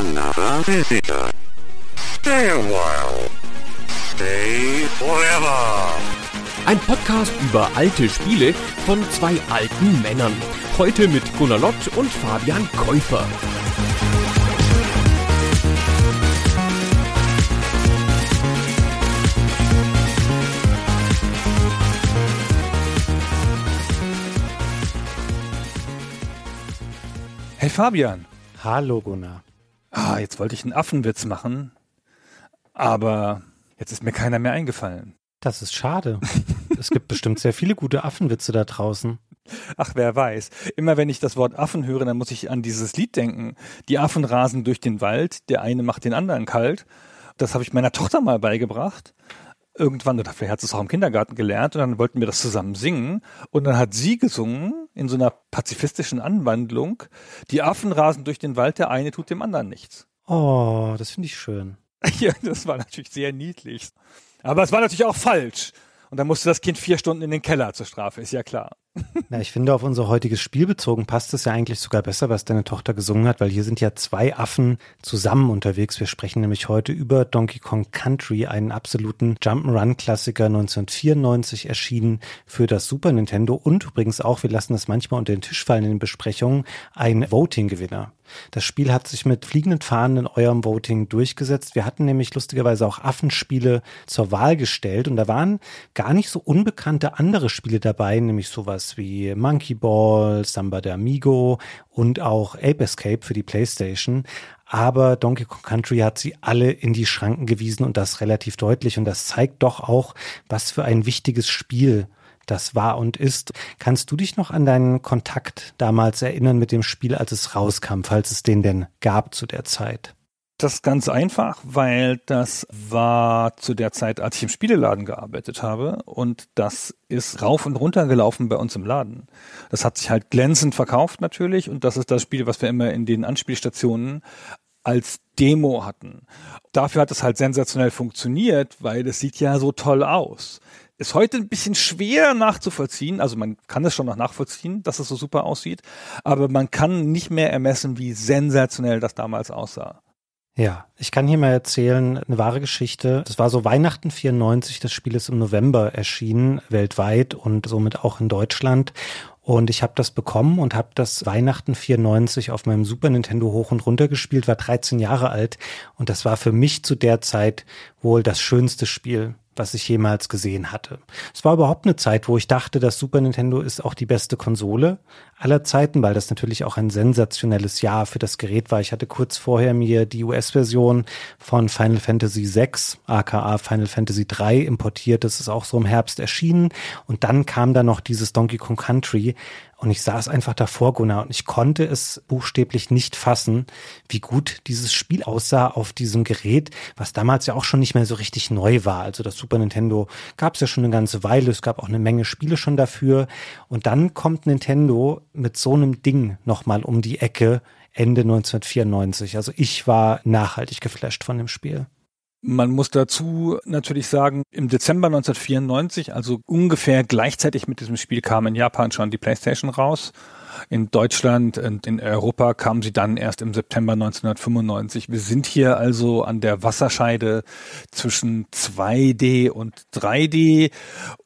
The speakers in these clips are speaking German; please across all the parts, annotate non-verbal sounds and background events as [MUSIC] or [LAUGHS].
another visitor. Stay a while. Stay forever. Ein Podcast über alte Spiele von zwei alten Männern. Heute mit Gunnar Lott und Fabian Käufer. Hey Fabian. Hallo Gunnar. Ah, jetzt wollte ich einen Affenwitz machen, aber jetzt ist mir keiner mehr eingefallen. Das ist schade. es gibt bestimmt sehr viele gute Affenwitze da draußen. Ach, wer weiß. Immer wenn ich das Wort Affen höre, dann muss ich an dieses Lied denken. Die Affen rasen durch den Wald, der eine macht den anderen kalt. Das habe ich meiner Tochter mal beigebracht irgendwann, oder vielleicht hat sie es auch im Kindergarten gelernt, und dann wollten wir das zusammen singen. Und dann hat sie gesungen, in so einer pazifistischen Anwandlung, die Affen rasen durch den Wald, der eine tut dem anderen nichts. Oh, das finde ich schön. [LAUGHS] ja, das war natürlich sehr niedlich. Aber es war natürlich auch falsch. Und dann musste das Kind vier Stunden in den Keller zur Strafe, ist ja klar. Na, ich finde, auf unser heutiges Spiel bezogen passt es ja eigentlich sogar besser, was deine Tochter gesungen hat, weil hier sind ja zwei Affen zusammen unterwegs. Wir sprechen nämlich heute über Donkey Kong Country, einen absoluten Jump'n'Run-Klassiker 1994 erschienen für das Super Nintendo und übrigens auch, wir lassen das manchmal unter den Tisch fallen in den Besprechungen, ein Voting-Gewinner. Das Spiel hat sich mit fliegenden Fahnen in eurem Voting durchgesetzt. Wir hatten nämlich lustigerweise auch Affenspiele zur Wahl gestellt und da waren gar nicht so unbekannte andere Spiele dabei, nämlich sowas wie Monkey Ball, Samba de Amigo und auch Ape Escape für die PlayStation. Aber Donkey Kong Country hat sie alle in die Schranken gewiesen und das relativ deutlich. Und das zeigt doch auch, was für ein wichtiges Spiel das war und ist. Kannst du dich noch an deinen Kontakt damals erinnern mit dem Spiel, als es rauskam, falls es den denn gab zu der Zeit? Das ist ganz einfach, weil das war zu der Zeit, als ich im Spieleladen gearbeitet habe und das ist rauf und runter gelaufen bei uns im Laden. Das hat sich halt glänzend verkauft natürlich und das ist das Spiel, was wir immer in den Anspielstationen als Demo hatten. Dafür hat es halt sensationell funktioniert, weil es sieht ja so toll aus. Ist heute ein bisschen schwer nachzuvollziehen, also man kann es schon noch nachvollziehen, dass es so super aussieht, aber man kann nicht mehr ermessen, wie sensationell das damals aussah. Ja, ich kann hier mal erzählen, eine wahre Geschichte. Das war so Weihnachten 94, das Spiel ist im November erschienen, weltweit und somit auch in Deutschland. Und ich habe das bekommen und habe das Weihnachten 94 auf meinem Super Nintendo hoch und runter gespielt, war 13 Jahre alt und das war für mich zu der Zeit wohl das schönste Spiel was ich jemals gesehen hatte. Es war überhaupt eine Zeit, wo ich dachte, das Super Nintendo ist auch die beste Konsole aller Zeiten, weil das natürlich auch ein sensationelles Jahr für das Gerät war. Ich hatte kurz vorher mir die US-Version von Final Fantasy VI, aka Final Fantasy III importiert. Das ist auch so im Herbst erschienen. Und dann kam da noch dieses Donkey Kong Country, und ich saß einfach davor, Gunnar, und ich konnte es buchstäblich nicht fassen, wie gut dieses Spiel aussah auf diesem Gerät, was damals ja auch schon nicht mehr so richtig neu war. Also das Super Nintendo gab es ja schon eine ganze Weile, es gab auch eine Menge Spiele schon dafür. Und dann kommt Nintendo mit so einem Ding nochmal um die Ecke Ende 1994. Also ich war nachhaltig geflasht von dem Spiel. Man muss dazu natürlich sagen, im Dezember 1994, also ungefähr gleichzeitig mit diesem Spiel, kam in Japan schon die PlayStation raus. In Deutschland und in Europa kam sie dann erst im September 1995. Wir sind hier also an der Wasserscheide zwischen 2D und 3D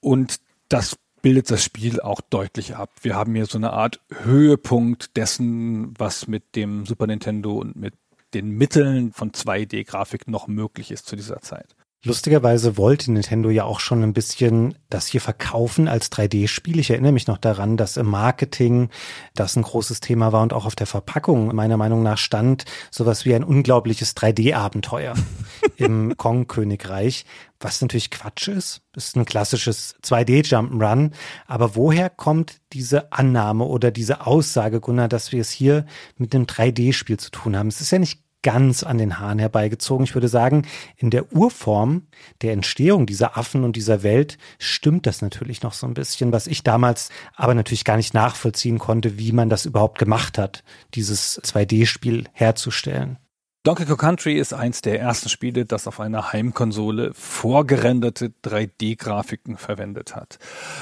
und das bildet das Spiel auch deutlich ab. Wir haben hier so eine Art Höhepunkt dessen, was mit dem Super Nintendo und mit den Mitteln von 2D-Grafik noch möglich ist zu dieser Zeit. Lustigerweise wollte Nintendo ja auch schon ein bisschen das hier verkaufen als 3D-Spiel. Ich erinnere mich noch daran, dass im Marketing das ein großes Thema war und auch auf der Verpackung meiner Meinung nach stand sowas wie ein unglaubliches 3D-Abenteuer [LAUGHS] im Kong-Königreich, was natürlich Quatsch ist. Ist ein klassisches 2D-Jump'n'Run. Aber woher kommt diese Annahme oder diese Aussage, Gunnar, dass wir es hier mit einem 3D-Spiel zu tun haben? Es ist ja nicht ganz an den Haaren herbeigezogen. Ich würde sagen, in der Urform der Entstehung dieser Affen und dieser Welt stimmt das natürlich noch so ein bisschen, was ich damals aber natürlich gar nicht nachvollziehen konnte, wie man das überhaupt gemacht hat, dieses 2D-Spiel herzustellen. Donkey Kong Country ist eins der ersten Spiele, das auf einer Heimkonsole vorgerenderte 3D-Grafiken verwendet hat.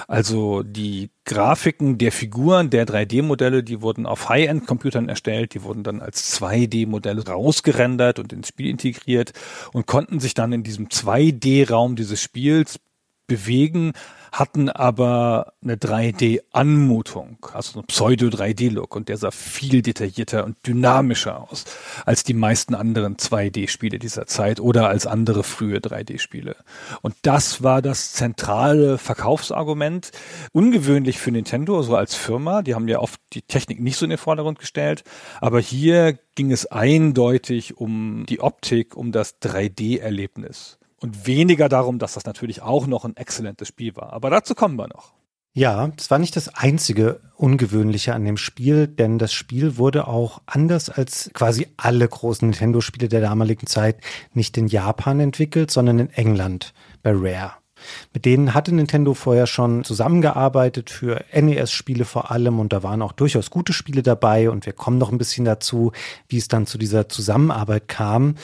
Also die Grafiken der Figuren der 3D-Modelle, die wurden auf High-End-Computern erstellt, die wurden dann als 2D-Modelle rausgerendert und ins Spiel integriert und konnten sich dann in diesem 2D-Raum dieses Spiels bewegen, hatten aber eine 3D-Anmutung, also ein Pseudo-3D-Look und der sah viel detaillierter und dynamischer aus als die meisten anderen 2D-Spiele dieser Zeit oder als andere frühe 3D-Spiele. Und das war das zentrale Verkaufsargument. Ungewöhnlich für Nintendo, so als Firma. Die haben ja oft die Technik nicht so in den Vordergrund gestellt. Aber hier ging es eindeutig um die Optik, um das 3D-Erlebnis und weniger darum, dass das natürlich auch noch ein exzellentes Spiel war. Aber dazu kommen wir noch. Ja, es war nicht das einzige Ungewöhnliche an dem Spiel, denn das Spiel wurde auch anders als quasi alle großen Nintendo-Spiele der damaligen Zeit nicht in Japan entwickelt, sondern in England bei Rare. Mit denen hatte Nintendo vorher schon zusammengearbeitet für NES-Spiele vor allem und da waren auch durchaus gute Spiele dabei und wir kommen noch ein bisschen dazu, wie es dann zu dieser Zusammenarbeit kam.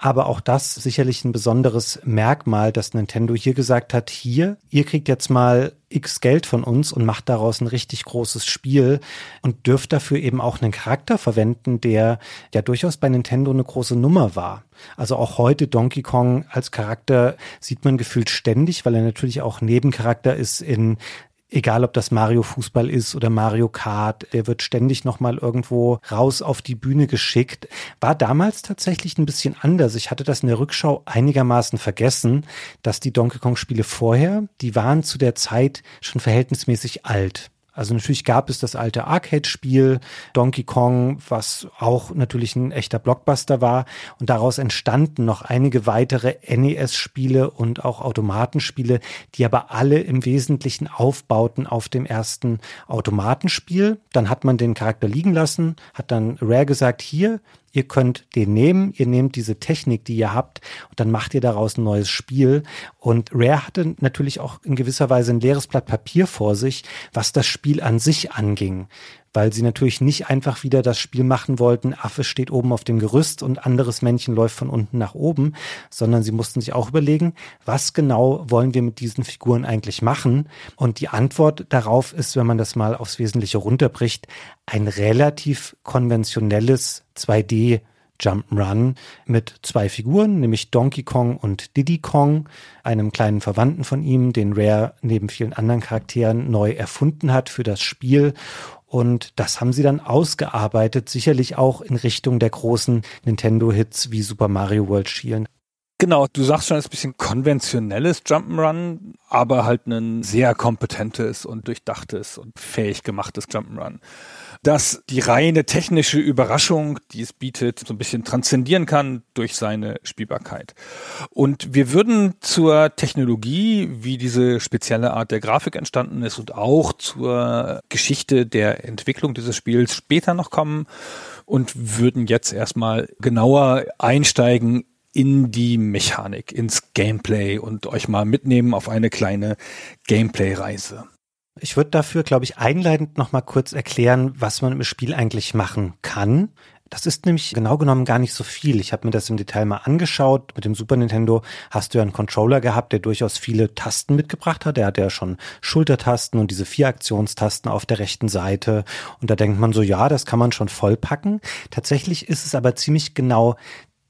Aber auch das sicherlich ein besonderes Merkmal, dass Nintendo hier gesagt hat, hier, ihr kriegt jetzt mal x Geld von uns und macht daraus ein richtig großes Spiel und dürft dafür eben auch einen Charakter verwenden, der ja durchaus bei Nintendo eine große Nummer war. Also auch heute Donkey Kong als Charakter sieht man gefühlt ständig, weil er natürlich auch Nebencharakter ist in egal ob das Mario Fußball ist oder Mario Kart, der wird ständig nochmal irgendwo raus auf die Bühne geschickt. War damals tatsächlich ein bisschen anders. Ich hatte das in der Rückschau einigermaßen vergessen, dass die Donkey Kong Spiele vorher, die waren zu der Zeit schon verhältnismäßig alt. Also natürlich gab es das alte Arcade-Spiel Donkey Kong, was auch natürlich ein echter Blockbuster war. Und daraus entstanden noch einige weitere NES-Spiele und auch Automatenspiele, die aber alle im Wesentlichen aufbauten auf dem ersten Automatenspiel. Dann hat man den Charakter liegen lassen, hat dann Rare gesagt, hier, ihr könnt den nehmen, ihr nehmt diese Technik, die ihr habt, und dann macht ihr daraus ein neues Spiel. Und Rare hatte natürlich auch in gewisser Weise ein leeres Blatt Papier vor sich, was das Spiel an sich anging weil sie natürlich nicht einfach wieder das Spiel machen wollten, Affe steht oben auf dem Gerüst und anderes Männchen läuft von unten nach oben, sondern sie mussten sich auch überlegen, was genau wollen wir mit diesen Figuren eigentlich machen? Und die Antwort darauf ist, wenn man das mal aufs Wesentliche runterbricht, ein relativ konventionelles 2D Jump'n'Run mit zwei Figuren, nämlich Donkey Kong und Diddy Kong, einem kleinen Verwandten von ihm, den Rare neben vielen anderen Charakteren neu erfunden hat für das Spiel. Und das haben sie dann ausgearbeitet, sicherlich auch in Richtung der großen Nintendo-Hits wie Super Mario World schielen. Genau, du sagst schon, es ist ein bisschen konventionelles Jump'n'Run, aber halt ein sehr kompetentes und durchdachtes und fähig gemachtes Jump'n'Run dass die reine technische Überraschung, die es bietet, so ein bisschen transzendieren kann durch seine Spielbarkeit. Und wir würden zur Technologie, wie diese spezielle Art der Grafik entstanden ist und auch zur Geschichte der Entwicklung dieses Spiels später noch kommen und würden jetzt erstmal genauer einsteigen in die Mechanik, ins Gameplay und euch mal mitnehmen auf eine kleine Gameplay-Reise. Ich würde dafür, glaube ich, einleitend noch mal kurz erklären, was man im Spiel eigentlich machen kann. Das ist nämlich genau genommen gar nicht so viel. Ich habe mir das im Detail mal angeschaut. Mit dem Super Nintendo hast du ja einen Controller gehabt, der durchaus viele Tasten mitgebracht hat. Der hat ja schon Schultertasten und diese vier Aktionstasten auf der rechten Seite. Und da denkt man so, ja, das kann man schon vollpacken. Tatsächlich ist es aber ziemlich genau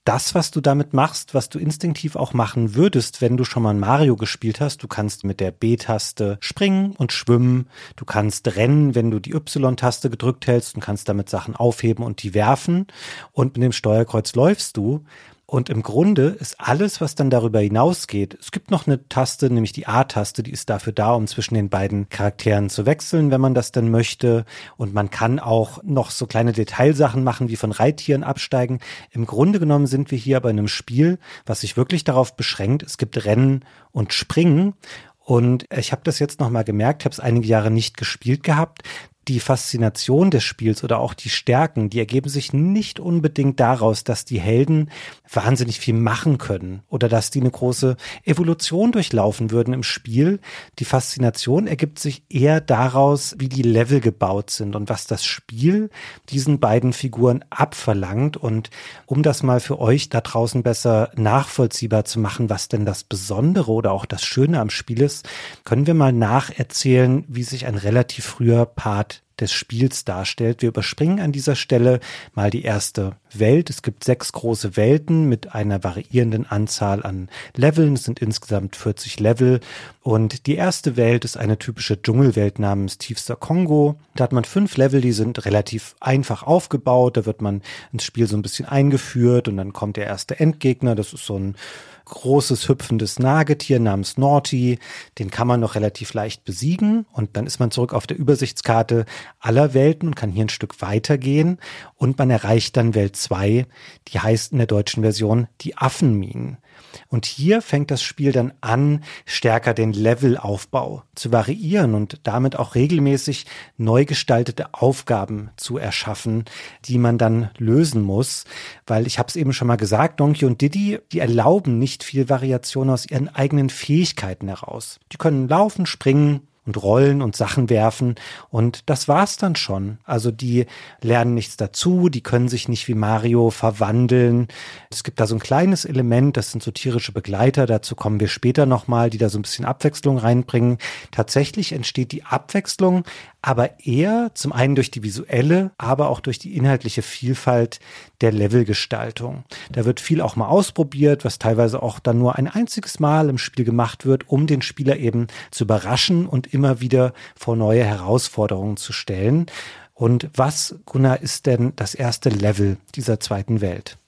das, was du damit machst, was du instinktiv auch machen würdest, wenn du schon mal Mario gespielt hast. Du kannst mit der B-Taste springen und schwimmen. Du kannst rennen, wenn du die Y-Taste gedrückt hältst und kannst damit Sachen aufheben und die werfen. Und mit dem Steuerkreuz läufst du. Und im Grunde ist alles, was dann darüber hinausgeht, es gibt noch eine Taste, nämlich die A-Taste, die ist dafür da, um zwischen den beiden Charakteren zu wechseln, wenn man das denn möchte. Und man kann auch noch so kleine Detailsachen machen, wie von Reittieren absteigen. Im Grunde genommen sind wir hier bei einem Spiel, was sich wirklich darauf beschränkt, es gibt Rennen und Springen. Und ich habe das jetzt nochmal gemerkt, habe es einige Jahre nicht gespielt gehabt die Faszination des Spiels oder auch die Stärken, die ergeben sich nicht unbedingt daraus, dass die Helden wahnsinnig viel machen können oder dass die eine große Evolution durchlaufen würden im Spiel. Die Faszination ergibt sich eher daraus, wie die Level gebaut sind und was das Spiel diesen beiden Figuren abverlangt. Und um das mal für euch da draußen besser nachvollziehbar zu machen, was denn das Besondere oder auch das Schöne am Spiel ist, können wir mal nacherzählen, wie sich ein relativ früher Part des Spiels darstellt. Wir überspringen an dieser Stelle mal die erste Welt. Es gibt sechs große Welten mit einer variierenden Anzahl an Leveln. Es sind insgesamt 40 Level. Und die erste Welt ist eine typische Dschungelwelt namens Tiefster Kongo. Da hat man fünf Level, die sind relativ einfach aufgebaut. Da wird man ins Spiel so ein bisschen eingeführt und dann kommt der erste Endgegner. Das ist so ein großes hüpfendes Nagetier namens Naughty. Den kann man noch relativ leicht besiegen und dann ist man zurück auf der Übersichtskarte aller Welten und kann hier ein Stück weitergehen und man erreicht dann Welt 2, die heißt in der deutschen Version die Affenminen. Und hier fängt das Spiel dann an, stärker den Levelaufbau zu variieren und damit auch regelmäßig neu gestaltete Aufgaben zu erschaffen, die man dann lösen muss. Weil ich habe es eben schon mal gesagt, Donkey und Diddy, die erlauben nicht viel Variation aus ihren eigenen Fähigkeiten heraus. Die können laufen, springen, und rollen und Sachen werfen. Und das war's dann schon. Also die lernen nichts dazu, die können sich nicht wie Mario verwandeln. Es gibt da so ein kleines Element, das sind so tierische Begleiter, dazu kommen wir später nochmal, die da so ein bisschen Abwechslung reinbringen. Tatsächlich entsteht die Abwechslung aber eher zum einen durch die visuelle, aber auch durch die inhaltliche Vielfalt der Levelgestaltung. Da wird viel auch mal ausprobiert, was teilweise auch dann nur ein einziges Mal im Spiel gemacht wird, um den Spieler eben zu überraschen und immer wieder vor neue Herausforderungen zu stellen. Und was, Gunnar, ist denn das erste Level dieser zweiten Welt?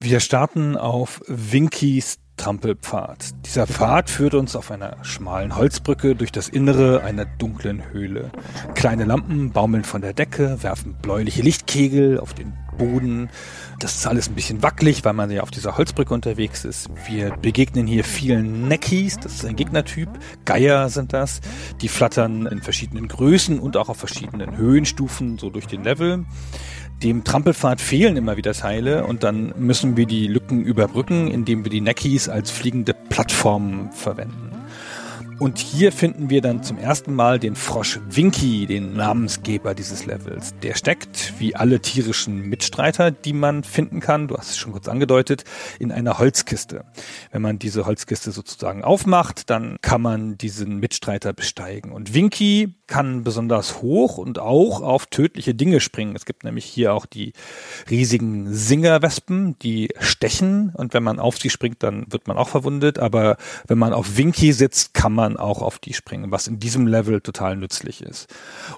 Wir starten auf Winkies Trampelpfad. Dieser Pfad führt uns auf einer schmalen Holzbrücke durch das Innere einer dunklen Höhle. Kleine Lampen baumeln von der Decke, werfen bläuliche Lichtkegel auf den Boden. Das ist alles ein bisschen wackelig, weil man ja auf dieser Holzbrücke unterwegs ist. Wir begegnen hier vielen Neckies, das ist ein Gegnertyp. Geier sind das. Die flattern in verschiedenen Größen und auch auf verschiedenen Höhenstufen so durch den Level. Dem Trampelpfad fehlen immer wieder Teile und dann müssen wir die Lücken überbrücken, indem wir die Neckies als fliegende Plattformen verwenden. Und hier finden wir dann zum ersten Mal den Frosch Winky, den Namensgeber dieses Levels. Der steckt, wie alle tierischen Mitstreiter, die man finden kann, du hast es schon kurz angedeutet, in einer Holzkiste. Wenn man diese Holzkiste sozusagen aufmacht, dann kann man diesen Mitstreiter besteigen. Und Winky kann besonders hoch und auch auf tödliche Dinge springen. Es gibt nämlich hier auch die riesigen Singerwespen, die stechen und wenn man auf sie springt, dann wird man auch verwundet. Aber wenn man auf Winky sitzt, kann man auch auf die springen, was in diesem Level total nützlich ist.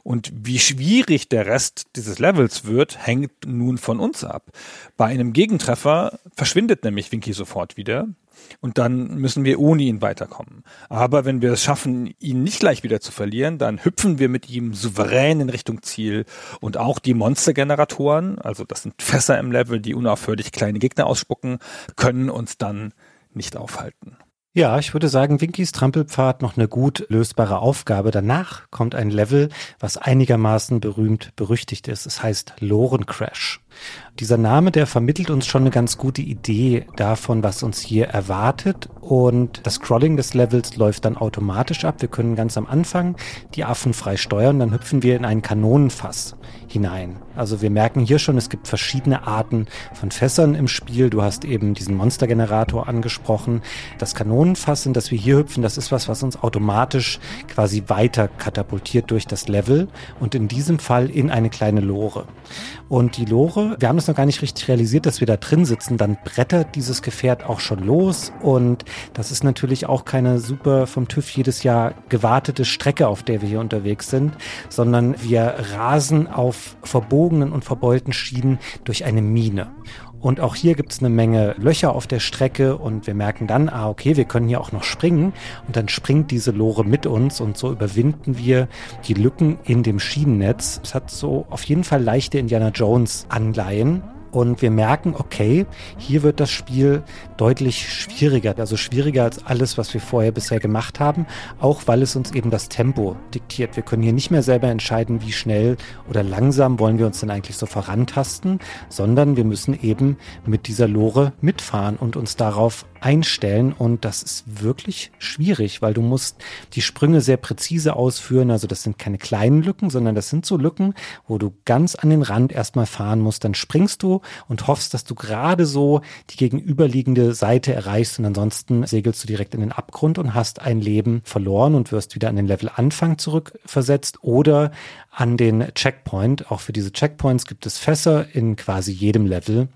Und wie schwierig der Rest dieses Levels wird, hängt nun von uns ab. Bei einem Gegentreffer verschwindet nämlich Winky sofort wieder. Und dann müssen wir ohne ihn weiterkommen. Aber wenn wir es schaffen, ihn nicht gleich wieder zu verlieren, dann hüpfen wir mit ihm souverän in Richtung Ziel. Und auch die Monstergeneratoren, also das sind Fässer im Level, die unaufhörlich kleine Gegner ausspucken, können uns dann nicht aufhalten. Ja, ich würde sagen, Winkys Trampelpfad noch eine gut lösbare Aufgabe. Danach kommt ein Level, was einigermaßen berühmt berüchtigt ist. Es heißt Loren Crash. Dieser Name, der vermittelt uns schon eine ganz gute Idee davon, was uns hier erwartet. Und das Scrolling des Levels läuft dann automatisch ab. Wir können ganz am Anfang die Affen frei steuern, dann hüpfen wir in ein Kanonenfass hinein. Also wir merken hier schon, es gibt verschiedene Arten von Fässern im Spiel. Du hast eben diesen Monstergenerator angesprochen. Das Kanonenfass, in das wir hier hüpfen, das ist was, was uns automatisch quasi weiter katapultiert durch das Level und in diesem Fall in eine kleine Lore. Und die Lore, wir haben es noch gar nicht richtig realisiert, dass wir da drin sitzen, dann brettert dieses Gefährt auch schon los und das ist natürlich auch keine super vom TÜV jedes Jahr gewartete Strecke, auf der wir hier unterwegs sind, sondern wir rasen auf verbogenen und verbeulten Schienen durch eine Mine. Und auch hier gibt es eine Menge Löcher auf der Strecke und wir merken dann, ah, okay, wir können hier auch noch springen. Und dann springt diese Lore mit uns und so überwinden wir die Lücken in dem Schienennetz. Es hat so auf jeden Fall leichte Indiana Jones Anleihen. Und wir merken, okay, hier wird das Spiel deutlich schwieriger, also schwieriger als alles, was wir vorher bisher gemacht haben, auch weil es uns eben das Tempo diktiert. Wir können hier nicht mehr selber entscheiden, wie schnell oder langsam wollen wir uns denn eigentlich so vorantasten, sondern wir müssen eben mit dieser Lore mitfahren und uns darauf einstellen und das ist wirklich schwierig, weil du musst die Sprünge sehr präzise ausführen. Also das sind keine kleinen Lücken, sondern das sind so Lücken, wo du ganz an den Rand erstmal fahren musst. Dann springst du und hoffst, dass du gerade so die gegenüberliegende Seite erreichst und ansonsten segelst du direkt in den Abgrund und hast ein Leben verloren und wirst wieder an den Level Anfang zurückversetzt oder an den Checkpoint. Auch für diese Checkpoints gibt es Fässer in quasi jedem Level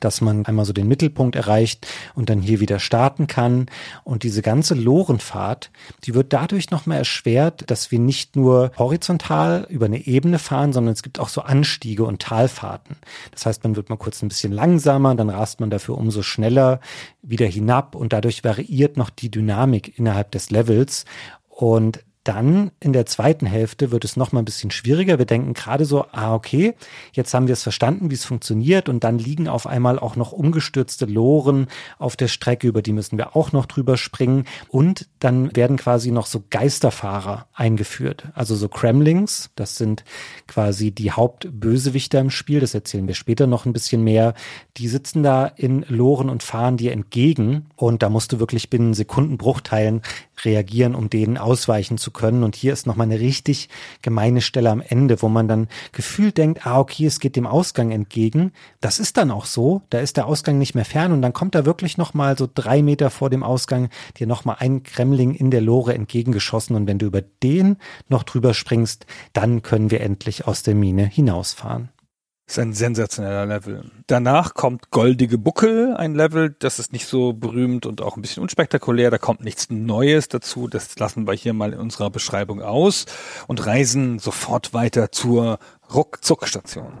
dass man einmal so den Mittelpunkt erreicht und dann hier wieder starten kann. Und diese ganze Lorenfahrt, die wird dadurch nochmal erschwert, dass wir nicht nur horizontal über eine Ebene fahren, sondern es gibt auch so Anstiege und Talfahrten. Das heißt, man wird mal kurz ein bisschen langsamer, dann rast man dafür umso schneller wieder hinab und dadurch variiert noch die Dynamik innerhalb des Levels. Und dann in der zweiten Hälfte wird es noch mal ein bisschen schwieriger. Wir denken gerade so, ah, okay, jetzt haben wir es verstanden, wie es funktioniert. Und dann liegen auf einmal auch noch umgestürzte Loren auf der Strecke, über die müssen wir auch noch drüber springen. Und dann werden quasi noch so Geisterfahrer eingeführt. Also so Kremlings, das sind quasi die Hauptbösewichter im Spiel. Das erzählen wir später noch ein bisschen mehr. Die sitzen da in Loren und fahren dir entgegen. Und da musst du wirklich binnen Sekundenbruchteilen reagieren, um denen ausweichen zu können. Und hier ist nochmal eine richtig gemeine Stelle am Ende, wo man dann gefühlt denkt, ah, okay, es geht dem Ausgang entgegen. Das ist dann auch so. Da ist der Ausgang nicht mehr fern und dann kommt da wirklich nochmal so drei Meter vor dem Ausgang dir nochmal ein Kremling in der Lore entgegengeschossen. Und wenn du über den noch drüber springst, dann können wir endlich aus der Mine hinausfahren. Ist ein sensationeller Level. Danach kommt Goldige Buckel, ein Level, das ist nicht so berühmt und auch ein bisschen unspektakulär. Da kommt nichts Neues dazu. Das lassen wir hier mal in unserer Beschreibung aus und reisen sofort weiter zur Ruckzuckstation.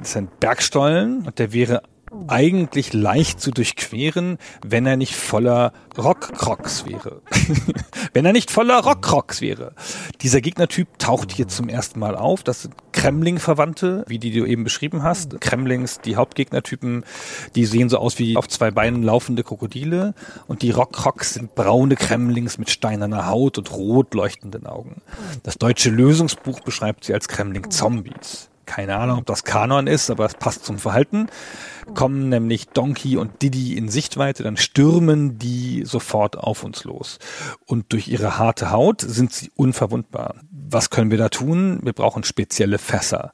Das ist ein Bergstollen und der wäre eigentlich leicht zu durchqueren, wenn er nicht voller Rockrocks wäre. [LAUGHS] wenn er nicht voller Rockrocks wäre. Dieser Gegnertyp taucht hier zum ersten Mal auf. Das sind Kremling-Verwandte, wie die du eben beschrieben hast. Kremlings, die Hauptgegnertypen, die sehen so aus wie auf zwei Beinen laufende Krokodile. Und die Rockrocks sind braune Kremlings mit steinerner Haut und rot leuchtenden Augen. Das deutsche Lösungsbuch beschreibt sie als Kremling-Zombies keine Ahnung, ob das Kanon ist, aber es passt zum Verhalten, kommen nämlich Donkey und Diddy in Sichtweite, dann stürmen die sofort auf uns los. Und durch ihre harte Haut sind sie unverwundbar. Was können wir da tun? Wir brauchen spezielle Fässer.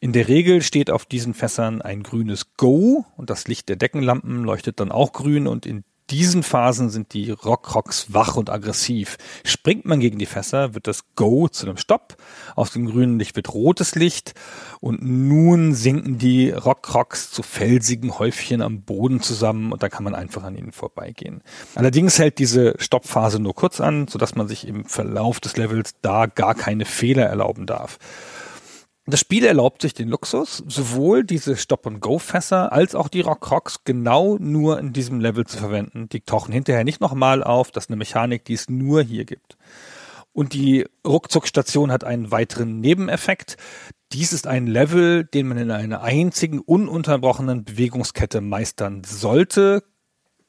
In der Regel steht auf diesen Fässern ein grünes Go und das Licht der Deckenlampen leuchtet dann auch grün und in diesen Phasen sind die Rockrocks wach und aggressiv. Springt man gegen die Fässer, wird das Go zu einem Stopp. Aus dem grünen Licht wird rotes Licht. Und nun sinken die Rockrocks zu felsigen Häufchen am Boden zusammen und da kann man einfach an ihnen vorbeigehen. Allerdings hält diese Stoppphase nur kurz an, sodass man sich im Verlauf des Levels da gar keine Fehler erlauben darf. Das Spiel erlaubt sich den Luxus, sowohl diese Stop-and-Go-Fässer als auch die Rock-Rocks genau nur in diesem Level zu verwenden. Die tauchen hinterher nicht nochmal auf. Das ist eine Mechanik, die es nur hier gibt. Und die Ruckzuckstation hat einen weiteren Nebeneffekt. Dies ist ein Level, den man in einer einzigen ununterbrochenen Bewegungskette meistern sollte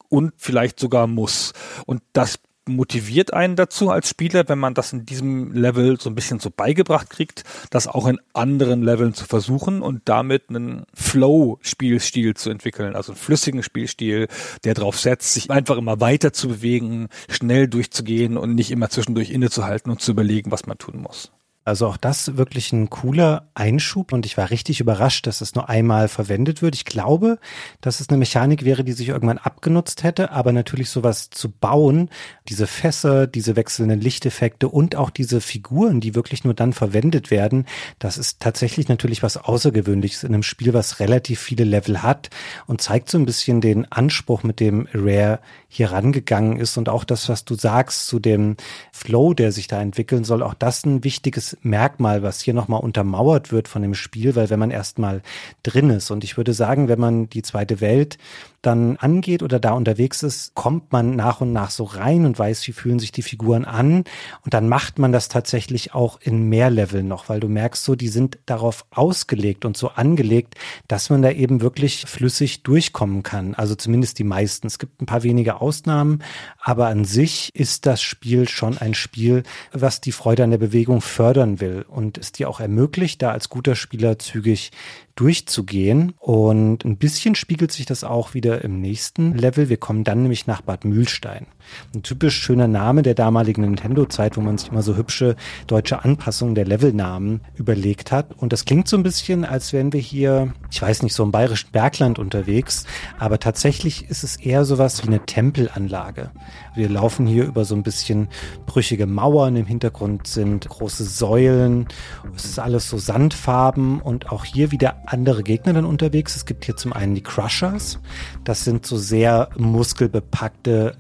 und vielleicht sogar muss. Und das motiviert einen dazu als Spieler, wenn man das in diesem Level so ein bisschen so beigebracht kriegt, das auch in anderen Leveln zu versuchen und damit einen Flow-Spielstil zu entwickeln, also einen flüssigen Spielstil, der darauf setzt, sich einfach immer weiter zu bewegen, schnell durchzugehen und nicht immer zwischendurch innezuhalten und zu überlegen, was man tun muss. Also auch das wirklich ein cooler Einschub und ich war richtig überrascht, dass es nur einmal verwendet wird. Ich glaube, dass es eine Mechanik wäre, die sich irgendwann abgenutzt hätte, aber natürlich sowas zu bauen, diese Fässer, diese wechselnden Lichteffekte und auch diese Figuren, die wirklich nur dann verwendet werden, das ist tatsächlich natürlich was Außergewöhnliches in einem Spiel, was relativ viele Level hat und zeigt so ein bisschen den Anspruch, mit dem Rare hier rangegangen ist und auch das, was du sagst zu dem Flow, der sich da entwickeln soll, auch das ein wichtiges Merkmal, was hier nochmal untermauert wird von dem Spiel, weil wenn man erstmal drin ist und ich würde sagen, wenn man die zweite Welt dann angeht oder da unterwegs ist, kommt man nach und nach so rein und weiß, wie fühlen sich die Figuren an. Und dann macht man das tatsächlich auch in mehr Level noch, weil du merkst so, die sind darauf ausgelegt und so angelegt, dass man da eben wirklich flüssig durchkommen kann. Also zumindest die meisten. Es gibt ein paar wenige Ausnahmen, aber an sich ist das Spiel schon ein Spiel, was die Freude an der Bewegung fördern will und es dir auch ermöglicht, da als guter Spieler zügig durchzugehen. Und ein bisschen spiegelt sich das auch wieder im nächsten Level. Wir kommen dann nämlich nach Bad Mühlstein. Ein typisch schöner Name der damaligen Nintendo-Zeit, wo man sich immer so hübsche deutsche Anpassungen der Levelnamen überlegt hat. Und das klingt so ein bisschen, als wären wir hier, ich weiß nicht, so im bayerischen Bergland unterwegs. Aber tatsächlich ist es eher sowas wie eine Tempelanlage. Wir laufen hier über so ein bisschen brüchige Mauern. Im Hintergrund sind große Säulen. Es ist alles so Sandfarben und auch hier wieder andere Gegner dann unterwegs. Es gibt hier zum einen die Crushers. Das sind so sehr muskelbepackte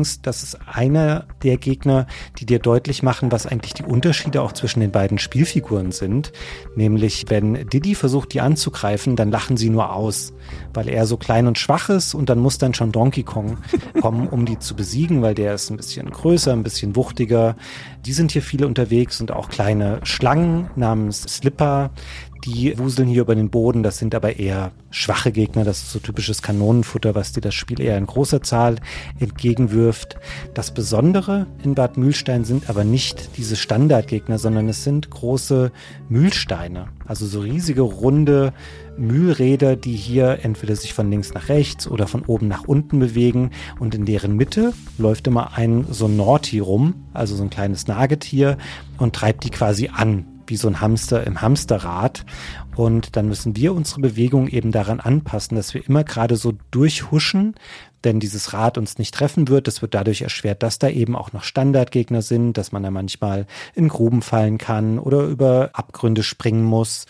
Gremlings. Das ist einer der Gegner, die dir deutlich machen, was eigentlich die Unterschiede auch zwischen den beiden Spielfiguren sind. Nämlich, wenn Diddy versucht, die anzugreifen, dann lachen sie nur aus, weil er so klein und schwach ist und dann muss dann schon Donkey Kong [LAUGHS] kommen, um die zu besiegen, weil der ist ein bisschen größer, ein bisschen wuchtiger. Die sind hier viele unterwegs und auch kleine Schlangen namens Slipper, die wuseln hier über den Boden. Das sind aber eher schwache Gegner. Das ist so typisches Kanonenfutter, was dir das Spiel eher in großer Zahl entgegenwirft. Das Besondere in Bad Mühlstein sind aber nicht diese Standardgegner, sondern es sind große Mühlsteine. Also so riesige, runde Mühlräder, die hier entweder sich von links nach rechts oder von oben nach unten bewegen. Und in deren Mitte läuft immer ein so Norti rum, also so ein kleines Nagetier, und treibt die quasi an wie so ein Hamster im Hamsterrad. Und dann müssen wir unsere Bewegung eben daran anpassen, dass wir immer gerade so durchhuschen, denn dieses Rad uns nicht treffen wird. Das wird dadurch erschwert, dass da eben auch noch Standardgegner sind, dass man da manchmal in Gruben fallen kann oder über Abgründe springen muss.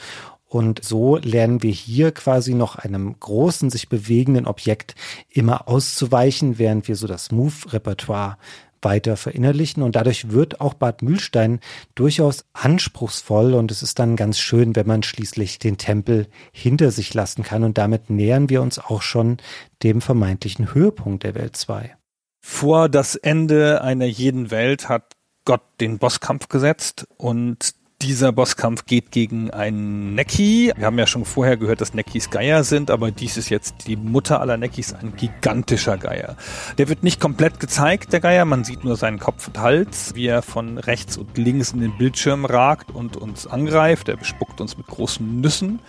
Und so lernen wir hier quasi noch einem großen, sich bewegenden Objekt immer auszuweichen, während wir so das Move-Repertoire weiter verinnerlichen. Und dadurch wird auch Bad Mühlstein durchaus anspruchsvoll. Und es ist dann ganz schön, wenn man schließlich den Tempel hinter sich lassen kann. Und damit nähern wir uns auch schon dem vermeintlichen Höhepunkt der Welt 2. Vor das Ende einer jeden Welt hat Gott den Bosskampf gesetzt und dieser Bosskampf geht gegen einen Necki. Wir haben ja schon vorher gehört, dass Neckis Geier sind, aber dies ist jetzt die Mutter aller Neckis, ein gigantischer Geier. Der wird nicht komplett gezeigt, der Geier. Man sieht nur seinen Kopf und Hals, wie er von rechts und links in den Bildschirm ragt und uns angreift. Er bespuckt uns mit großen Nüssen.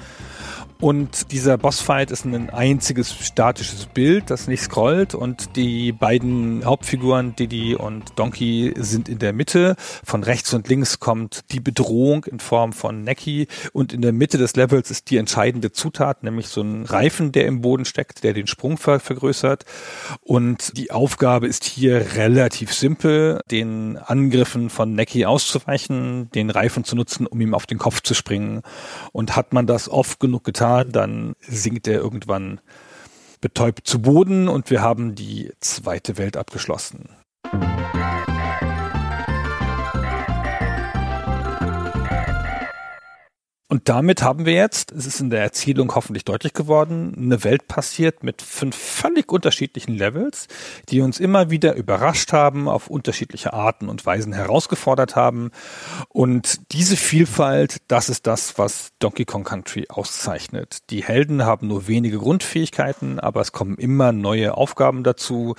Und dieser Bossfight ist ein einziges statisches Bild, das nicht scrollt. Und die beiden Hauptfiguren, Diddy und Donkey, sind in der Mitte. Von rechts und links kommt die Bedrohung in Form von Neki. Und in der Mitte des Levels ist die entscheidende Zutat, nämlich so ein Reifen, der im Boden steckt, der den Sprung ver vergrößert. Und die Aufgabe ist hier relativ simpel, den Angriffen von Neki auszuweichen, den Reifen zu nutzen, um ihm auf den Kopf zu springen. Und hat man das oft genug getan, dann sinkt er irgendwann betäubt zu Boden und wir haben die zweite Welt abgeschlossen. Und damit haben wir jetzt, es ist in der Erzählung hoffentlich deutlich geworden, eine Welt passiert mit fünf völlig unterschiedlichen Levels, die uns immer wieder überrascht haben, auf unterschiedliche Arten und Weisen herausgefordert haben. Und diese Vielfalt, das ist das, was Donkey Kong Country auszeichnet. Die Helden haben nur wenige Grundfähigkeiten, aber es kommen immer neue Aufgaben dazu,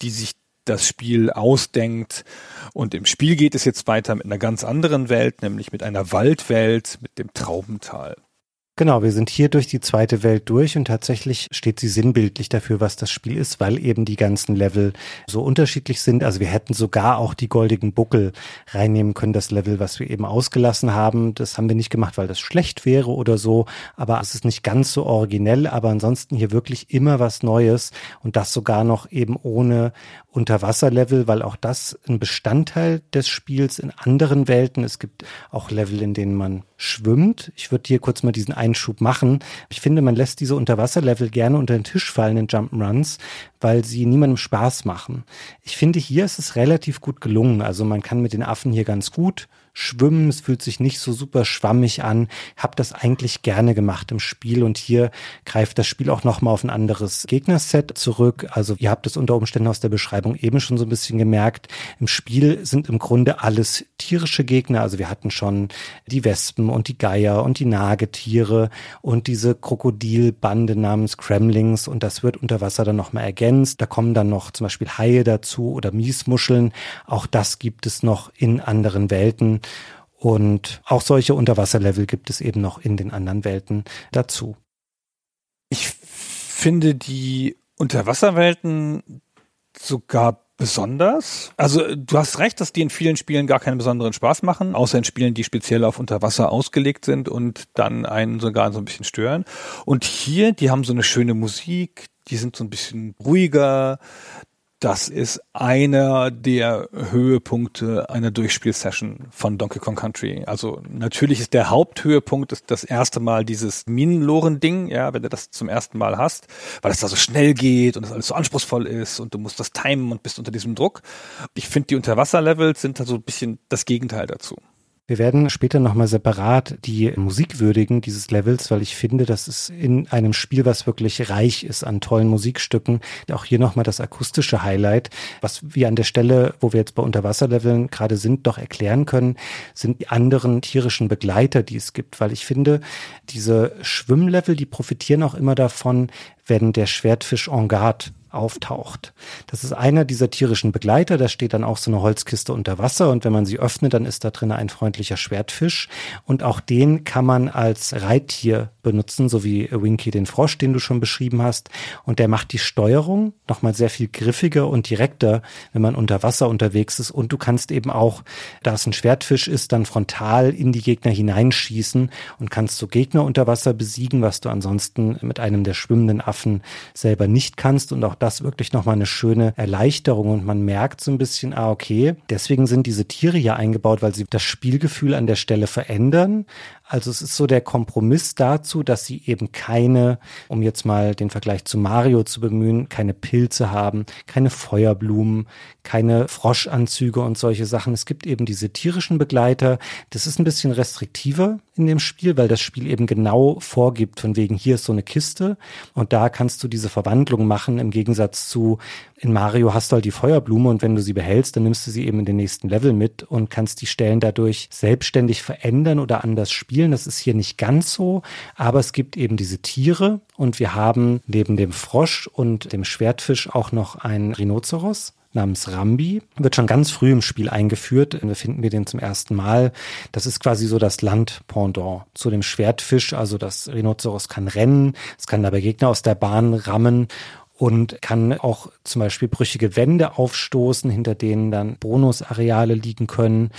die sich das Spiel ausdenkt. Und im Spiel geht es jetzt weiter mit einer ganz anderen Welt, nämlich mit einer Waldwelt, mit dem Traubental. Genau, wir sind hier durch die zweite Welt durch und tatsächlich steht sie sinnbildlich dafür, was das Spiel ist, weil eben die ganzen Level so unterschiedlich sind. Also wir hätten sogar auch die goldigen Buckel reinnehmen können, das Level, was wir eben ausgelassen haben. Das haben wir nicht gemacht, weil das schlecht wäre oder so, aber es ist nicht ganz so originell, aber ansonsten hier wirklich immer was Neues und das sogar noch eben ohne Unterwasserlevel, weil auch das ein Bestandteil des Spiels in anderen Welten. Es gibt auch Level, in denen man schwimmt. Ich würde hier kurz mal diesen Einschub machen. Ich finde, man lässt diese Unterwasserlevel gerne unter den Tisch fallen in Jump'n'Runs, weil sie niemandem Spaß machen. Ich finde, hier ist es relativ gut gelungen. Also man kann mit den Affen hier ganz gut schwimmen, es fühlt sich nicht so super schwammig an. Hab das eigentlich gerne gemacht im Spiel und hier greift das Spiel auch nochmal auf ein anderes Gegnerset zurück. Also ihr habt es unter Umständen aus der Beschreibung eben schon so ein bisschen gemerkt. Im Spiel sind im Grunde alles tierische Gegner. Also wir hatten schon die Wespen und die Geier und die Nagetiere und diese Krokodilbande namens Kremlings und das wird unter Wasser dann nochmal ergänzt. Da kommen dann noch zum Beispiel Haie dazu oder Miesmuscheln. Auch das gibt es noch in anderen Welten. Und auch solche Unterwasserlevel gibt es eben noch in den anderen Welten dazu. Ich finde die Unterwasserwelten sogar besonders. Also du hast recht, dass die in vielen Spielen gar keinen besonderen Spaß machen, außer in Spielen, die speziell auf Unterwasser ausgelegt sind und dann einen sogar so ein bisschen stören. Und hier, die haben so eine schöne Musik, die sind so ein bisschen ruhiger, das ist einer der Höhepunkte einer Durchspielsession von Donkey Kong Country. Also natürlich ist der Haupthöhepunkt ist das erste Mal dieses Minenloren-Ding, ja, wenn du das zum ersten Mal hast, weil es da so schnell geht und es alles so anspruchsvoll ist und du musst das timen und bist unter diesem Druck. Ich finde, die Unterwasserlevels sind da so ein bisschen das Gegenteil dazu. Wir werden später nochmal separat die Musik würdigen dieses Levels, weil ich finde, das ist in einem Spiel, was wirklich reich ist an tollen Musikstücken, auch hier nochmal das akustische Highlight. Was wir an der Stelle, wo wir jetzt bei Unterwasserleveln gerade sind, doch erklären können, sind die anderen tierischen Begleiter, die es gibt, weil ich finde, diese Schwimmlevel, die profitieren auch immer davon, wenn der Schwertfisch en garde auftaucht. Das ist einer dieser tierischen Begleiter, da steht dann auch so eine Holzkiste unter Wasser. Und wenn man sie öffnet, dann ist da drin ein freundlicher Schwertfisch. Und auch den kann man als Reittier benutzen, so wie Winky den Frosch, den du schon beschrieben hast. Und der macht die Steuerung nochmal sehr viel griffiger und direkter, wenn man unter Wasser unterwegs ist. Und du kannst eben auch, da es ein Schwertfisch ist, dann frontal in die Gegner hineinschießen und kannst so Gegner unter Wasser besiegen, was du ansonsten mit einem der schwimmenden Affen selber nicht kannst und auch das wirklich nochmal eine schöne Erleichterung und man merkt so ein bisschen, ah, okay, deswegen sind diese Tiere hier eingebaut, weil sie das Spielgefühl an der Stelle verändern, also es ist so der Kompromiss dazu, dass sie eben keine, um jetzt mal den Vergleich zu Mario zu bemühen, keine Pilze haben, keine Feuerblumen, keine Froschanzüge und solche Sachen. Es gibt eben diese tierischen Begleiter. Das ist ein bisschen restriktiver in dem Spiel, weil das Spiel eben genau vorgibt, von wegen hier ist so eine Kiste und da kannst du diese Verwandlung machen im Gegensatz zu in Mario hast du halt die Feuerblume und wenn du sie behältst, dann nimmst du sie eben in den nächsten Level mit und kannst die Stellen dadurch selbstständig verändern oder anders spielen. Das ist hier nicht ganz so, aber es gibt eben diese Tiere und wir haben neben dem Frosch und dem Schwertfisch auch noch einen Rhinoceros namens Rambi. Wird schon ganz früh im Spiel eingeführt. Wir finden wir den zum ersten Mal. Das ist quasi so das Land-Pendant zu dem Schwertfisch. Also das Rhinoceros kann rennen, es kann dabei Gegner aus der Bahn rammen und kann auch zum Beispiel brüchige Wände aufstoßen, hinter denen dann Bonusareale liegen können.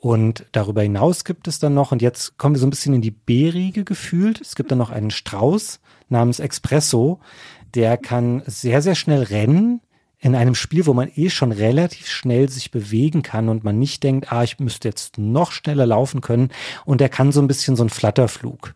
Und darüber hinaus gibt es dann noch, und jetzt kommen wir so ein bisschen in die B-Riege gefühlt, es gibt dann noch einen Strauß namens Expresso, der kann sehr, sehr schnell rennen, in einem Spiel, wo man eh schon relativ schnell sich bewegen kann und man nicht denkt, ah, ich müsste jetzt noch schneller laufen können. Und der kann so ein bisschen so einen Flatterflug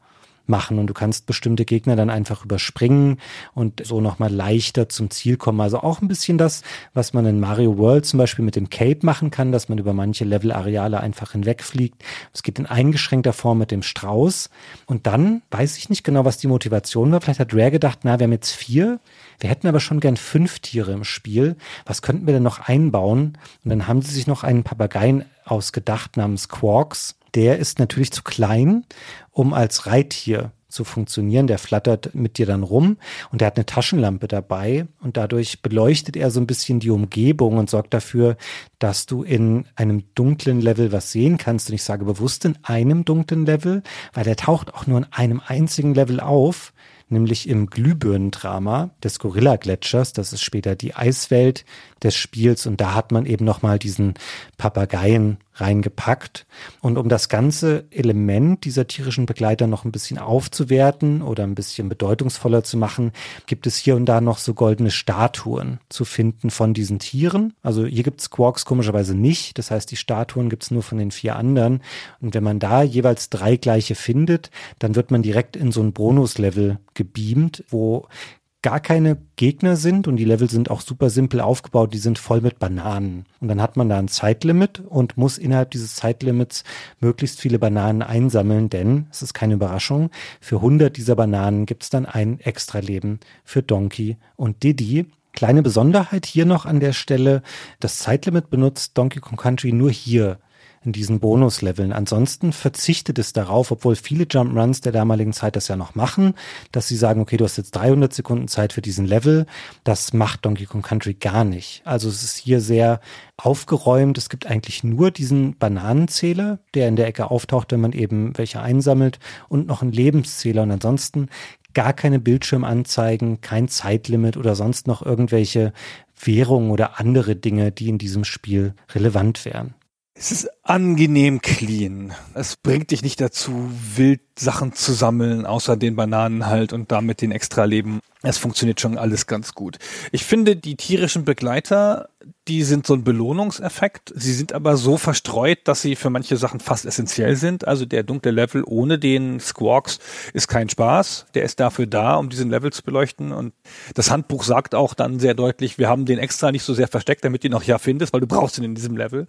machen und du kannst bestimmte Gegner dann einfach überspringen und so nochmal leichter zum Ziel kommen. Also auch ein bisschen das, was man in Mario World zum Beispiel mit dem Cape machen kann, dass man über manche Level-Areale einfach hinwegfliegt. Es geht in eingeschränkter Form mit dem Strauß. Und dann weiß ich nicht genau, was die Motivation war. Vielleicht hat Rare gedacht, na, wir haben jetzt vier. Wir hätten aber schon gern fünf Tiere im Spiel. Was könnten wir denn noch einbauen? Und dann haben sie sich noch einen Papageien ausgedacht namens Quarks der ist natürlich zu klein, um als Reittier zu funktionieren. Der flattert mit dir dann rum und der hat eine Taschenlampe dabei und dadurch beleuchtet er so ein bisschen die Umgebung und sorgt dafür, dass du in einem dunklen Level was sehen kannst. Und ich sage bewusst in einem dunklen Level, weil der taucht auch nur in einem einzigen Level auf nämlich im Glühbirnendrama des Gorilla-Gletschers. Das ist später die Eiswelt des Spiels und da hat man eben nochmal diesen Papageien reingepackt. Und um das ganze Element dieser tierischen Begleiter noch ein bisschen aufzuwerten oder ein bisschen bedeutungsvoller zu machen, gibt es hier und da noch so goldene Statuen zu finden von diesen Tieren. Also hier gibt es Quarks komischerweise nicht. Das heißt, die Statuen gibt es nur von den vier anderen. Und wenn man da jeweils drei gleiche findet, dann wird man direkt in so ein Bonuslevel gebeamt, wo gar keine Gegner sind und die Level sind auch super simpel aufgebaut, die sind voll mit Bananen. Und dann hat man da ein Zeitlimit und muss innerhalb dieses Zeitlimits möglichst viele Bananen einsammeln, denn, es ist keine Überraschung, für 100 dieser Bananen gibt es dann ein Extra-Leben für Donkey und Diddy. Kleine Besonderheit hier noch an der Stelle, das Zeitlimit benutzt Donkey Kong Country nur hier in diesen Bonusleveln. Ansonsten verzichtet es darauf, obwohl viele Jump Runs der damaligen Zeit das ja noch machen, dass sie sagen, okay, du hast jetzt 300 Sekunden Zeit für diesen Level. Das macht Donkey Kong Country gar nicht. Also es ist hier sehr aufgeräumt. Es gibt eigentlich nur diesen Bananenzähler, der in der Ecke auftaucht, wenn man eben welche einsammelt und noch einen Lebenszähler. Und ansonsten gar keine Bildschirmanzeigen, kein Zeitlimit oder sonst noch irgendwelche Währungen oder andere Dinge, die in diesem Spiel relevant wären. Es ist angenehm clean. Es bringt dich nicht dazu, wild Sachen zu sammeln, außer den Bananen halt und damit den Extra-Leben. Es funktioniert schon alles ganz gut. Ich finde, die tierischen Begleiter, die sind so ein Belohnungseffekt. Sie sind aber so verstreut, dass sie für manche Sachen fast essentiell sind. Also der dunkle Level ohne den Squawks ist kein Spaß. Der ist dafür da, um diesen Level zu beleuchten. Und das Handbuch sagt auch dann sehr deutlich, wir haben den extra nicht so sehr versteckt, damit du ihn auch ja findest, weil du brauchst ihn in diesem Level.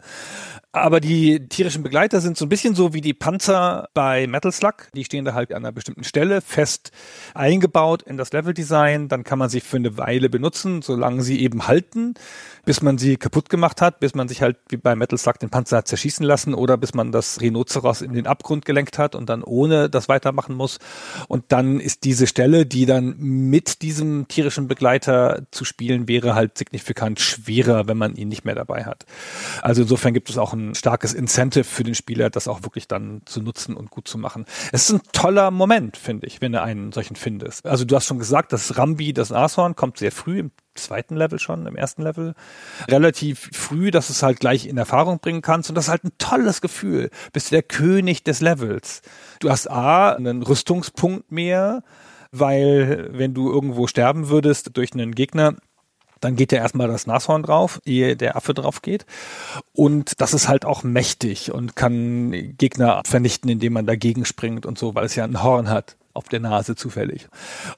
Aber die tierischen Begleiter sind so ein bisschen so wie die Panzer bei Metal Slug. Die stehen da halt an einer bestimmten Stelle fest eingebaut in das Leveldesign. Dann kann man sie für eine Weile benutzen, solange sie eben halten, bis man sie kaputt gemacht hat, bis man sich halt wie bei Metal Slug den Panzer hat zerschießen lassen oder bis man das Rhinoceros in den Abgrund gelenkt hat und dann ohne das weitermachen muss. Und dann ist diese Stelle, die dann mit diesem tierischen Begleiter zu spielen wäre, halt signifikant schwerer, wenn man ihn nicht mehr dabei hat. Also insofern gibt es auch ein starkes Incentive für den Spieler, das auch wirklich dann zu nutzen und gut zu machen. Es ist ein toller Moment, finde ich, wenn du einen solchen findest. Also du hast schon gesagt, das Rambi, das Nashorn, kommt sehr früh im zweiten Level schon, im ersten Level, relativ früh, dass es halt gleich in Erfahrung bringen kannst und das ist halt ein tolles Gefühl. Bist du der König des Levels. Du hast A, einen Rüstungspunkt mehr, weil wenn du irgendwo sterben würdest durch einen Gegner, dann geht ja erstmal das Nashorn drauf, ehe der Affe drauf geht. Und das ist halt auch mächtig und kann Gegner vernichten, indem man dagegen springt und so, weil es ja ein Horn hat auf der Nase zufällig.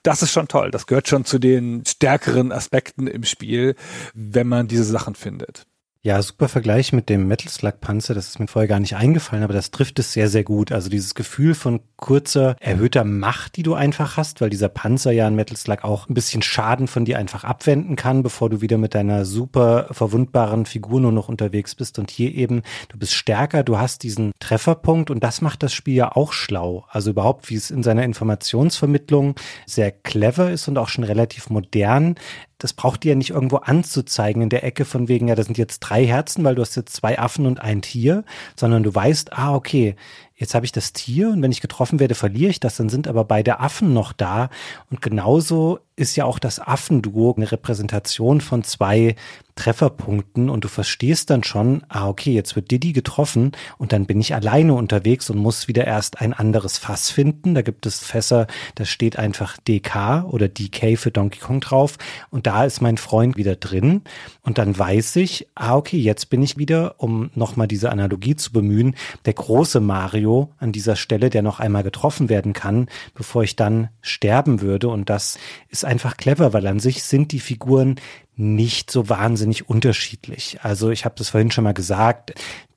Das ist schon toll. Das gehört schon zu den stärkeren Aspekten im Spiel, wenn man diese Sachen findet. Ja, super Vergleich mit dem Metal Slug Panzer. Das ist mir vorher gar nicht eingefallen, aber das trifft es sehr, sehr gut. Also dieses Gefühl von kurzer, erhöhter Macht, die du einfach hast, weil dieser Panzer ja in Metal Slug auch ein bisschen Schaden von dir einfach abwenden kann, bevor du wieder mit deiner super verwundbaren Figur nur noch unterwegs bist. Und hier eben, du bist stärker, du hast diesen Trefferpunkt und das macht das Spiel ja auch schlau. Also überhaupt, wie es in seiner Informationsvermittlung sehr clever ist und auch schon relativ modern das braucht dir ja nicht irgendwo anzuzeigen in der Ecke von wegen, ja, das sind jetzt drei Herzen, weil du hast jetzt zwei Affen und ein Tier, sondern du weißt, ah, okay, jetzt habe ich das Tier und wenn ich getroffen werde, verliere ich das, dann sind aber beide Affen noch da. Und genauso ist ja auch das Affenduo eine Repräsentation von zwei Trefferpunkten und du verstehst dann schon, ah, okay, jetzt wird Diddy getroffen und dann bin ich alleine unterwegs und muss wieder erst ein anderes Fass finden. Da gibt es Fässer, da steht einfach DK oder DK für Donkey Kong drauf und da ist mein Freund wieder drin und dann weiß ich, ah, okay, jetzt bin ich wieder, um nochmal diese Analogie zu bemühen, der große Mario an dieser Stelle, der noch einmal getroffen werden kann, bevor ich dann sterben würde und das ist einfach clever, weil an sich sind die Figuren nicht so wahnsinnig unterschiedlich. Also ich habe das vorhin schon mal gesagt,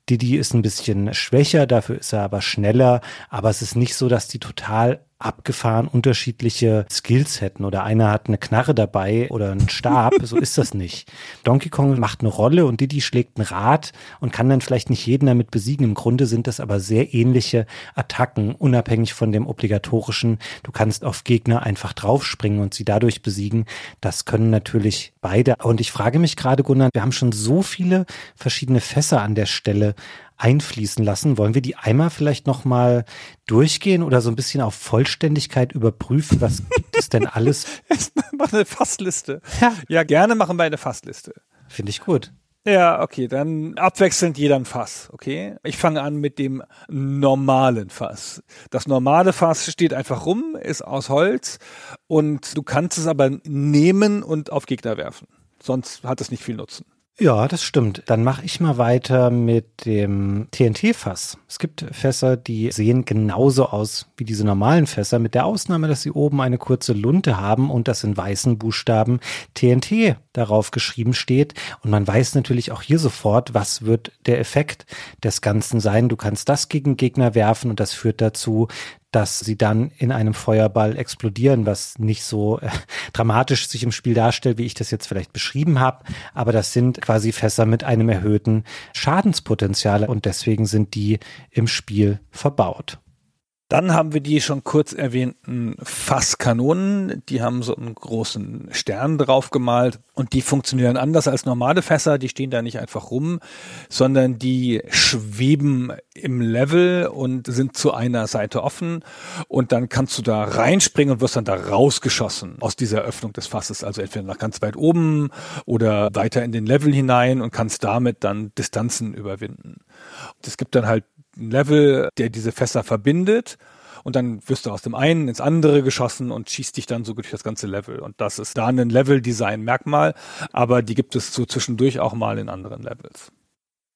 Didi ist ein bisschen schwächer, dafür ist er aber schneller, aber es ist nicht so, dass die total abgefahren unterschiedliche Skills hätten oder einer hat eine Knarre dabei oder einen Stab, so ist das nicht. [LAUGHS] Donkey Kong macht eine Rolle und Diddy schlägt ein Rad und kann dann vielleicht nicht jeden damit besiegen. Im Grunde sind das aber sehr ähnliche Attacken, unabhängig von dem obligatorischen. Du kannst auf Gegner einfach draufspringen und sie dadurch besiegen. Das können natürlich beide. Und ich frage mich gerade, Gunnar, wir haben schon so viele verschiedene Fässer an der Stelle einfließen lassen. Wollen wir die einmal vielleicht nochmal durchgehen oder so ein bisschen auf Vollständigkeit überprüfen? Was gibt es denn alles? [LAUGHS] Mach eine Fassliste. Ja. ja, gerne machen wir eine Fassliste. Finde ich gut. Ja, okay, dann abwechselnd jeder ein Fass, okay? Ich fange an mit dem normalen Fass. Das normale Fass steht einfach rum, ist aus Holz und du kannst es aber nehmen und auf Gegner werfen. Sonst hat es nicht viel Nutzen. Ja, das stimmt. Dann mache ich mal weiter mit dem TNT-Fass. Es gibt Fässer, die sehen genauso aus wie diese normalen Fässer, mit der Ausnahme, dass sie oben eine kurze Lunte haben und das in weißen Buchstaben TNT darauf geschrieben steht. Und man weiß natürlich auch hier sofort, was wird der Effekt des Ganzen sein. Du kannst das gegen Gegner werfen und das führt dazu, dass sie dann in einem Feuerball explodieren, was nicht so äh, dramatisch sich im Spiel darstellt, wie ich das jetzt vielleicht beschrieben habe. Aber das sind quasi Fässer mit einem erhöhten Schadenspotenzial und deswegen sind die im Spiel verbaut. Dann haben wir die schon kurz erwähnten Fasskanonen. Die haben so einen großen Stern drauf gemalt und die funktionieren anders als normale Fässer. Die stehen da nicht einfach rum, sondern die schweben im Level und sind zu einer Seite offen und dann kannst du da reinspringen und wirst dann da rausgeschossen aus dieser Öffnung des Fasses. Also entweder nach ganz weit oben oder weiter in den Level hinein und kannst damit dann Distanzen überwinden. Es gibt dann halt ein Level, der diese Fässer verbindet. Und dann wirst du aus dem einen ins andere geschossen und schießt dich dann so durch das ganze Level. Und das ist da ein Level-Design-Merkmal, aber die gibt es so zwischendurch auch mal in anderen Levels.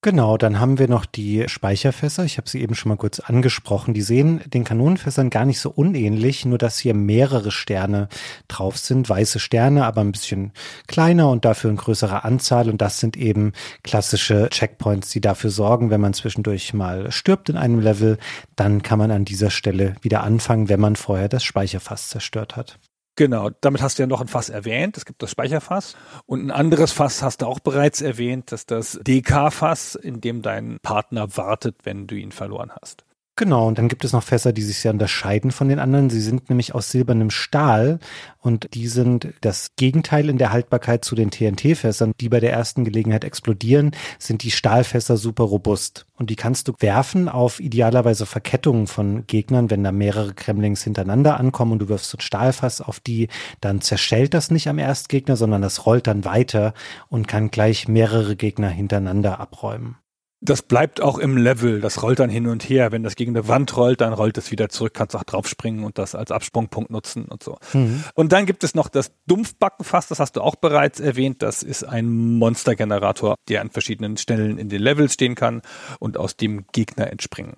Genau, dann haben wir noch die Speicherfässer. Ich habe sie eben schon mal kurz angesprochen. Die sehen den Kanonenfässern gar nicht so unähnlich, nur dass hier mehrere Sterne drauf sind. Weiße Sterne, aber ein bisschen kleiner und dafür in größerer Anzahl. Und das sind eben klassische Checkpoints, die dafür sorgen, wenn man zwischendurch mal stirbt in einem Level, dann kann man an dieser Stelle wieder anfangen, wenn man vorher das Speicherfass zerstört hat. Genau, damit hast du ja noch ein Fass erwähnt. Es gibt das Speicherfass. Und ein anderes Fass hast du auch bereits erwähnt, das ist das DK-Fass, in dem dein Partner wartet, wenn du ihn verloren hast. Genau, und dann gibt es noch Fässer, die sich sehr unterscheiden von den anderen. Sie sind nämlich aus silbernem Stahl und die sind das Gegenteil in der Haltbarkeit zu den TNT-Fässern, die bei der ersten Gelegenheit explodieren, sind die Stahlfässer super robust. Und die kannst du werfen auf idealerweise Verkettungen von Gegnern, wenn da mehrere Kremlings hintereinander ankommen und du wirfst so ein Stahlfass auf die, dann zerschellt das nicht am Erstgegner, sondern das rollt dann weiter und kann gleich mehrere Gegner hintereinander abräumen das bleibt auch im Level. Das rollt dann hin und her. Wenn das gegen eine Wand rollt, dann rollt es wieder zurück, kannst auch draufspringen und das als Absprungpunkt nutzen und so. Mhm. Und dann gibt es noch das Dumpfbackenfass, das hast du auch bereits erwähnt. Das ist ein Monstergenerator, der an verschiedenen Stellen in den Levels stehen kann und aus dem Gegner entspringen.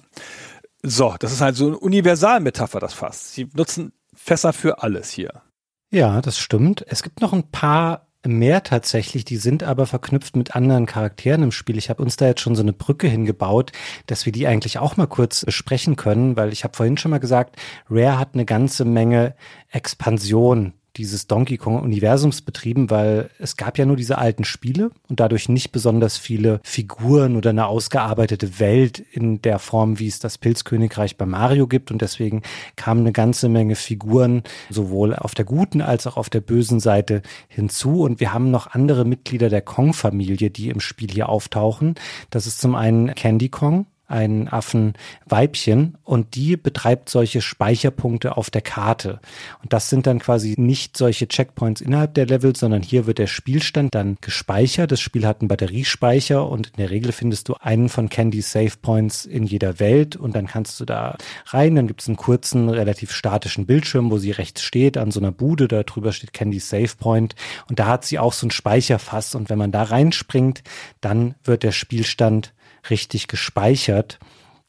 So, das ist halt so eine Universalmetapher, das Fass. Sie nutzen Fässer für alles hier. Ja, das stimmt. Es gibt noch ein paar mehr tatsächlich, die sind aber verknüpft mit anderen Charakteren im Spiel. Ich habe uns da jetzt schon so eine Brücke hingebaut, dass wir die eigentlich auch mal kurz besprechen können, weil ich habe vorhin schon mal gesagt, Rare hat eine ganze Menge Expansion dieses Donkey Kong Universums betrieben, weil es gab ja nur diese alten Spiele und dadurch nicht besonders viele Figuren oder eine ausgearbeitete Welt in der Form, wie es das Pilzkönigreich bei Mario gibt und deswegen kamen eine ganze Menge Figuren sowohl auf der guten als auch auf der bösen Seite hinzu und wir haben noch andere Mitglieder der Kong-Familie, die im Spiel hier auftauchen. Das ist zum einen Candy Kong, ein Affenweibchen und die betreibt solche Speicherpunkte auf der Karte. Und das sind dann quasi nicht solche Checkpoints innerhalb der Level, sondern hier wird der Spielstand dann gespeichert. Das Spiel hat einen Batteriespeicher und in der Regel findest du einen von Candy's Save Points in jeder Welt und dann kannst du da rein. Dann gibt es einen kurzen, relativ statischen Bildschirm, wo sie rechts steht an so einer Bude. Da drüber steht Candy's Save Point und da hat sie auch so ein Speicherfass und wenn man da reinspringt, dann wird der Spielstand richtig gespeichert.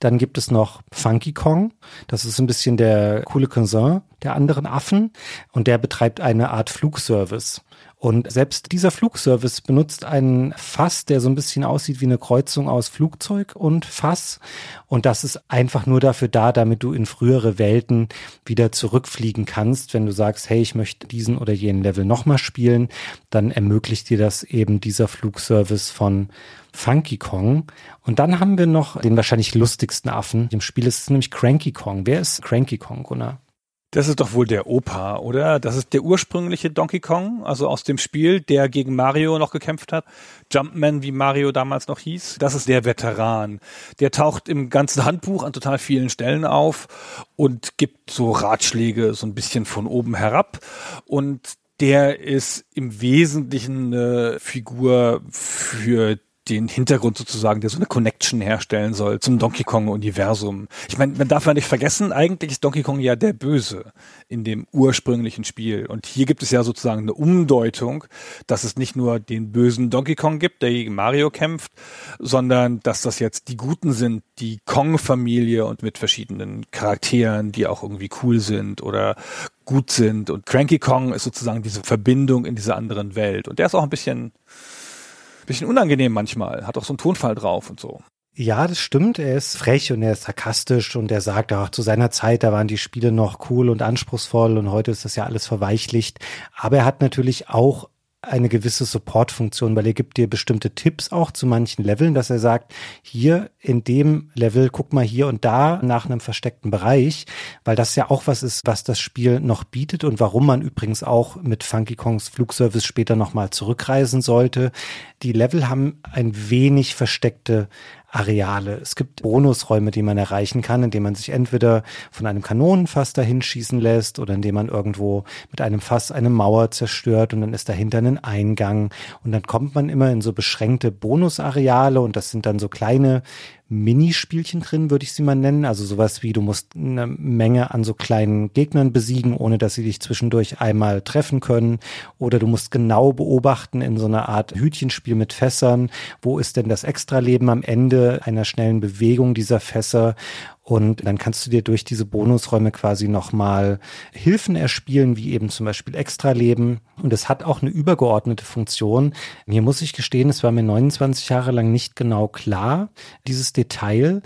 Dann gibt es noch Funky Kong. Das ist ein bisschen der coole Cousin der anderen Affen und der betreibt eine Art Flugservice. Und selbst dieser Flugservice benutzt einen Fass, der so ein bisschen aussieht wie eine Kreuzung aus Flugzeug und Fass. Und das ist einfach nur dafür da, damit du in frühere Welten wieder zurückfliegen kannst. Wenn du sagst, hey, ich möchte diesen oder jenen Level nochmal spielen, dann ermöglicht dir das eben dieser Flugservice von Funky Kong. Und dann haben wir noch den wahrscheinlich lustigsten Affen im Spiel. Es ist nämlich Cranky Kong. Wer ist Cranky Kong, Gunnar? Das ist doch wohl der Opa, oder? Das ist der ursprüngliche Donkey Kong, also aus dem Spiel, der gegen Mario noch gekämpft hat. Jumpman, wie Mario damals noch hieß. Das ist der Veteran. Der taucht im ganzen Handbuch an total vielen Stellen auf und gibt so Ratschläge so ein bisschen von oben herab. Und der ist im Wesentlichen eine Figur für den Hintergrund sozusagen, der so eine Connection herstellen soll zum Donkey Kong-Universum. Ich meine, man darf ja nicht vergessen, eigentlich ist Donkey Kong ja der Böse in dem ursprünglichen Spiel. Und hier gibt es ja sozusagen eine Umdeutung, dass es nicht nur den bösen Donkey Kong gibt, der gegen Mario kämpft, sondern dass das jetzt die Guten sind, die Kong-Familie und mit verschiedenen Charakteren, die auch irgendwie cool sind oder gut sind. Und Cranky Kong ist sozusagen diese Verbindung in dieser anderen Welt. Und der ist auch ein bisschen bisschen unangenehm manchmal, hat auch so einen Tonfall drauf und so. Ja, das stimmt. Er ist frech und er ist sarkastisch und er sagt auch, zu seiner Zeit, da waren die Spiele noch cool und anspruchsvoll und heute ist das ja alles verweichlicht. Aber er hat natürlich auch eine gewisse Support-Funktion, weil er gibt dir bestimmte Tipps auch zu manchen Leveln, dass er sagt, hier in dem Level, guck mal hier und da nach einem versteckten Bereich, weil das ja auch was ist, was das Spiel noch bietet und warum man übrigens auch mit Funky Kongs Flugservice später nochmal zurückreisen sollte. Die Level haben ein wenig versteckte Areale. Es gibt Bonusräume, die man erreichen kann, indem man sich entweder von einem Kanonenfass dahin schießen lässt oder indem man irgendwo mit einem Fass eine Mauer zerstört und dann ist dahinter ein Eingang und dann kommt man immer in so beschränkte Bonusareale und das sind dann so kleine Minispielchen drin, würde ich sie mal nennen. Also sowas wie, du musst eine Menge an so kleinen Gegnern besiegen, ohne dass sie dich zwischendurch einmal treffen können. Oder du musst genau beobachten in so einer Art Hütchenspiel mit Fässern. Wo ist denn das Extraleben am Ende einer schnellen Bewegung dieser Fässer? Und dann kannst du dir durch diese Bonusräume quasi nochmal Hilfen erspielen, wie eben zum Beispiel Extraleben. Und es hat auch eine übergeordnete Funktion. Mir muss ich gestehen, es war mir 29 Jahre lang nicht genau klar, dieses Detail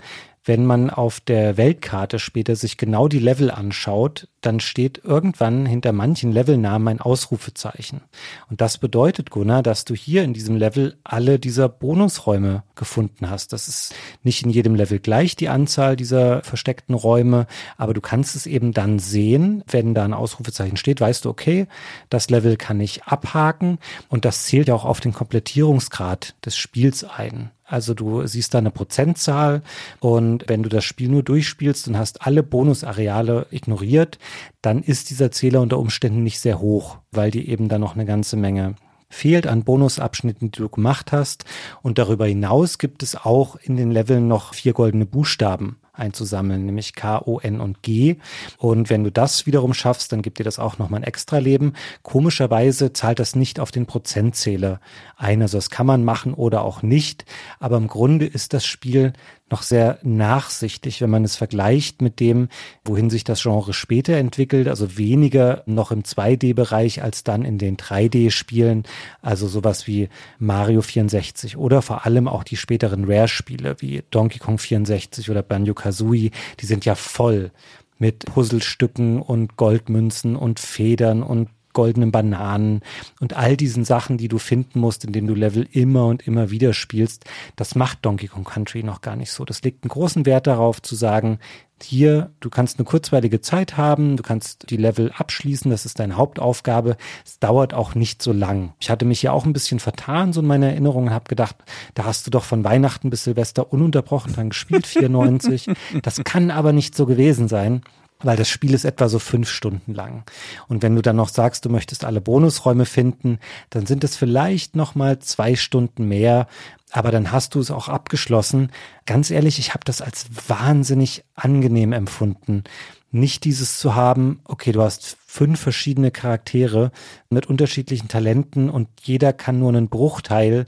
wenn man auf der Weltkarte später sich genau die Level anschaut, dann steht irgendwann hinter manchen Levelnamen ein Ausrufezeichen. Und das bedeutet, Gunnar, dass du hier in diesem Level alle dieser Bonusräume gefunden hast. Das ist nicht in jedem Level gleich die Anzahl dieser versteckten Räume, aber du kannst es eben dann sehen, wenn da ein Ausrufezeichen steht, weißt du, okay, das Level kann ich abhaken und das zählt ja auch auf den Komplettierungsgrad des Spiels ein. Also du siehst da eine Prozentzahl und wenn du das Spiel nur durchspielst und hast alle Bonusareale ignoriert, dann ist dieser Zähler unter Umständen nicht sehr hoch, weil dir eben da noch eine ganze Menge fehlt an Bonusabschnitten, die du gemacht hast. Und darüber hinaus gibt es auch in den Leveln noch vier goldene Buchstaben einzusammeln, nämlich K, O, N und G. Und wenn du das wiederum schaffst, dann gibt dir das auch nochmal ein extra Leben. Komischerweise zahlt das nicht auf den Prozentzähler ein. Also das kann man machen oder auch nicht. Aber im Grunde ist das Spiel noch sehr nachsichtig, wenn man es vergleicht mit dem, wohin sich das Genre später entwickelt, also weniger noch im 2D-Bereich als dann in den 3D-Spielen, also sowas wie Mario 64 oder vor allem auch die späteren Rare-Spiele wie Donkey Kong 64 oder Banjo-Kazooie, die sind ja voll mit Puzzlestücken und Goldmünzen und Federn und goldenen Bananen und all diesen Sachen, die du finden musst, indem du Level immer und immer wieder spielst, das macht Donkey Kong Country noch gar nicht so. Das legt einen großen Wert darauf zu sagen, hier, du kannst eine kurzweilige Zeit haben, du kannst die Level abschließen, das ist deine Hauptaufgabe. Es dauert auch nicht so lang. Ich hatte mich ja auch ein bisschen vertan, so in meiner Erinnerung, und habe gedacht, da hast du doch von Weihnachten bis Silvester ununterbrochen dran gespielt, [LAUGHS] 94. Das kann aber nicht so gewesen sein weil das Spiel ist etwa so fünf Stunden lang. Und wenn du dann noch sagst, du möchtest alle Bonusräume finden, dann sind es vielleicht noch mal zwei Stunden mehr, aber dann hast du es auch abgeschlossen. Ganz ehrlich, ich habe das als wahnsinnig angenehm empfunden. Nicht dieses zu haben, okay, du hast fünf verschiedene Charaktere mit unterschiedlichen Talenten und jeder kann nur einen Bruchteil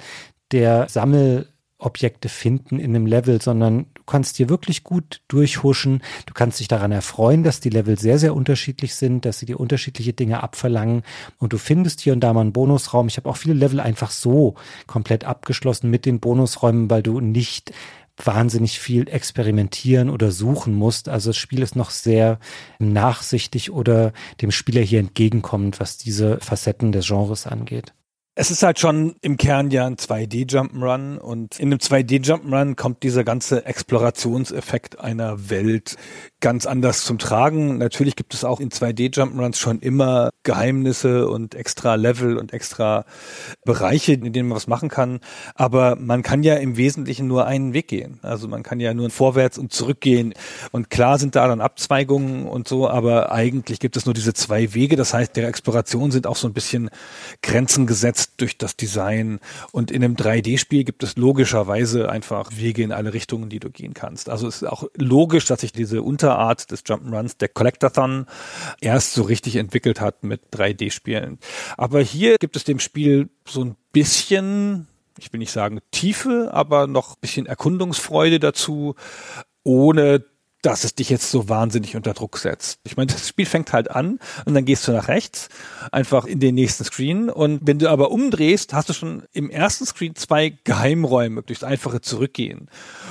der Sammel Objekte finden in einem Level, sondern kannst dir wirklich gut durchhuschen. Du kannst dich daran erfreuen, dass die Level sehr, sehr unterschiedlich sind, dass sie dir unterschiedliche Dinge abverlangen und du findest hier und da mal einen Bonusraum. Ich habe auch viele Level einfach so komplett abgeschlossen mit den Bonusräumen, weil du nicht wahnsinnig viel experimentieren oder suchen musst. Also das Spiel ist noch sehr nachsichtig oder dem Spieler hier entgegenkommend, was diese Facetten des Genres angeht. Es ist halt schon im Kern ja ein 2D-Jump'n'Run und in einem 2D-Jump'n'Run kommt dieser ganze Explorationseffekt einer Welt ganz anders zum Tragen. Natürlich gibt es auch in 2D-Jump'n'Runs schon immer Geheimnisse und extra Level und extra Bereiche, in denen man was machen kann. Aber man kann ja im Wesentlichen nur einen Weg gehen. Also man kann ja nur vorwärts und zurückgehen. Und klar sind da dann Abzweigungen und so, aber eigentlich gibt es nur diese zwei Wege. Das heißt, der Exploration sind auch so ein bisschen Grenzen gesetzt gesetzt durch das Design. Und in einem 3D-Spiel gibt es logischerweise einfach Wege in alle Richtungen, die du gehen kannst. Also es ist auch logisch, dass sich diese Unterart des Jump'n'Runs, der Collectathon, erst so richtig entwickelt hat mit 3D-Spielen. Aber hier gibt es dem Spiel so ein bisschen ich will nicht sagen Tiefe, aber noch ein bisschen Erkundungsfreude dazu, ohne dass es dich jetzt so wahnsinnig unter Druck setzt. Ich meine, das Spiel fängt halt an und dann gehst du nach rechts, einfach in den nächsten Screen. Und wenn du aber umdrehst, hast du schon im ersten Screen zwei Geheimräume durchs einfache Zurückgehen.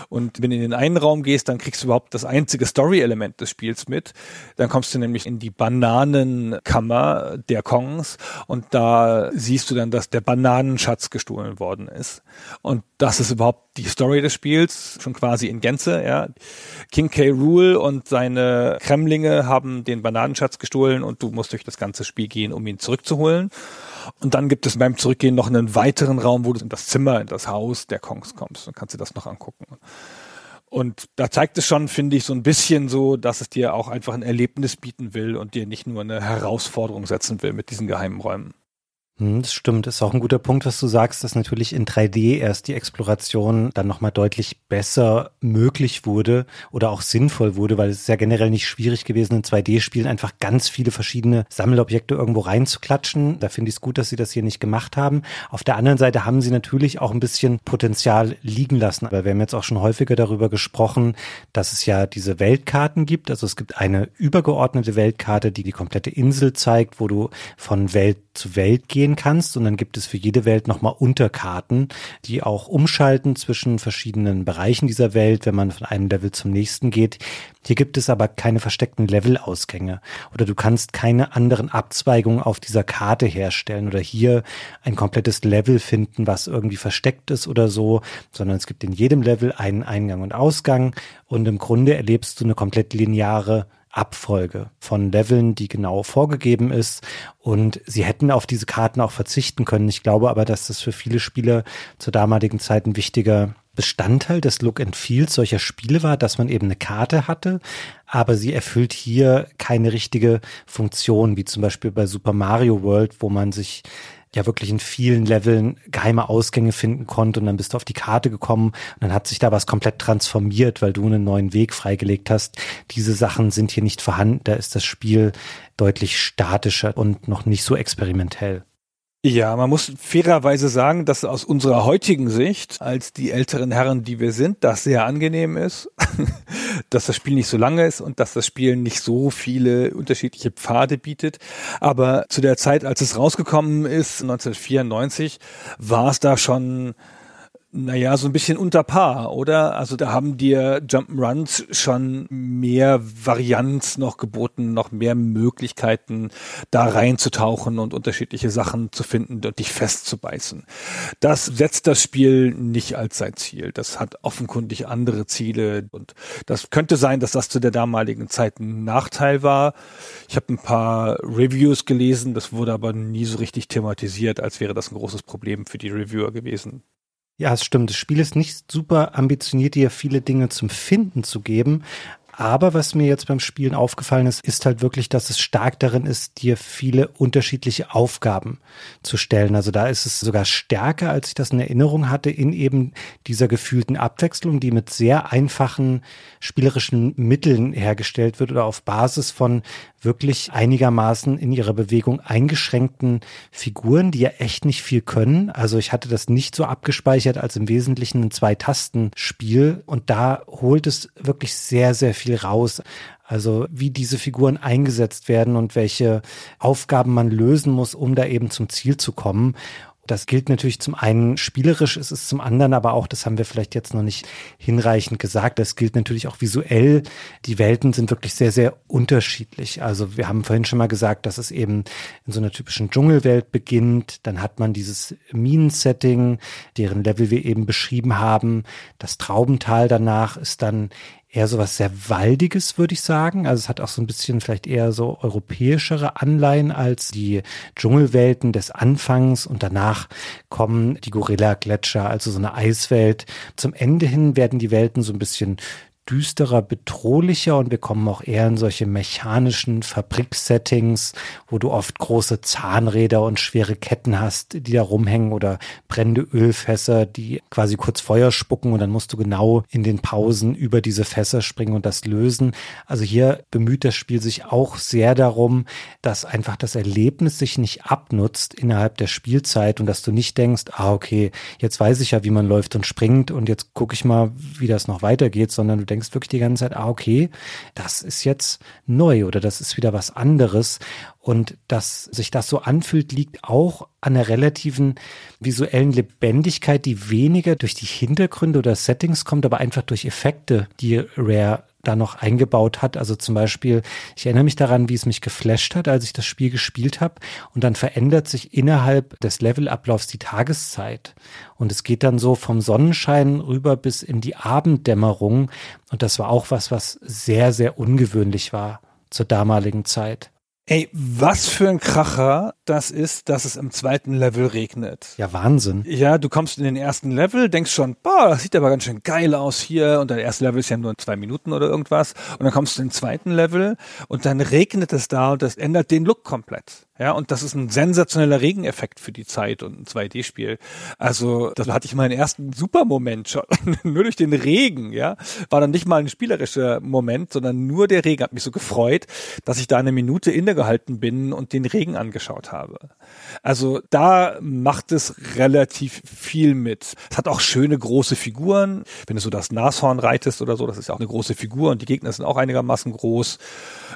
Und wenn du in den einen Raum gehst, dann kriegst du überhaupt das einzige Story-Element des Spiels mit. Dann kommst du nämlich in die Bananenkammer der Kongs und da siehst du dann, dass der Bananenschatz gestohlen worden ist. Und das ist überhaupt die Story des Spiels, schon quasi in Gänze, ja. King K. Rule und seine Kremlinge haben den Bananenschatz gestohlen und du musst durch das ganze Spiel gehen, um ihn zurückzuholen. Und dann gibt es beim Zurückgehen noch einen weiteren Raum, wo du in das Zimmer, in das Haus der Kongs kommst. Dann kannst du das noch angucken. Und da zeigt es schon, finde ich, so ein bisschen so, dass es dir auch einfach ein Erlebnis bieten will und dir nicht nur eine Herausforderung setzen will mit diesen geheimen Räumen. Hm, das stimmt, ist auch ein guter Punkt, was du sagst, dass natürlich in 3D erst die Exploration dann nochmal deutlich besser möglich wurde oder auch sinnvoll wurde, weil es ist ja generell nicht schwierig gewesen, in 2D-Spielen einfach ganz viele verschiedene Sammelobjekte irgendwo reinzuklatschen. Da finde ich es gut, dass sie das hier nicht gemacht haben. Auf der anderen Seite haben sie natürlich auch ein bisschen Potenzial liegen lassen. Aber wir haben jetzt auch schon häufiger darüber gesprochen, dass es ja diese Weltkarten gibt. Also es gibt eine übergeordnete Weltkarte, die die komplette Insel zeigt, wo du von Welt zu Welt gehen gehen kannst. Und dann gibt es für jede Welt nochmal Unterkarten, die auch umschalten zwischen verschiedenen Bereichen dieser Welt, wenn man von einem Level zum nächsten geht. Hier gibt es aber keine versteckten Levelausgänge. Oder du kannst keine anderen Abzweigungen auf dieser Karte herstellen oder hier ein komplettes Level finden, was irgendwie versteckt ist oder so, sondern es gibt in jedem Level einen Eingang und Ausgang. Und im Grunde erlebst du eine komplett lineare Abfolge von Leveln, die genau vorgegeben ist. Und sie hätten auf diese Karten auch verzichten können. Ich glaube aber, dass das für viele Spieler zur damaligen Zeit ein wichtiger Bestandteil des Look and Feels solcher Spiele war, dass man eben eine Karte hatte, aber sie erfüllt hier keine richtige Funktion, wie zum Beispiel bei Super Mario World, wo man sich ja wirklich in vielen Leveln geheime Ausgänge finden konnte und dann bist du auf die Karte gekommen und dann hat sich da was komplett transformiert, weil du einen neuen Weg freigelegt hast. Diese Sachen sind hier nicht vorhanden, da ist das Spiel deutlich statischer und noch nicht so experimentell. Ja, man muss fairerweise sagen, dass aus unserer heutigen Sicht, als die älteren Herren, die wir sind, das sehr angenehm ist, [LAUGHS] dass das Spiel nicht so lange ist und dass das Spiel nicht so viele unterschiedliche Pfade bietet. Aber zu der Zeit, als es rausgekommen ist, 1994, war es da schon naja, so ein bisschen unter Paar, oder? Also da haben dir Jump'n'Runs schon mehr Varianz noch geboten, noch mehr Möglichkeiten, da reinzutauchen und unterschiedliche Sachen zu finden und dich festzubeißen. Das setzt das Spiel nicht als sein Ziel. Das hat offenkundig andere Ziele und das könnte sein, dass das zu der damaligen Zeit ein Nachteil war. Ich habe ein paar Reviews gelesen, das wurde aber nie so richtig thematisiert, als wäre das ein großes Problem für die Reviewer gewesen. Ja, es stimmt. Das Spiel ist nicht super ambitioniert, dir viele Dinge zum Finden zu geben. Aber was mir jetzt beim Spielen aufgefallen ist, ist halt wirklich, dass es stark darin ist, dir viele unterschiedliche Aufgaben zu stellen. Also da ist es sogar stärker, als ich das in Erinnerung hatte, in eben dieser gefühlten Abwechslung, die mit sehr einfachen spielerischen Mitteln hergestellt wird oder auf Basis von wirklich einigermaßen in ihrer Bewegung eingeschränkten Figuren, die ja echt nicht viel können. Also ich hatte das nicht so abgespeichert als im Wesentlichen ein Zwei-Tasten-Spiel und da holt es wirklich sehr, sehr viel raus. Also wie diese Figuren eingesetzt werden und welche Aufgaben man lösen muss, um da eben zum Ziel zu kommen. Das gilt natürlich zum einen spielerisch, es ist zum anderen aber auch, das haben wir vielleicht jetzt noch nicht hinreichend gesagt, das gilt natürlich auch visuell. Die Welten sind wirklich sehr, sehr unterschiedlich. Also wir haben vorhin schon mal gesagt, dass es eben in so einer typischen Dschungelwelt beginnt. Dann hat man dieses Minensetting, deren Level wir eben beschrieben haben. Das Traubental danach ist dann eher so was sehr Waldiges, würde ich sagen. Also es hat auch so ein bisschen vielleicht eher so europäischere Anleihen als die Dschungelwelten des Anfangs und danach kommen die Gorilla-Gletscher, also so eine Eiswelt. Zum Ende hin werden die Welten so ein bisschen düsterer, bedrohlicher und wir kommen auch eher in solche mechanischen Fabriksettings, wo du oft große Zahnräder und schwere Ketten hast, die da rumhängen oder brennende Ölfässer, die quasi kurz Feuer spucken und dann musst du genau in den Pausen über diese Fässer springen und das lösen. Also hier bemüht das Spiel sich auch sehr darum, dass einfach das Erlebnis sich nicht abnutzt innerhalb der Spielzeit und dass du nicht denkst, ah okay, jetzt weiß ich ja, wie man läuft und springt und jetzt gucke ich mal, wie das noch weitergeht, sondern du denkst wirklich die ganze Zeit, ah, okay, das ist jetzt neu oder das ist wieder was anderes. Und dass sich das so anfühlt, liegt auch an der relativen visuellen Lebendigkeit, die weniger durch die Hintergründe oder Settings kommt, aber einfach durch Effekte, die Rare da noch eingebaut hat. Also zum Beispiel, ich erinnere mich daran, wie es mich geflasht hat, als ich das Spiel gespielt habe. Und dann verändert sich innerhalb des Levelablaufs die Tageszeit. Und es geht dann so vom Sonnenschein rüber bis in die Abenddämmerung. Und das war auch was, was sehr, sehr ungewöhnlich war zur damaligen Zeit. Ey, was für ein Kracher das ist, dass es im zweiten Level regnet. Ja, Wahnsinn. Ja, du kommst in den ersten Level, denkst schon, boah, das sieht aber ganz schön geil aus hier. Und der erste Level ist ja nur zwei Minuten oder irgendwas. Und dann kommst du in den zweiten Level und dann regnet es da und das ändert den Look komplett. Ja, und das ist ein sensationeller Regeneffekt für die Zeit und ein 2D-Spiel. Also, das hatte ich meinen ersten Super-Moment schon. [LAUGHS] nur durch den Regen, ja. War dann nicht mal ein spielerischer Moment, sondern nur der Regen hat mich so gefreut, dass ich da eine Minute innegehalten bin und den Regen angeschaut habe. Also, da macht es relativ viel mit. Es hat auch schöne große Figuren. Wenn du so das Nashorn reitest oder so, das ist ja auch eine große Figur und die Gegner sind auch einigermaßen groß.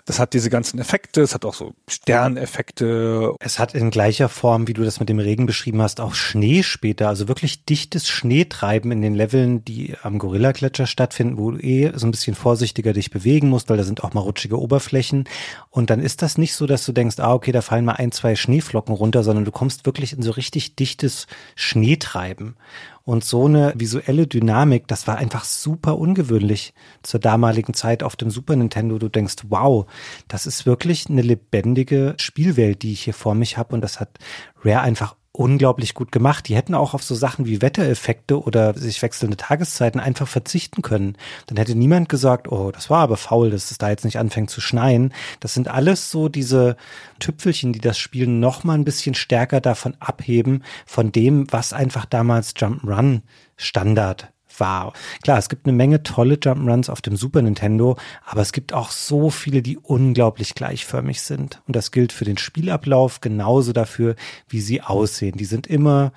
Das hat diese ganzen Effekte. Es hat auch so Sterneffekte es hat in gleicher Form, wie du das mit dem Regen beschrieben hast, auch Schnee später, also wirklich dichtes Schneetreiben in den Leveln, die am Gorilla-Gletscher stattfinden, wo du eh so ein bisschen vorsichtiger dich bewegen musst, weil da sind auch mal rutschige Oberflächen. Und dann ist das nicht so, dass du denkst, ah, okay, da fallen mal ein, zwei Schneeflocken runter, sondern du kommst wirklich in so richtig dichtes Schneetreiben. Und so eine visuelle Dynamik, das war einfach super ungewöhnlich zur damaligen Zeit auf dem Super Nintendo. Du denkst, wow, das ist wirklich eine lebendige Spielwelt, die ich hier vor mich habe. Und das hat Rare einfach unglaublich gut gemacht. Die hätten auch auf so Sachen wie Wettereffekte oder sich wechselnde Tageszeiten einfach verzichten können. Dann hätte niemand gesagt, oh, das war aber faul, dass es da jetzt nicht anfängt zu schneien. Das sind alles so diese Tüpfelchen, die das Spiel noch mal ein bisschen stärker davon abheben, von dem, was einfach damals Jump'n'Run Standard war. Klar, es gibt eine Menge tolle Jump'n'Runs auf dem Super Nintendo, aber es gibt auch so viele, die unglaublich gleichförmig sind. Und das gilt für den Spielablauf genauso dafür, wie sie aussehen. Die sind immer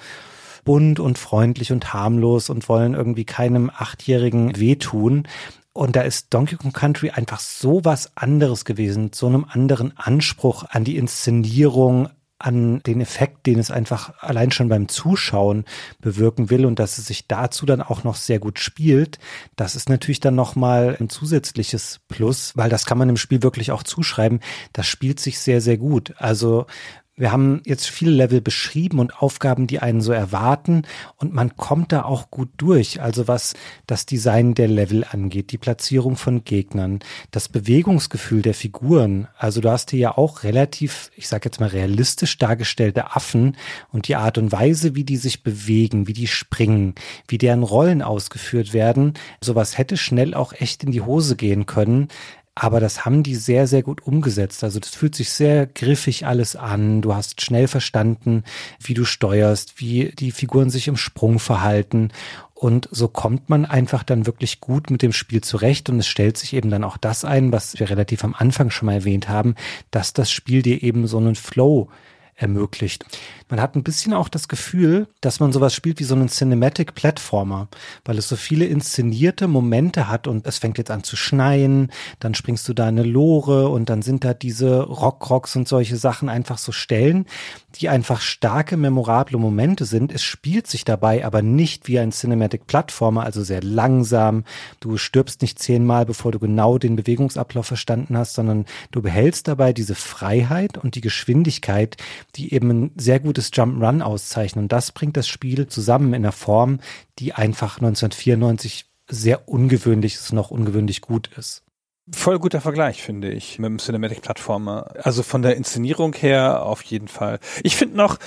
bunt und freundlich und harmlos und wollen irgendwie keinem Achtjährigen wehtun. Und da ist Donkey Kong Country einfach so was anderes gewesen, so einem anderen Anspruch an die Inszenierung, an den Effekt, den es einfach allein schon beim Zuschauen bewirken will und dass es sich dazu dann auch noch sehr gut spielt, das ist natürlich dann nochmal ein zusätzliches Plus, weil das kann man im Spiel wirklich auch zuschreiben. Das spielt sich sehr, sehr gut. Also wir haben jetzt viele Level beschrieben und Aufgaben, die einen so erwarten und man kommt da auch gut durch. Also was das Design der Level angeht, die Platzierung von Gegnern, das Bewegungsgefühl der Figuren. Also du hast hier ja auch relativ, ich sage jetzt mal realistisch dargestellte Affen und die Art und Weise, wie die sich bewegen, wie die springen, wie deren Rollen ausgeführt werden. Sowas hätte schnell auch echt in die Hose gehen können, aber das haben die sehr, sehr gut umgesetzt. Also das fühlt sich sehr griffig alles an. Du hast schnell verstanden, wie du steuerst, wie die Figuren sich im Sprung verhalten. Und so kommt man einfach dann wirklich gut mit dem Spiel zurecht. Und es stellt sich eben dann auch das ein, was wir relativ am Anfang schon mal erwähnt haben, dass das Spiel dir eben so einen Flow ermöglicht. Man hat ein bisschen auch das Gefühl, dass man sowas spielt wie so einen Cinematic Platformer, weil es so viele inszenierte Momente hat und es fängt jetzt an zu schneien, dann springst du da in eine Lore und dann sind da diese Rockrocks und solche Sachen einfach so Stellen, die einfach starke, memorable Momente sind. Es spielt sich dabei aber nicht wie ein Cinematic Platformer, also sehr langsam. Du stirbst nicht zehnmal, bevor du genau den Bewegungsablauf verstanden hast, sondern du behältst dabei diese Freiheit und die Geschwindigkeit, die eben ein sehr gutes Jump'n'Run auszeichnen. Und das bringt das Spiel zusammen in einer Form, die einfach 1994 sehr ungewöhnlich ist, noch ungewöhnlich gut ist. Voll guter Vergleich, finde ich, mit dem Cinematic Plattformer. Also von der Inszenierung her auf jeden Fall. Ich finde noch,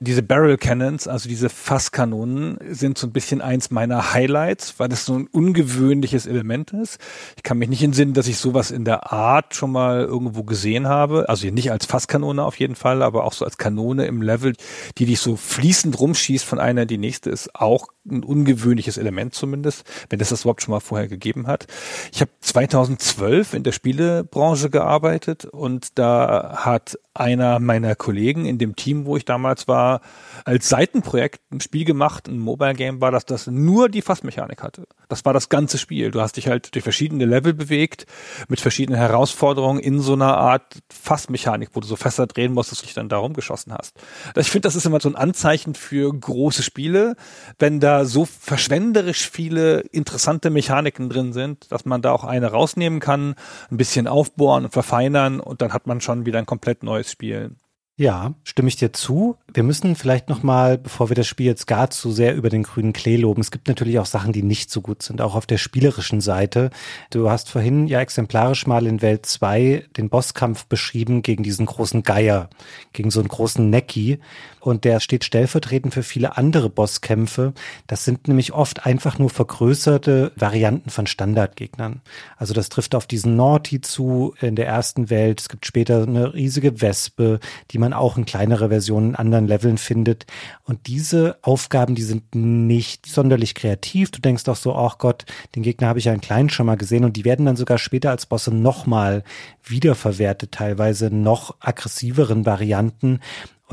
Diese Barrel Cannons, also diese Fasskanonen, sind so ein bisschen eins meiner Highlights, weil das so ein ungewöhnliches Element ist. Ich kann mich nicht entsinnen, dass ich sowas in der Art schon mal irgendwo gesehen habe. Also nicht als Fasskanone auf jeden Fall, aber auch so als Kanone im Level, die dich so fließend rumschießt von einer in die nächste, ist auch ein ungewöhnliches Element zumindest, wenn das das überhaupt schon mal vorher gegeben hat. Ich habe 2012 in der Spielebranche gearbeitet und da hat einer meiner Kollegen in dem Team, wo ich damals war, als Seitenprojekt ein Spiel gemacht, ein Mobile Game war, dass das nur die Fassmechanik hatte. Das war das ganze Spiel. Du hast dich halt durch verschiedene Level bewegt, mit verschiedenen Herausforderungen in so einer Art Fassmechanik, wo du so fester drehen musst, dass du dich dann da rumgeschossen hast. Ich finde, das ist immer so ein Anzeichen für große Spiele, wenn da so verschwenderisch viele interessante Mechaniken drin sind, dass man da auch eine rausnehmen kann, ein bisschen aufbohren und verfeinern und dann hat man schon wieder ein komplett neues Spiel. Ja, stimme ich dir zu. Wir müssen vielleicht nochmal, bevor wir das Spiel jetzt gar zu sehr über den grünen Klee loben, es gibt natürlich auch Sachen, die nicht so gut sind, auch auf der spielerischen Seite. Du hast vorhin ja exemplarisch mal in Welt 2 den Bosskampf beschrieben gegen diesen großen Geier, gegen so einen großen Necki. Und der steht stellvertretend für viele andere Bosskämpfe. Das sind nämlich oft einfach nur vergrößerte Varianten von Standardgegnern. Also das trifft auf diesen Naughty zu in der ersten Welt. Es gibt später eine riesige Wespe, die man auch in kleinere Versionen in anderen Leveln findet. Und diese Aufgaben, die sind nicht sonderlich kreativ. Du denkst auch so, ach Gott, den Gegner habe ich ja in kleinen schon mal gesehen. Und die werden dann sogar später als Bosse nochmal wiederverwertet, teilweise noch aggressiveren Varianten.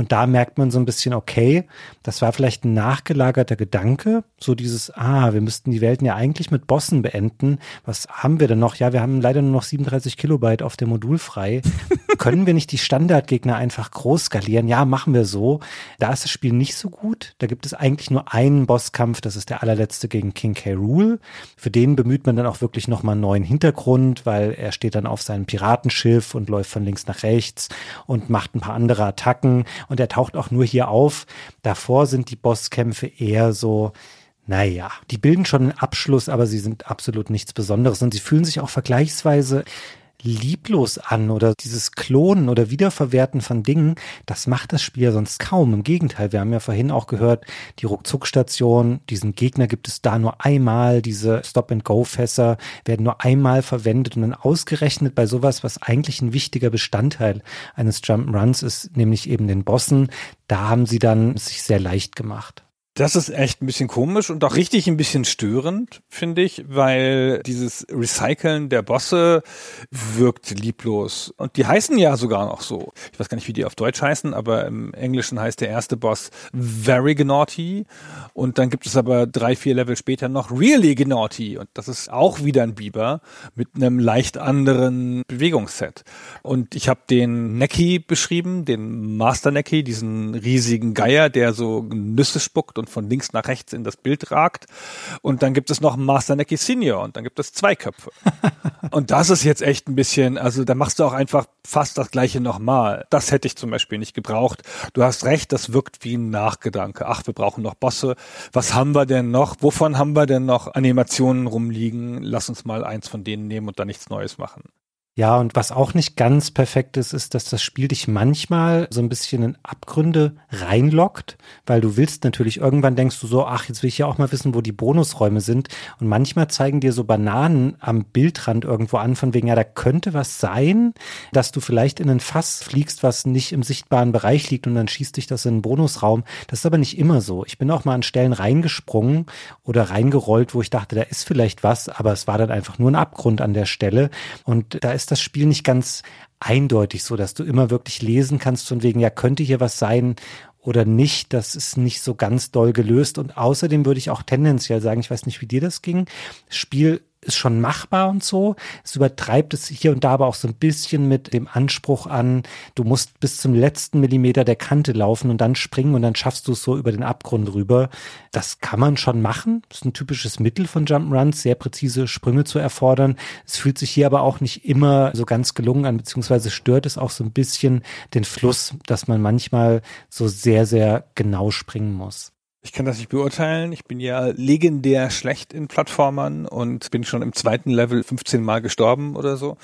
Und da merkt man so ein bisschen, okay, das war vielleicht ein nachgelagerter Gedanke, so dieses, ah, wir müssten die Welten ja eigentlich mit Bossen beenden. Was haben wir denn noch? Ja, wir haben leider nur noch 37 Kilobyte auf dem Modul frei. [LAUGHS] Können wir nicht die Standardgegner einfach groß skalieren? Ja, machen wir so. Da ist das Spiel nicht so gut. Da gibt es eigentlich nur einen Bosskampf, das ist der allerletzte gegen King K. Rule. Für den bemüht man dann auch wirklich nochmal einen neuen Hintergrund, weil er steht dann auf seinem Piratenschiff und läuft von links nach rechts und macht ein paar andere Attacken und er taucht auch nur hier auf. Davor sind die Bosskämpfe eher so, naja, die bilden schon einen Abschluss, aber sie sind absolut nichts Besonderes und sie fühlen sich auch vergleichsweise lieblos an oder dieses Klonen oder Wiederverwerten von Dingen, das macht das Spiel sonst kaum. Im Gegenteil, wir haben ja vorhin auch gehört, die Ruckzuckstation, diesen Gegner gibt es da nur einmal, diese Stop-and-Go-Fässer werden nur einmal verwendet und dann ausgerechnet bei sowas, was eigentlich ein wichtiger Bestandteil eines Jump'n'Runs ist, nämlich eben den Bossen, da haben sie dann sich sehr leicht gemacht. Das ist echt ein bisschen komisch und auch richtig ein bisschen störend, finde ich, weil dieses Recyceln der Bosse wirkt lieblos. Und die heißen ja sogar noch so. Ich weiß gar nicht, wie die auf Deutsch heißen, aber im Englischen heißt der erste Boss Very Gnaughty. Und dann gibt es aber drei, vier Level später noch Really Gnaughty. Und das ist auch wieder ein Biber mit einem leicht anderen Bewegungsset. Und ich habe den Necki beschrieben, den Master Necki, diesen riesigen Geier, der so Nüsse spuckt und von links nach rechts in das Bild ragt. Und dann gibt es noch Master Neki Senior und dann gibt es zwei Köpfe. [LAUGHS] und das ist jetzt echt ein bisschen, also da machst du auch einfach fast das gleiche nochmal. Das hätte ich zum Beispiel nicht gebraucht. Du hast recht, das wirkt wie ein Nachgedanke. Ach, wir brauchen noch Bosse. Was haben wir denn noch? Wovon haben wir denn noch Animationen rumliegen? Lass uns mal eins von denen nehmen und da nichts Neues machen. Ja, und was auch nicht ganz perfekt ist, ist, dass das Spiel dich manchmal so ein bisschen in Abgründe reinlockt, weil du willst natürlich, irgendwann denkst du so, ach, jetzt will ich ja auch mal wissen, wo die Bonusräume sind. Und manchmal zeigen dir so Bananen am Bildrand irgendwo an, von wegen, ja, da könnte was sein, dass du vielleicht in ein Fass fliegst, was nicht im sichtbaren Bereich liegt und dann schießt dich das in einen Bonusraum. Das ist aber nicht immer so. Ich bin auch mal an Stellen reingesprungen oder reingerollt, wo ich dachte, da ist vielleicht was, aber es war dann einfach nur ein Abgrund an der Stelle. Und da ist ist das Spiel nicht ganz eindeutig so, dass du immer wirklich lesen kannst von wegen, ja, könnte hier was sein oder nicht. Das ist nicht so ganz doll gelöst. Und außerdem würde ich auch tendenziell sagen, ich weiß nicht, wie dir das ging. Spiel ist schon machbar und so. Es übertreibt es hier und da aber auch so ein bisschen mit dem Anspruch an, du musst bis zum letzten Millimeter der Kante laufen und dann springen und dann schaffst du es so über den Abgrund rüber. Das kann man schon machen. Das ist ein typisches Mittel von Jump'n'Runs, sehr präzise Sprünge zu erfordern. Es fühlt sich hier aber auch nicht immer so ganz gelungen an, beziehungsweise stört es auch so ein bisschen den Fluss, dass man manchmal so sehr, sehr genau springen muss. Ich kann das nicht beurteilen. Ich bin ja legendär schlecht in Plattformern und bin schon im zweiten Level 15 Mal gestorben oder so.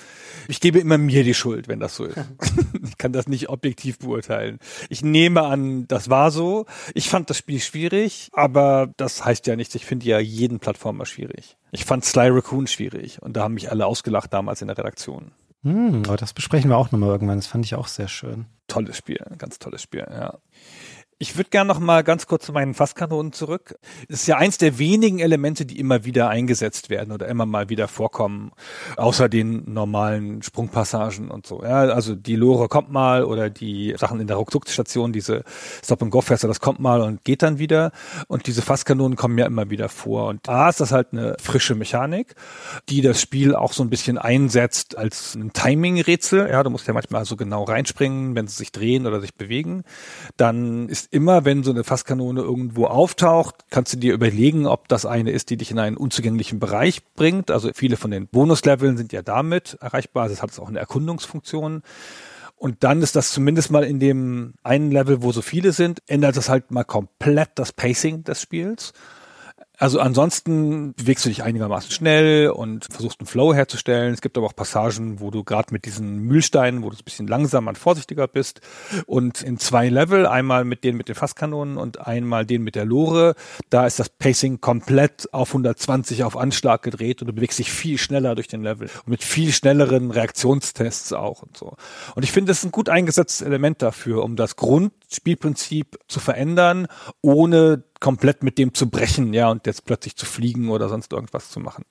Ich gebe immer mir die Schuld, wenn das so ist. [LAUGHS] ich kann das nicht objektiv beurteilen. Ich nehme an, das war so. Ich fand das Spiel schwierig, aber das heißt ja nichts. Ich finde ja jeden Plattformer schwierig. Ich fand Sly Raccoon schwierig und da haben mich alle ausgelacht damals in der Redaktion. Hm, aber das besprechen wir auch nochmal irgendwann. Das fand ich auch sehr schön. Tolles Spiel, ganz tolles Spiel, ja. Ich würde gerne noch mal ganz kurz zu meinen Fasskanonen zurück. Es ist ja eins der wenigen Elemente, die immer wieder eingesetzt werden oder immer mal wieder vorkommen, außer den normalen Sprungpassagen und so. Ja, also die Lore kommt mal oder die Sachen in der Ruckzuckstation, diese Stop-and-Go-Fässer, das kommt mal und geht dann wieder. Und diese Fasskanonen kommen ja immer wieder vor. Und da ist das halt eine frische Mechanik, die das Spiel auch so ein bisschen einsetzt als ein Timing-Rätsel. Ja, du musst ja manchmal so genau reinspringen, wenn sie sich drehen oder sich bewegen. Dann ist immer, wenn so eine Fasskanone irgendwo auftaucht, kannst du dir überlegen, ob das eine ist, die dich in einen unzugänglichen Bereich bringt. Also viele von den Bonusleveln sind ja damit erreichbar. Also es hat auch eine Erkundungsfunktion. Und dann ist das zumindest mal in dem einen Level, wo so viele sind, ändert das halt mal komplett das Pacing des Spiels. Also ansonsten bewegst du dich einigermaßen schnell und versuchst einen Flow herzustellen. Es gibt aber auch Passagen, wo du gerade mit diesen Mühlsteinen, wo du ein bisschen langsamer und vorsichtiger bist. Und in zwei Level, einmal mit denen mit den Fasskanonen und einmal den mit der Lore, da ist das Pacing komplett auf 120 auf Anschlag gedreht und du bewegst dich viel schneller durch den Level. Und mit viel schnelleren Reaktionstests auch und so. Und ich finde, das ist ein gut eingesetztes Element dafür, um das Grundspielprinzip zu verändern, ohne komplett mit dem zu brechen, ja, und jetzt plötzlich zu fliegen oder sonst irgendwas zu machen.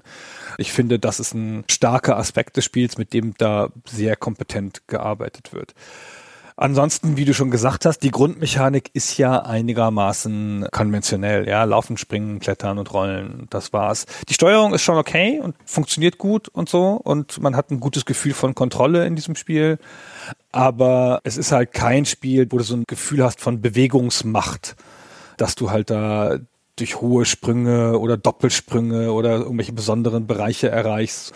Ich finde, das ist ein starker Aspekt des Spiels, mit dem da sehr kompetent gearbeitet wird. Ansonsten, wie du schon gesagt hast, die Grundmechanik ist ja einigermaßen konventionell, ja, laufen, springen, klettern und rollen, das war's. Die Steuerung ist schon okay und funktioniert gut und so und man hat ein gutes Gefühl von Kontrolle in diesem Spiel, aber es ist halt kein Spiel, wo du so ein Gefühl hast von Bewegungsmacht dass du halt da durch hohe Sprünge oder Doppelsprünge oder irgendwelche besonderen Bereiche erreichst.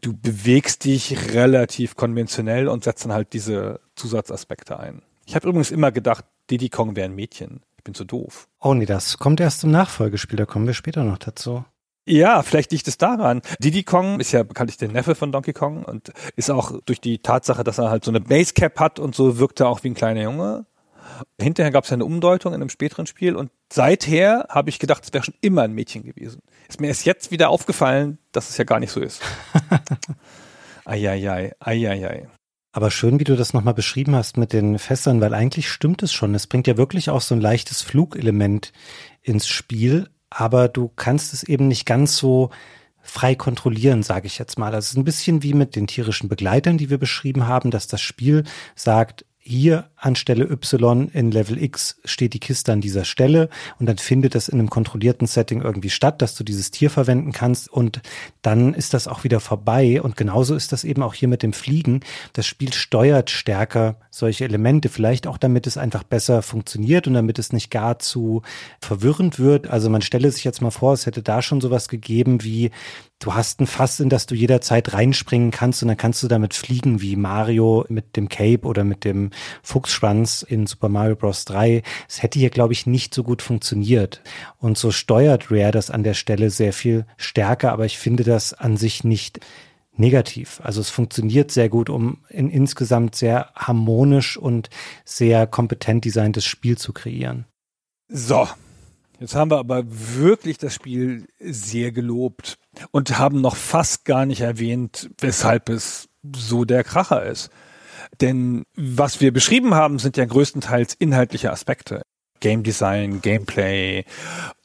Du bewegst dich relativ konventionell und setzt dann halt diese Zusatzaspekte ein. Ich habe übrigens immer gedacht, Diddy Kong wäre ein Mädchen. Ich bin zu doof. Oh nee, das kommt erst im Nachfolgespiel, da kommen wir später noch dazu. Ja, vielleicht liegt es daran. Diddy Kong ist ja bekanntlich der Neffe von Donkey Kong und ist auch durch die Tatsache, dass er halt so eine Basecap hat und so wirkt er auch wie ein kleiner Junge. Hinterher gab es eine Umdeutung in einem späteren Spiel und seither habe ich gedacht, es wäre schon immer ein Mädchen gewesen. Ist mir erst jetzt wieder aufgefallen, dass es ja gar nicht so ist. [LAUGHS] Eieiei, eieiei. Aber schön, wie du das nochmal beschrieben hast mit den Fässern, weil eigentlich stimmt es schon. Es bringt ja wirklich auch so ein leichtes Flugelement ins Spiel, aber du kannst es eben nicht ganz so frei kontrollieren, sage ich jetzt mal. Das ist ein bisschen wie mit den tierischen Begleitern, die wir beschrieben haben, dass das Spiel sagt, hier anstelle Y in Level X steht die Kiste an dieser Stelle und dann findet das in einem kontrollierten Setting irgendwie statt, dass du dieses Tier verwenden kannst und dann ist das auch wieder vorbei und genauso ist das eben auch hier mit dem Fliegen. Das Spiel steuert stärker solche Elemente, vielleicht auch damit es einfach besser funktioniert und damit es nicht gar zu verwirrend wird. Also man stelle sich jetzt mal vor, es hätte da schon sowas gegeben wie du hast ein Fass, in das du jederzeit reinspringen kannst und dann kannst du damit fliegen wie Mario mit dem Cape oder mit dem Fuchsschwanz in Super Mario Bros. 3. Es hätte hier, glaube ich, nicht so gut funktioniert. Und so steuert Rare das an der Stelle sehr viel stärker, aber ich finde das an sich nicht negativ. Also es funktioniert sehr gut, um ein insgesamt sehr harmonisch und sehr kompetent designtes Spiel zu kreieren. So, Jetzt haben wir aber wirklich das Spiel sehr gelobt und haben noch fast gar nicht erwähnt, weshalb es so der Kracher ist. Denn was wir beschrieben haben, sind ja größtenteils inhaltliche Aspekte. Game Design, Gameplay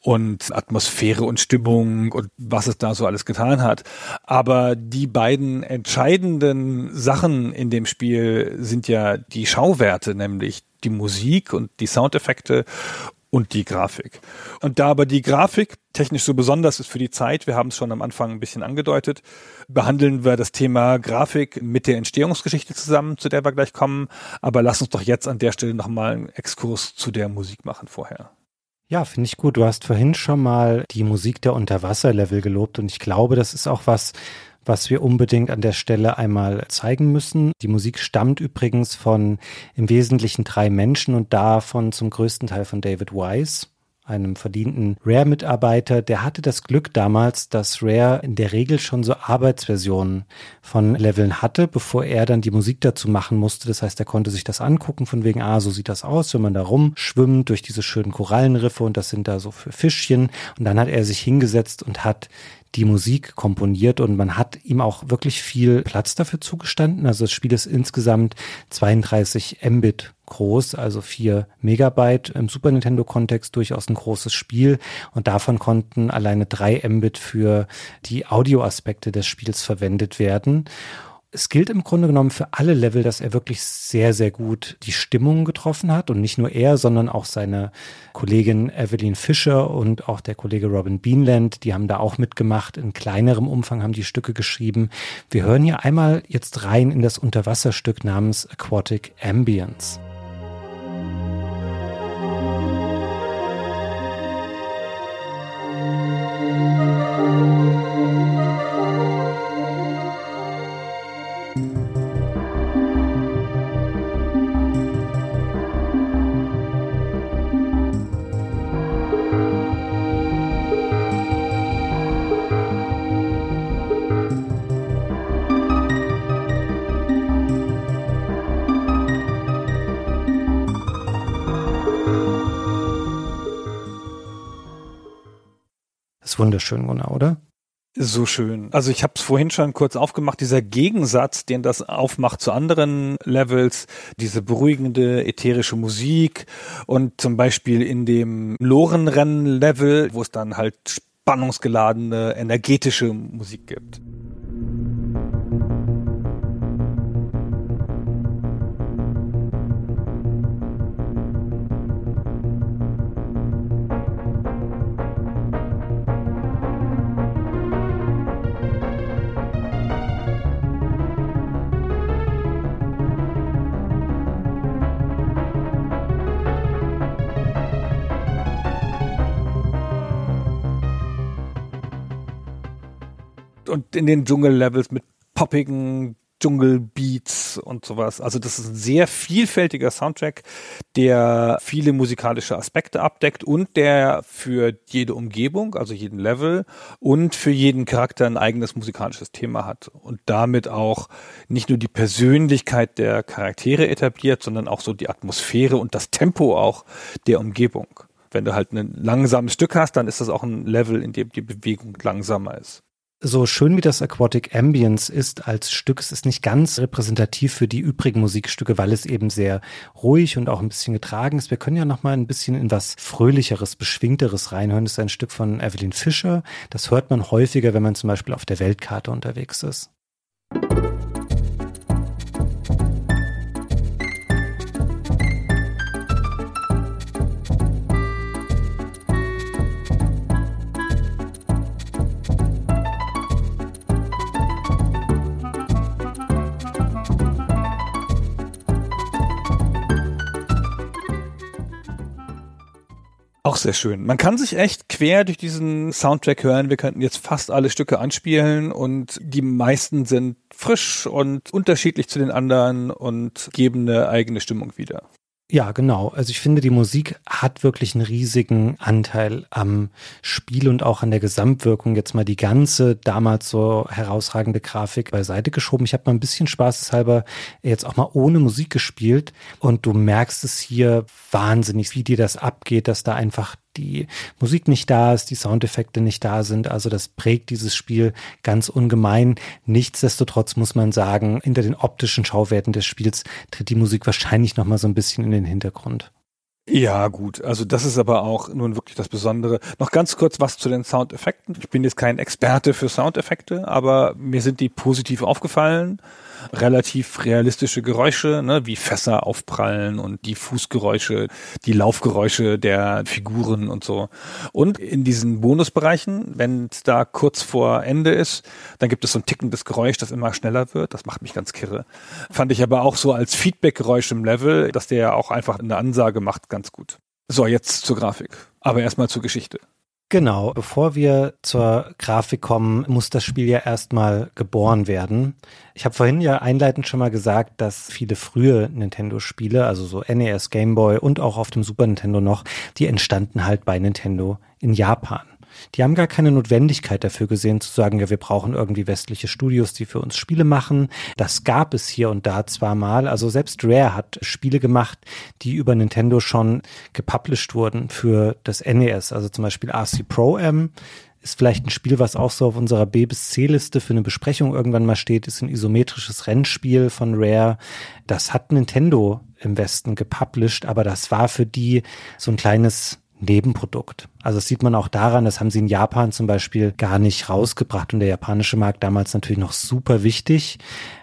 und Atmosphäre und Stimmung und was es da so alles getan hat. Aber die beiden entscheidenden Sachen in dem Spiel sind ja die Schauwerte, nämlich die Musik und die Soundeffekte und die Grafik. Und da aber die Grafik technisch so besonders ist für die Zeit, wir haben es schon am Anfang ein bisschen angedeutet, behandeln wir das Thema Grafik mit der Entstehungsgeschichte zusammen, zu der wir gleich kommen. Aber lass uns doch jetzt an der Stelle nochmal einen Exkurs zu der Musik machen vorher. Ja, finde ich gut. Du hast vorhin schon mal die Musik der Unterwasserlevel gelobt und ich glaube, das ist auch was, was wir unbedingt an der Stelle einmal zeigen müssen. Die Musik stammt übrigens von im Wesentlichen drei Menschen und davon zum größten Teil von David Wise. einem verdienten Rare-Mitarbeiter, der hatte das Glück damals, dass Rare in der Regel schon so Arbeitsversionen von Leveln hatte, bevor er dann die Musik dazu machen musste. Das heißt, er konnte sich das angucken von wegen, ah, so sieht das aus, wenn man da rumschwimmt durch diese schönen Korallenriffe und das sind da so für Fischchen. Und dann hat er sich hingesetzt und hat die Musik komponiert und man hat ihm auch wirklich viel Platz dafür zugestanden. Also das Spiel ist insgesamt 32 Mbit groß, also 4 Megabyte im Super Nintendo Kontext durchaus ein großes Spiel und davon konnten alleine 3 Mbit für die Audioaspekte des Spiels verwendet werden es gilt im Grunde genommen für alle Level, dass er wirklich sehr, sehr gut die Stimmung getroffen hat. Und nicht nur er, sondern auch seine Kollegin Evelyn Fischer und auch der Kollege Robin Beanland, die haben da auch mitgemacht. In kleinerem Umfang haben die Stücke geschrieben. Wir hören hier einmal jetzt rein in das Unterwasserstück namens Aquatic Ambience. Wunderschön, Gunnar, oder? So schön. Also ich habe es vorhin schon kurz aufgemacht, dieser Gegensatz, den das aufmacht zu anderen Levels, diese beruhigende ätherische Musik und zum Beispiel in dem Lorenrennen-Level, wo es dann halt spannungsgeladene, energetische Musik gibt. Und in den Dschungellevels mit poppigen Dschungelbeats und sowas. Also das ist ein sehr vielfältiger Soundtrack, der viele musikalische Aspekte abdeckt und der für jede Umgebung, also jeden Level und für jeden Charakter ein eigenes musikalisches Thema hat und damit auch nicht nur die Persönlichkeit der Charaktere etabliert, sondern auch so die Atmosphäre und das Tempo auch der Umgebung. Wenn du halt ein langsames Stück hast, dann ist das auch ein Level, in dem die Bewegung langsamer ist so schön wie das Aquatic Ambience ist als Stück, es ist nicht ganz repräsentativ für die übrigen Musikstücke, weil es eben sehr ruhig und auch ein bisschen getragen ist. Wir können ja noch mal ein bisschen in was fröhlicheres, beschwingteres reinhören. Das ist ein Stück von Evelyn Fischer. Das hört man häufiger, wenn man zum Beispiel auf der Weltkarte unterwegs ist. Sehr schön. Man kann sich echt quer durch diesen Soundtrack hören. Wir könnten jetzt fast alle Stücke anspielen und die meisten sind frisch und unterschiedlich zu den anderen und geben eine eigene Stimmung wieder. Ja, genau. Also ich finde, die Musik hat wirklich einen riesigen Anteil am Spiel und auch an der Gesamtwirkung. Jetzt mal die ganze damals so herausragende Grafik beiseite geschoben. Ich habe mal ein bisschen spaßeshalber jetzt auch mal ohne Musik gespielt und du merkst es hier wahnsinnig, wie dir das abgeht, dass da einfach die Musik nicht da ist, die Soundeffekte nicht da sind. Also das prägt dieses Spiel ganz ungemein. Nichtsdestotrotz muss man sagen, hinter den optischen Schauwerten des Spiels tritt die Musik wahrscheinlich noch mal so ein bisschen in den Hintergrund. Ja, gut. Also das ist aber auch nun wirklich das Besondere. Noch ganz kurz was zu den Soundeffekten. Ich bin jetzt kein Experte für Soundeffekte, aber mir sind die positiv aufgefallen relativ realistische Geräusche, ne, wie Fässer aufprallen und die Fußgeräusche, die Laufgeräusche der Figuren und so. Und in diesen Bonusbereichen, wenn es da kurz vor Ende ist, dann gibt es so ein tickendes Geräusch, das immer schneller wird. Das macht mich ganz kirre. Fand ich aber auch so als Feedback-Geräusch im Level, dass der auch einfach eine Ansage macht, ganz gut. So, jetzt zur Grafik. Aber erstmal zur Geschichte. Genau, bevor wir zur Grafik kommen, muss das Spiel ja erstmal geboren werden. Ich habe vorhin ja einleitend schon mal gesagt, dass viele frühe Nintendo-Spiele, also so NES, Game Boy und auch auf dem Super Nintendo noch, die entstanden halt bei Nintendo in Japan. Die haben gar keine Notwendigkeit dafür gesehen zu sagen, ja, wir brauchen irgendwie westliche Studios, die für uns Spiele machen. Das gab es hier und da zwar mal. Also selbst Rare hat Spiele gemacht, die über Nintendo schon gepublished wurden für das NES. Also zum Beispiel RC Pro M ist vielleicht ein Spiel, was auch so auf unserer B bis C Liste für eine Besprechung irgendwann mal steht, ist ein isometrisches Rennspiel von Rare. Das hat Nintendo im Westen gepublished, aber das war für die so ein kleines Nebenprodukt. Also das sieht man auch daran, das haben sie in Japan zum Beispiel gar nicht rausgebracht und der japanische Markt damals natürlich noch super wichtig.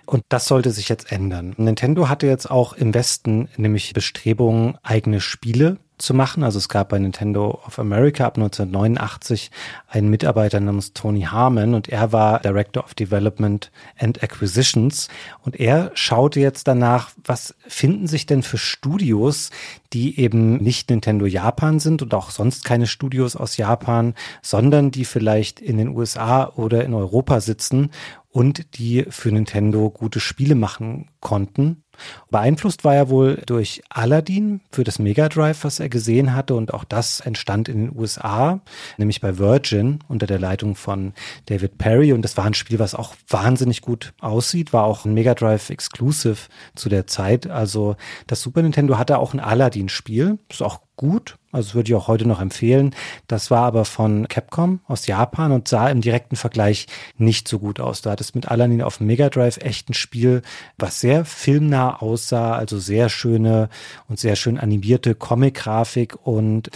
Und das sollte sich jetzt ändern. Nintendo hatte jetzt auch im Westen nämlich Bestrebungen, eigene Spiele zu machen. Also es gab bei Nintendo of America ab 1989 einen Mitarbeiter namens Tony Harmon und er war Director of Development and Acquisitions und er schaute jetzt danach, was finden sich denn für Studios, die eben nicht Nintendo Japan sind und auch sonst keine Studios aus Japan, sondern die vielleicht in den USA oder in Europa sitzen und die für Nintendo gute Spiele machen konnten. Beeinflusst war er wohl durch Aladdin für das Mega Drive, was er gesehen hatte. Und auch das entstand in den USA, nämlich bei Virgin unter der Leitung von David Perry. Und das war ein Spiel, was auch wahnsinnig gut aussieht, war auch ein Mega Drive Exclusive zu der Zeit. Also das Super Nintendo hatte auch ein Aladdin-Spiel. Ist auch gut. Also würde ich auch heute noch empfehlen. Das war aber von Capcom aus Japan und sah im direkten Vergleich nicht so gut aus. Da hat es mit Aladdin auf dem Mega Drive echt ein Spiel, was sehr filmnah aussah, also sehr schöne und sehr schön animierte Comic-Grafik und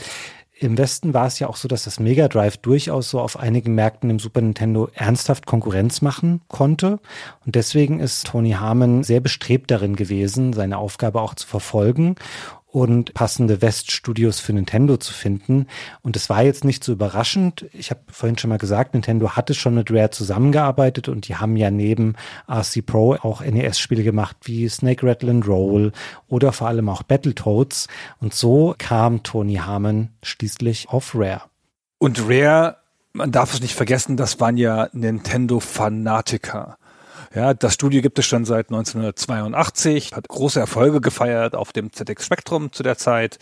im Westen war es ja auch so, dass das Mega Drive durchaus so auf einigen Märkten im Super Nintendo ernsthaft Konkurrenz machen konnte. Und deswegen ist Tony Harmon sehr bestrebt darin gewesen, seine Aufgabe auch zu verfolgen und passende West-Studios für Nintendo zu finden. Und es war jetzt nicht so überraschend. Ich habe vorhin schon mal gesagt, Nintendo hatte schon mit Rare zusammengearbeitet und die haben ja neben RC Pro auch NES-Spiele gemacht wie Snake Rattle and Roll oder vor allem auch Battletoads. Und so kam Tony Harmon schließlich auf Rare. Und Rare, man darf es nicht vergessen, das waren ja Nintendo-Fanatiker. Ja, das Studio gibt es schon seit 1982, hat große Erfolge gefeiert auf dem ZX Spectrum zu der Zeit,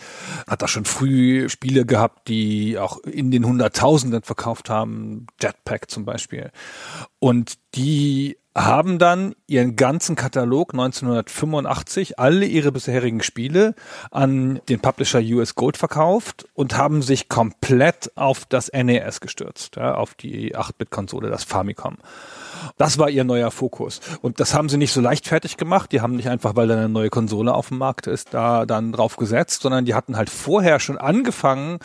hat da schon früh Spiele gehabt, die auch in den Hunderttausenden verkauft haben, Jetpack zum Beispiel. Und die haben dann ihren ganzen Katalog 1985, alle ihre bisherigen Spiele an den Publisher US Gold verkauft und haben sich komplett auf das NES gestürzt, ja, auf die 8-Bit-Konsole, das Famicom. Das war ihr neuer Fokus. Und das haben sie nicht so leichtfertig gemacht. Die haben nicht einfach, weil da eine neue Konsole auf dem Markt ist, da dann drauf gesetzt, sondern die hatten halt vorher schon angefangen,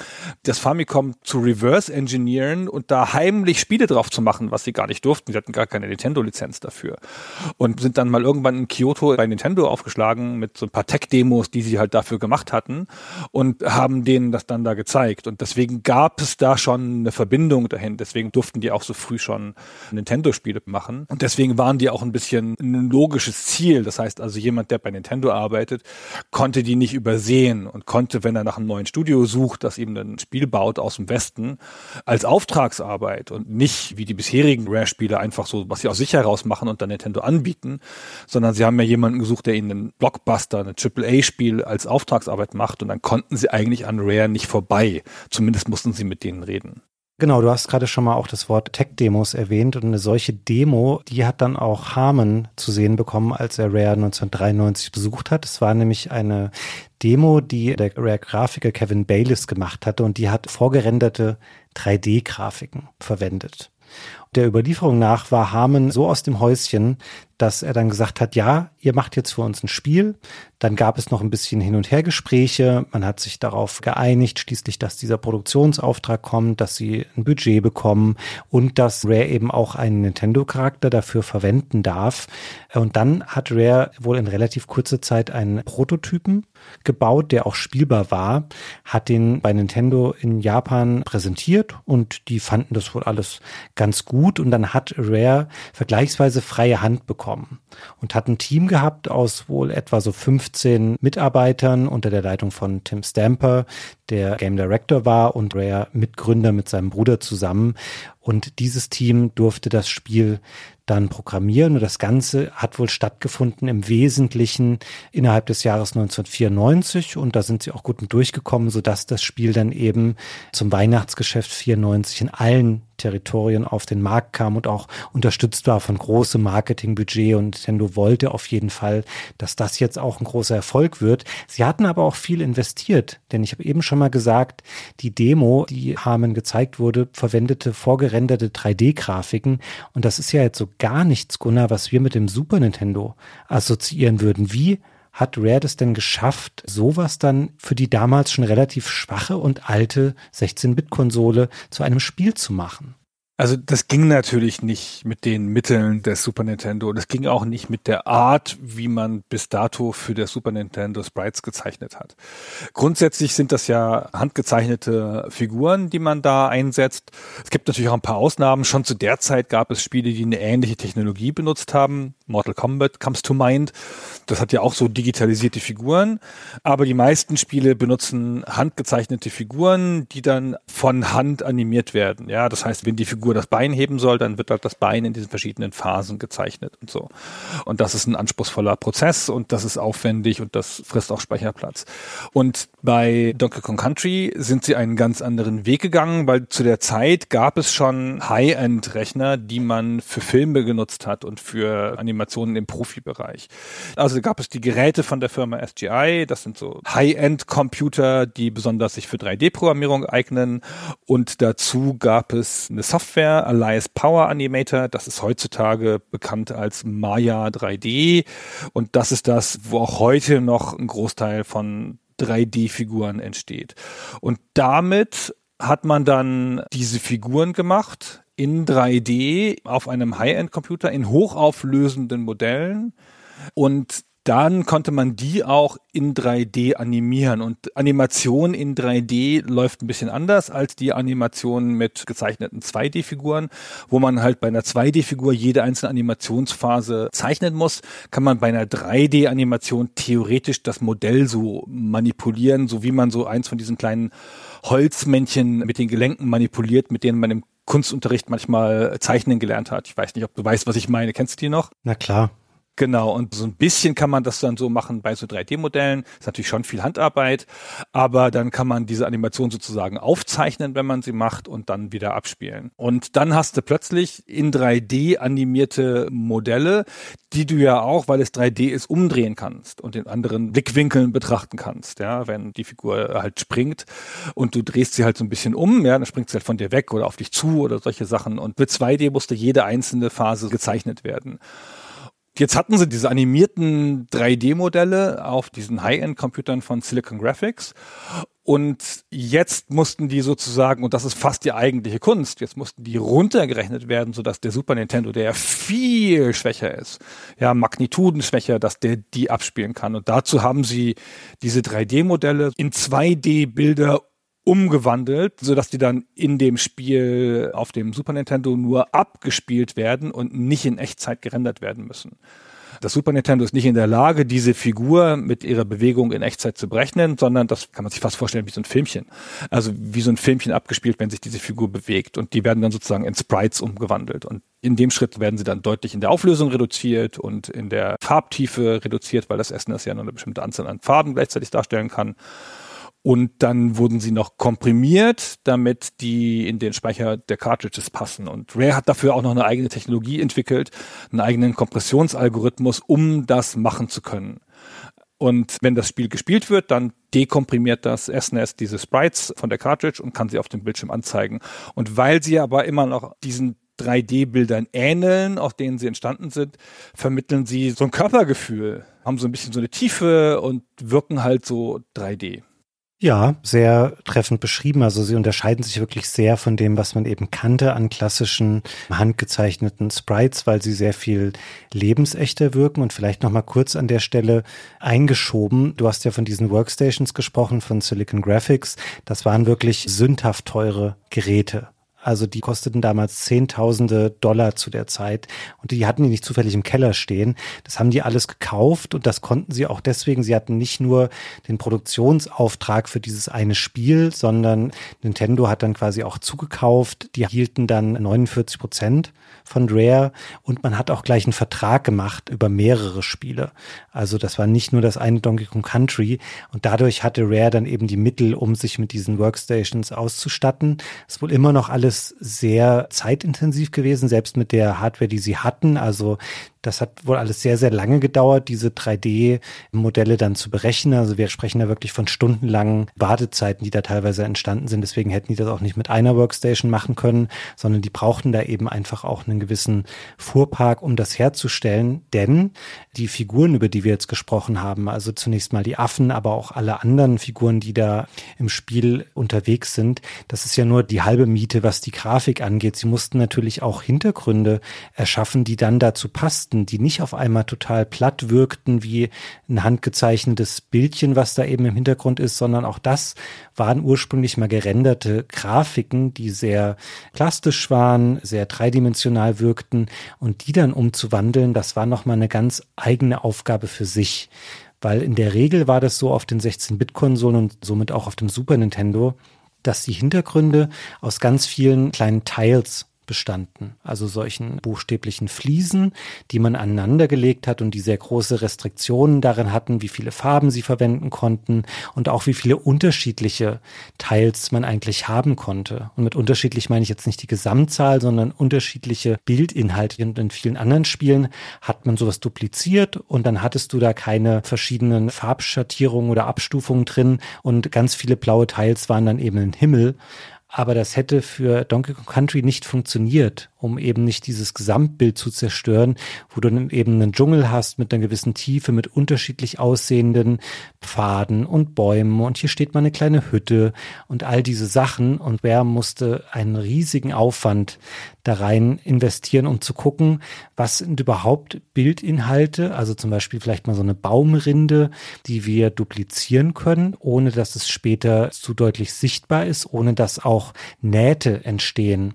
das Famicom zu reverse engineeren und da heimlich Spiele drauf zu machen, was sie gar nicht durften. Sie hatten gar keine Nintendo-Lizenz dafür. Und sind dann mal irgendwann in Kyoto bei Nintendo aufgeschlagen mit so ein paar Tech-Demos, die sie halt dafür gemacht hatten und haben denen das dann da gezeigt. Und deswegen gab es da schon eine Verbindung dahin. Deswegen durften die auch so früh schon Nintendo-Spiele machen. Und deswegen waren die auch ein bisschen ein logisches Ziel. Das heißt also, jemand, der bei Nintendo arbeitet, konnte die nicht übersehen und konnte, wenn er nach einem neuen Studio sucht, das eben ein Spiel baut aus dem Westen, als Auftragsarbeit und nicht wie die bisherigen Rare-Spiele einfach so, was sie aus sich heraus machen und dann Nintendo anbieten, sondern sie haben ja jemanden gesucht, der ihnen einen Blockbuster, ein AAA-Spiel als Auftragsarbeit macht und dann konnten sie eigentlich an Rare nicht vorbei. Zumindest mussten sie mit denen reden. Genau, du hast gerade schon mal auch das Wort Tech-Demos erwähnt und eine solche Demo, die hat dann auch Harmon zu sehen bekommen, als er Rare 1993 besucht hat. Es war nämlich eine Demo, die der Rare-Grafiker Kevin Bayliss gemacht hatte und die hat vorgerenderte 3D-Grafiken verwendet. Der Überlieferung nach war Harmon so aus dem Häuschen, dass er dann gesagt hat, ja, ihr macht jetzt für uns ein Spiel. Dann gab es noch ein bisschen Hin- und Hergespräche. Man hat sich darauf geeinigt, schließlich, dass dieser Produktionsauftrag kommt, dass sie ein Budget bekommen und dass Rare eben auch einen Nintendo-Charakter dafür verwenden darf. Und dann hat Rare wohl in relativ kurzer Zeit einen Prototypen gebaut, der auch spielbar war, hat den bei Nintendo in Japan präsentiert und die fanden das wohl alles ganz gut gut und dann hat Rare vergleichsweise freie Hand bekommen und hat ein Team gehabt aus wohl etwa so 15 Mitarbeitern unter der Leitung von Tim Stamper, der Game Director war und Rare Mitgründer mit seinem Bruder zusammen. Und dieses Team durfte das Spiel dann programmieren. Und das Ganze hat wohl stattgefunden im Wesentlichen innerhalb des Jahres 1994. Und da sind sie auch gut durchgekommen, sodass das Spiel dann eben zum Weihnachtsgeschäft 94 in allen Territorien auf den Markt kam und auch unterstützt war von großem Marketingbudget und Nintendo wollte auf jeden Fall, dass das jetzt auch ein großer Erfolg wird. Sie hatten aber auch viel investiert, denn ich habe eben schon mal gesagt, die Demo, die Harmon gezeigt wurde, verwendete vorgerenderte 3D-Grafiken und das ist ja jetzt so gar nichts, Gunnar, was wir mit dem Super Nintendo assoziieren würden. Wie hat Rare das denn geschafft, sowas dann für die damals schon relativ schwache und alte 16-Bit-Konsole zu einem Spiel zu machen? Also das ging natürlich nicht mit den Mitteln des Super Nintendo. Das ging auch nicht mit der Art, wie man bis dato für das Super Nintendo Sprites gezeichnet hat. Grundsätzlich sind das ja handgezeichnete Figuren, die man da einsetzt. Es gibt natürlich auch ein paar Ausnahmen. Schon zu der Zeit gab es Spiele, die eine ähnliche Technologie benutzt haben. Mortal Kombat comes to mind. Das hat ja auch so digitalisierte Figuren. Aber die meisten Spiele benutzen handgezeichnete Figuren, die dann von Hand animiert werden. Ja, das heißt, wenn die Figur das Bein heben soll, dann wird halt das Bein in diesen verschiedenen Phasen gezeichnet und so. Und das ist ein anspruchsvoller Prozess und das ist aufwendig und das frisst auch Speicherplatz. Und bei Donkey Kong Country sind sie einen ganz anderen Weg gegangen, weil zu der Zeit gab es schon High-End-Rechner, die man für Filme genutzt hat und für Animationen im Profibereich. Also gab es die Geräte von der Firma SGI, das sind so High-End-Computer, die besonders sich für 3D-Programmierung eignen und dazu gab es eine Software, Alias Power Animator, das ist heutzutage bekannt als Maya 3D und das ist das, wo auch heute noch ein Großteil von 3D-Figuren entsteht. Und damit hat man dann diese Figuren gemacht in 3D auf einem High-End-Computer in hochauflösenden Modellen und dann konnte man die auch in 3D animieren. Und Animation in 3D läuft ein bisschen anders als die Animation mit gezeichneten 2D-Figuren, wo man halt bei einer 2D-Figur jede einzelne Animationsphase zeichnen muss, kann man bei einer 3D-Animation theoretisch das Modell so manipulieren, so wie man so eins von diesen kleinen Holzmännchen mit den Gelenken manipuliert, mit denen man im Kunstunterricht manchmal zeichnen gelernt hat. Ich weiß nicht, ob du weißt, was ich meine. Kennst du die noch? Na klar. Genau, und so ein bisschen kann man das dann so machen bei so 3D-Modellen. Ist natürlich schon viel Handarbeit, aber dann kann man diese Animation sozusagen aufzeichnen, wenn man sie macht und dann wieder abspielen. Und dann hast du plötzlich in 3D animierte Modelle, die du ja auch, weil es 3D ist, umdrehen kannst und in anderen Blickwinkeln betrachten kannst. Ja, wenn die Figur halt springt und du drehst sie halt so ein bisschen um, ja, dann springt sie halt von dir weg oder auf dich zu oder solche Sachen. Und mit 2D musste jede einzelne Phase gezeichnet werden. Jetzt hatten sie diese animierten 3D-Modelle auf diesen High-End-Computern von Silicon Graphics und jetzt mussten die sozusagen, und das ist fast die eigentliche Kunst, jetzt mussten die runtergerechnet werden, sodass der Super Nintendo, der ja viel schwächer ist, ja, magnitudenschwächer, dass der die abspielen kann. Und dazu haben sie diese 3D-Modelle in 2D-Bilder umgewandelt, so dass die dann in dem Spiel auf dem Super Nintendo nur abgespielt werden und nicht in Echtzeit gerendert werden müssen. Das Super Nintendo ist nicht in der Lage, diese Figur mit ihrer Bewegung in Echtzeit zu berechnen, sondern das kann man sich fast vorstellen wie so ein Filmchen. Also wie so ein Filmchen abgespielt, wenn sich diese Figur bewegt. Und die werden dann sozusagen in Sprites umgewandelt. Und in dem Schritt werden sie dann deutlich in der Auflösung reduziert und in der Farbtiefe reduziert, weil das SNES ja nur eine bestimmte Anzahl an Farben gleichzeitig darstellen kann. Und dann wurden sie noch komprimiert, damit die in den Speicher der Cartridges passen. Und Rare hat dafür auch noch eine eigene Technologie entwickelt, einen eigenen Kompressionsalgorithmus, um das machen zu können. Und wenn das Spiel gespielt wird, dann dekomprimiert das SNES diese Sprites von der Cartridge und kann sie auf dem Bildschirm anzeigen. Und weil sie aber immer noch diesen 3D-Bildern ähneln, aus denen sie entstanden sind, vermitteln sie so ein Körpergefühl, haben so ein bisschen so eine Tiefe und wirken halt so 3D. Ja, sehr treffend beschrieben. Also sie unterscheiden sich wirklich sehr von dem, was man eben kannte an klassischen handgezeichneten Sprites, weil sie sehr viel lebensechter wirken. Und vielleicht noch mal kurz an der Stelle eingeschoben. Du hast ja von diesen Workstations gesprochen, von Silicon Graphics. Das waren wirklich sündhaft teure Geräte. Also die kosteten damals Zehntausende Dollar zu der Zeit und die hatten die nicht zufällig im Keller stehen. Das haben die alles gekauft und das konnten sie auch deswegen. Sie hatten nicht nur den Produktionsauftrag für dieses eine Spiel, sondern Nintendo hat dann quasi auch zugekauft. Die hielten dann 49 Prozent von Rare und man hat auch gleich einen Vertrag gemacht über mehrere Spiele. Also das war nicht nur das eine Donkey Kong Country und dadurch hatte Rare dann eben die Mittel, um sich mit diesen Workstations auszustatten. Es wohl immer noch alles sehr zeitintensiv gewesen, selbst mit der Hardware, die sie hatten. Also das hat wohl alles sehr, sehr lange gedauert, diese 3D-Modelle dann zu berechnen. Also wir sprechen da wirklich von stundenlangen Wartezeiten, die da teilweise entstanden sind. Deswegen hätten die das auch nicht mit einer Workstation machen können, sondern die brauchten da eben einfach auch einen gewissen Fuhrpark, um das herzustellen. Denn die Figuren, über die wir jetzt gesprochen haben, also zunächst mal die Affen, aber auch alle anderen Figuren, die da im Spiel unterwegs sind, das ist ja nur die halbe Miete, was die Grafik angeht. Sie mussten natürlich auch Hintergründe erschaffen, die dann dazu passten Texten, die nicht auf einmal total platt wirkten wie ein handgezeichnetes Bildchen, was da eben im Hintergrund ist, sondern auch das waren ursprünglich mal gerenderte Grafiken, die sehr plastisch waren, sehr dreidimensional wirkten und die dann umzuwandeln, das war nochmal eine ganz eigene Aufgabe für sich. Weil in der Regel war das so auf den 16-Bit-Konsolen und somit auch auf dem Super Nintendo, dass die Hintergründe aus ganz vielen kleinen Tiles bestanden, also solchen buchstäblichen Fliesen, die man aneinandergelegt hat und die sehr große Restriktionen darin hatten, wie viele Farben sie verwenden konnten und auch wie viele unterschiedliche Teils man eigentlich haben konnte. Und mit unterschiedlich meine ich jetzt nicht die Gesamtzahl, sondern unterschiedliche Bildinhalte. Und in vielen anderen Spielen hat man sowas dupliziert und dann hattest du da keine verschiedenen Farbschattierungen oder Abstufungen drin und ganz viele blaue Teils waren dann eben im Himmel. Aber das hätte für Donkey Kong Country nicht funktioniert, um eben nicht dieses Gesamtbild zu zerstören, wo du eben einen Dschungel hast mit einer gewissen Tiefe, mit unterschiedlich aussehenden Pfaden und Bäumen. Und hier steht mal eine kleine Hütte und all diese Sachen. Und wer musste einen riesigen Aufwand da rein investieren, um zu gucken, was sind überhaupt Bildinhalte, also zum Beispiel vielleicht mal so eine Baumrinde, die wir duplizieren können, ohne dass es später zu deutlich sichtbar ist, ohne dass auch Nähte entstehen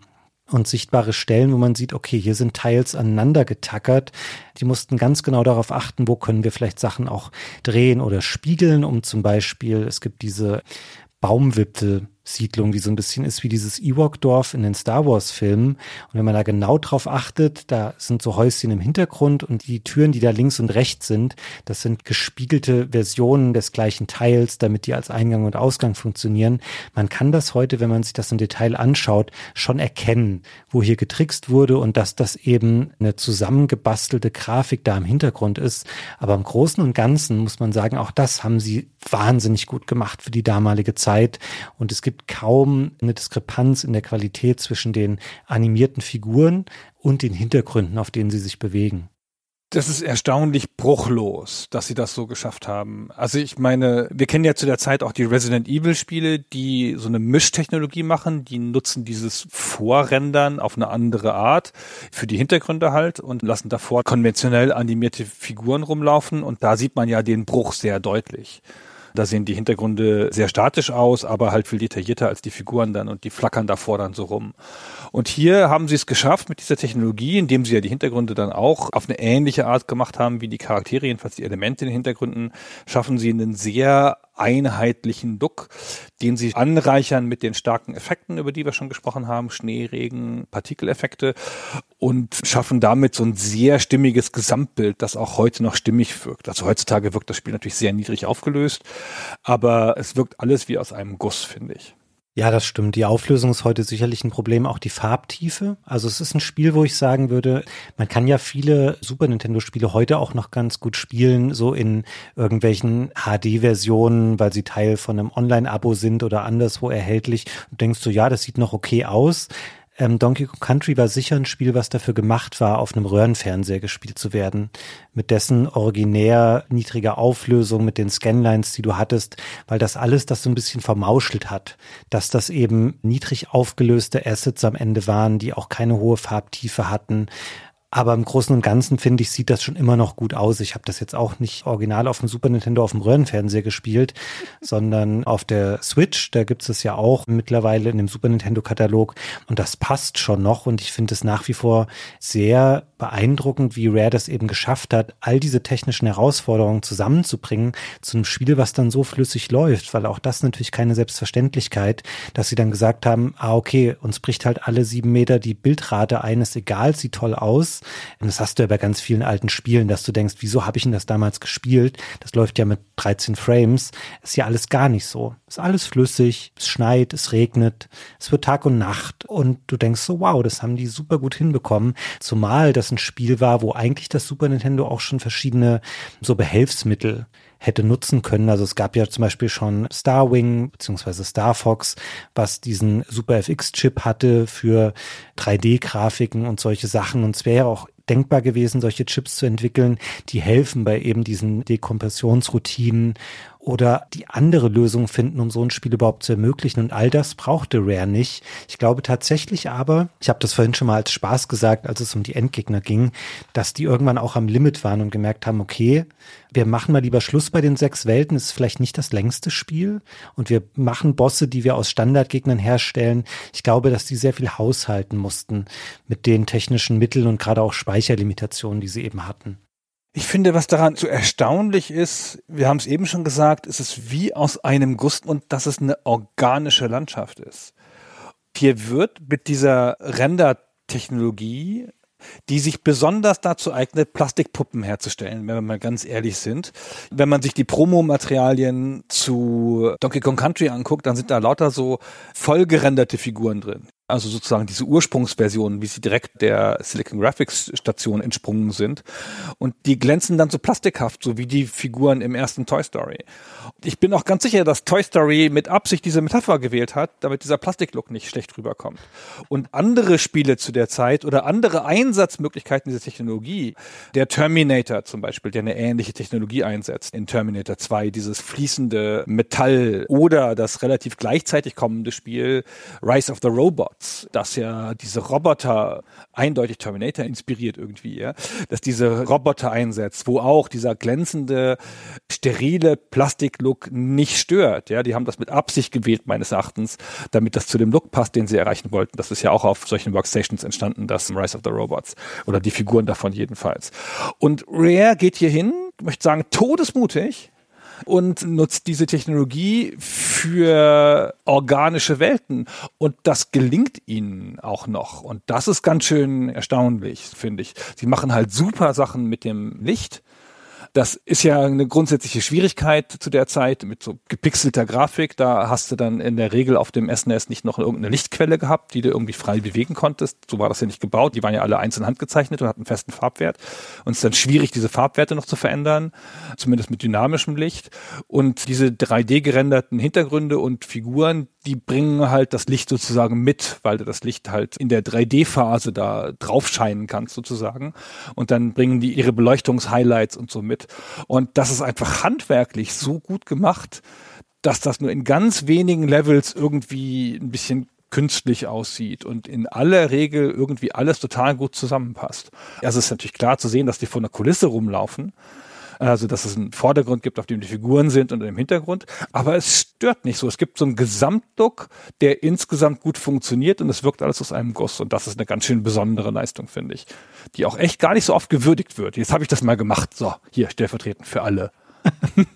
und sichtbare Stellen, wo man sieht, okay, hier sind Teils aneinander getackert. Die mussten ganz genau darauf achten, wo können wir vielleicht Sachen auch drehen oder spiegeln, um zum Beispiel, es gibt diese Baumwipfel, Siedlung, die so ein bisschen ist wie dieses Ewok-Dorf in den Star Wars-Filmen. Und wenn man da genau drauf achtet, da sind so Häuschen im Hintergrund und die Türen, die da links und rechts sind, das sind gespiegelte Versionen des gleichen Teils, damit die als Eingang und Ausgang funktionieren. Man kann das heute, wenn man sich das im Detail anschaut, schon erkennen, wo hier getrickst wurde und dass das eben eine zusammengebastelte Grafik da im Hintergrund ist. Aber im Großen und Ganzen muss man sagen, auch das haben sie wahnsinnig gut gemacht für die damalige Zeit. Und es gibt gibt kaum eine Diskrepanz in der Qualität zwischen den animierten Figuren und den Hintergründen, auf denen sie sich bewegen. Das ist erstaunlich bruchlos, dass sie das so geschafft haben. Also ich meine, wir kennen ja zu der Zeit auch die Resident Evil Spiele, die so eine Mischtechnologie machen, die nutzen dieses Vorrendern auf eine andere Art für die Hintergründe halt und lassen davor konventionell animierte Figuren rumlaufen und da sieht man ja den Bruch sehr deutlich. Da sehen die Hintergründe sehr statisch aus, aber halt viel detaillierter als die Figuren dann und die flackern davor dann so rum. Und hier haben sie es geschafft mit dieser Technologie, indem sie ja die Hintergründe dann auch auf eine ähnliche Art gemacht haben wie die Charaktere, jedenfalls die Elemente in den Hintergründen, schaffen sie einen sehr einheitlichen Look, den sie anreichern mit den starken Effekten, über die wir schon gesprochen haben, Schneeregen, Partikeleffekte und schaffen damit so ein sehr stimmiges Gesamtbild, das auch heute noch stimmig wirkt. Also heutzutage wirkt das Spiel natürlich sehr niedrig aufgelöst, aber es wirkt alles wie aus einem Guss, finde ich. Ja, das stimmt. Die Auflösung ist heute sicherlich ein Problem, auch die Farbtiefe. Also es ist ein Spiel, wo ich sagen würde, man kann ja viele Super Nintendo Spiele heute auch noch ganz gut spielen, so in irgendwelchen HD-Versionen, weil sie Teil von einem Online-Abo sind oder anderswo erhältlich. Du denkst so, ja, das sieht noch okay aus. Ähm, Donkey Kong Country war sicher ein Spiel, was dafür gemacht war, auf einem Röhrenfernseher gespielt zu werden. Mit dessen originär niedriger Auflösung, mit den Scanlines, die du hattest, weil das alles das so ein bisschen vermauschelt hat. Dass das eben niedrig aufgelöste Assets am Ende waren, die auch keine hohe Farbtiefe hatten Aber im Großen und Ganzen finde ich, sieht das schon immer noch gut aus. Ich habe das jetzt auch nicht original auf dem Super Nintendo auf dem Röhrenfernseher gespielt, [LAUGHS] sondern auf der Switch. Da gibt es ja auch mittlerweile in dem Super Nintendo Katalog und das passt schon noch. Und ich finde es nach wie vor sehr beeindruckend, wie Rare das eben geschafft hat, all diese technischen Herausforderungen zusammenzubringen zu einem Spiel, was dann so flüssig läuft, weil auch das natürlich keine Selbstverständlichkeit, dass sie dann gesagt haben, ah okay, uns bricht halt alle sieben Meter die Bildrate ein, ist egal, sieht toll aus. Das hast du ja bei ganz vielen alten Spielen, dass du denkst, wieso habe ich denn das damals gespielt? Das läuft ja mit 13 Frames. Ist ja alles gar nicht so. Ist alles flüssig, es schneit, es regnet, es wird Tag und Nacht und du denkst so, wow, das haben die super gut hinbekommen. Zumal das ein Spiel war, wo eigentlich das Super Nintendo auch schon verschiedene so Behelfsmittel hätte nutzen können. Also es gab ja zum Beispiel schon Starwing beziehungsweise Star Fox, was diesen Super FX-Chip hatte für 3D-Grafiken und solche Sachen. Und es wäre auch denkbar gewesen, solche Chips zu entwickeln, die helfen bei eben diesen Dekompressionsroutinen oder die andere Lösung finden, um so ein Spiel überhaupt zu ermöglichen. Und all das brauchte Rare nicht. Ich glaube tatsächlich aber, ich habe das vorhin schon mal als Spaß gesagt, als es um die Endgegner ging, dass die irgendwann auch am Limit waren und gemerkt haben, okay, wir machen mal lieber Schluss bei den sechs Welten. Ist vielleicht nicht das längste Spiel. Und wir machen Bosse, die wir aus Standardgegnern herstellen. Ich glaube, dass die sehr viel haushalten mussten mit den technischen Mitteln und gerade auch Speicherlimitationen, die sie eben hatten. Ich finde, was daran so erstaunlich ist, wir haben es eben schon gesagt, es ist wie aus einem Guss und dass es eine organische Landschaft ist. Hier wird mit dieser Render-Technologie, die sich besonders dazu eignet, Plastikpuppen herzustellen, wenn wir mal ganz ehrlich sind. Wenn man sich die Promomaterialien zu Donkey Kong Country anguckt, dann sind da lauter so vollgerenderte Figuren drin also sozusagen diese Ursprungsversion, wie sie direkt der Silicon Graphics Station entsprungen sind. Und die glänzen dann so plastikhaft, so wie die Figuren im ersten Toy Story. Ich bin auch ganz sicher, dass Toy Story mit Absicht diese Metapher gewählt hat, damit dieser Plastiklook nicht schlecht rüberkommt. Und andere Spiele zu der Zeit oder andere Einsatzmöglichkeiten dieser Technologie, der Terminator zum Beispiel, der eine ähnliche Technologie einsetzt in Terminator 2, dieses fließende Metall oder das relativ gleichzeitig kommende Spiel Rise of the Robot Robots, dass ja diese Roboter eindeutig Terminator inspiriert irgendwie, ja, dass diese Roboter einsetzt, wo auch dieser glänzende, sterile Plastiklook nicht stört, ja, die haben das mit Absicht gewählt meines Erachtens, damit das zu dem Look passt, den sie erreichen wollten. Das ist ja auch auf solchen Workstations entstanden, das Rise of the Robots oder die Figuren davon jedenfalls. Und Rare geht hier hin, möchte sagen, todesmutig, und nutzt diese Technologie für organische Welten. Und das gelingt ihnen auch noch. Und das ist ganz schön erstaunlich, finde ich. Sie machen halt super Sachen mit dem Licht das ist ja eine grundsätzliche Schwierigkeit zu der Zeit mit so gepixelter Grafik. Da hast du dann in der Regel auf dem SNES nicht noch irgendeine Lichtquelle gehabt, die du irgendwie frei bewegen konntest. So war das ja nicht gebaut. Die waren ja alle einzeln handgezeichnet und hatten einen festen Farbwert. Und es ist dann schwierig, diese Farbwerte noch zu verändern, zumindest mit dynamischem Licht. Und diese 3D gerenderten Hintergründe und Figuren, die bringen halt das Licht sozusagen mit, weil du das Licht halt in der 3D-Phase da drauf scheinen kannst sozusagen. Und dann bringen die ihre Beleuchtungshighlights und so mit. Und das ist einfach handwerklich so gut gemacht, dass das nur in ganz wenigen Levels irgendwie ein bisschen künstlich aussieht und in aller Regel irgendwie alles total gut zusammenpasst. Also es ist natürlich klar zu sehen, dass die vor einer Kulisse rumlaufen also, dass es einen Vordergrund gibt, auf dem die Figuren sind und im Hintergrund. Aber es stört nicht so. Es gibt so einen Gesamtlook, der insgesamt gut funktioniert und es wirkt alles aus einem Guss. Und das ist eine ganz schön besondere Leistung, finde ich. Die auch echt gar nicht so oft gewürdigt wird. Jetzt habe ich das mal gemacht. So, hier stellvertretend für alle. [LAUGHS]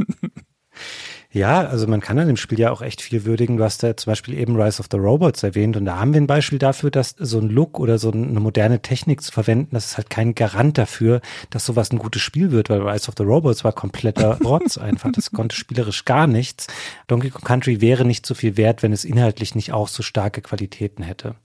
Ja, also man kann an dem Spiel ja auch echt viel würdigen. Du hast ja zum Beispiel eben Rise of the Robots erwähnt und da haben wir ein Beispiel dafür, dass so ein Look oder so eine moderne Technik zu verwenden, das ist halt kein Garant dafür, dass sowas ein gutes Spiel wird, weil Rise of the Robots war kompletter [LAUGHS] Rotz einfach. Das konnte spielerisch gar nichts. Donkey Kong Country wäre nicht so viel wert, wenn es inhaltlich nicht auch so starke Qualitäten hätte.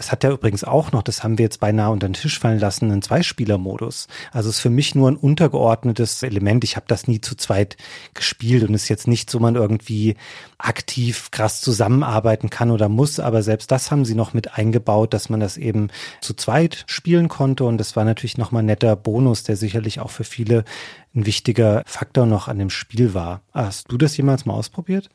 Es hat ja übrigens auch noch, das haben wir jetzt beinahe unter den Tisch fallen lassen, einen Zweispieler-Modus. Also es ist für mich nur ein untergeordnetes Element. Ich habe das nie zu zweit gespielt und ist jetzt nicht so, man irgendwie aktiv krass zusammenarbeiten kann oder muss. Aber selbst das haben sie noch mit eingebaut, dass man das eben zu zweit spielen konnte. Und das war natürlich nochmal ein netter Bonus, der sicherlich auch für viele ein wichtiger Faktor noch an dem Spiel war. Hast du das jemals mal ausprobiert?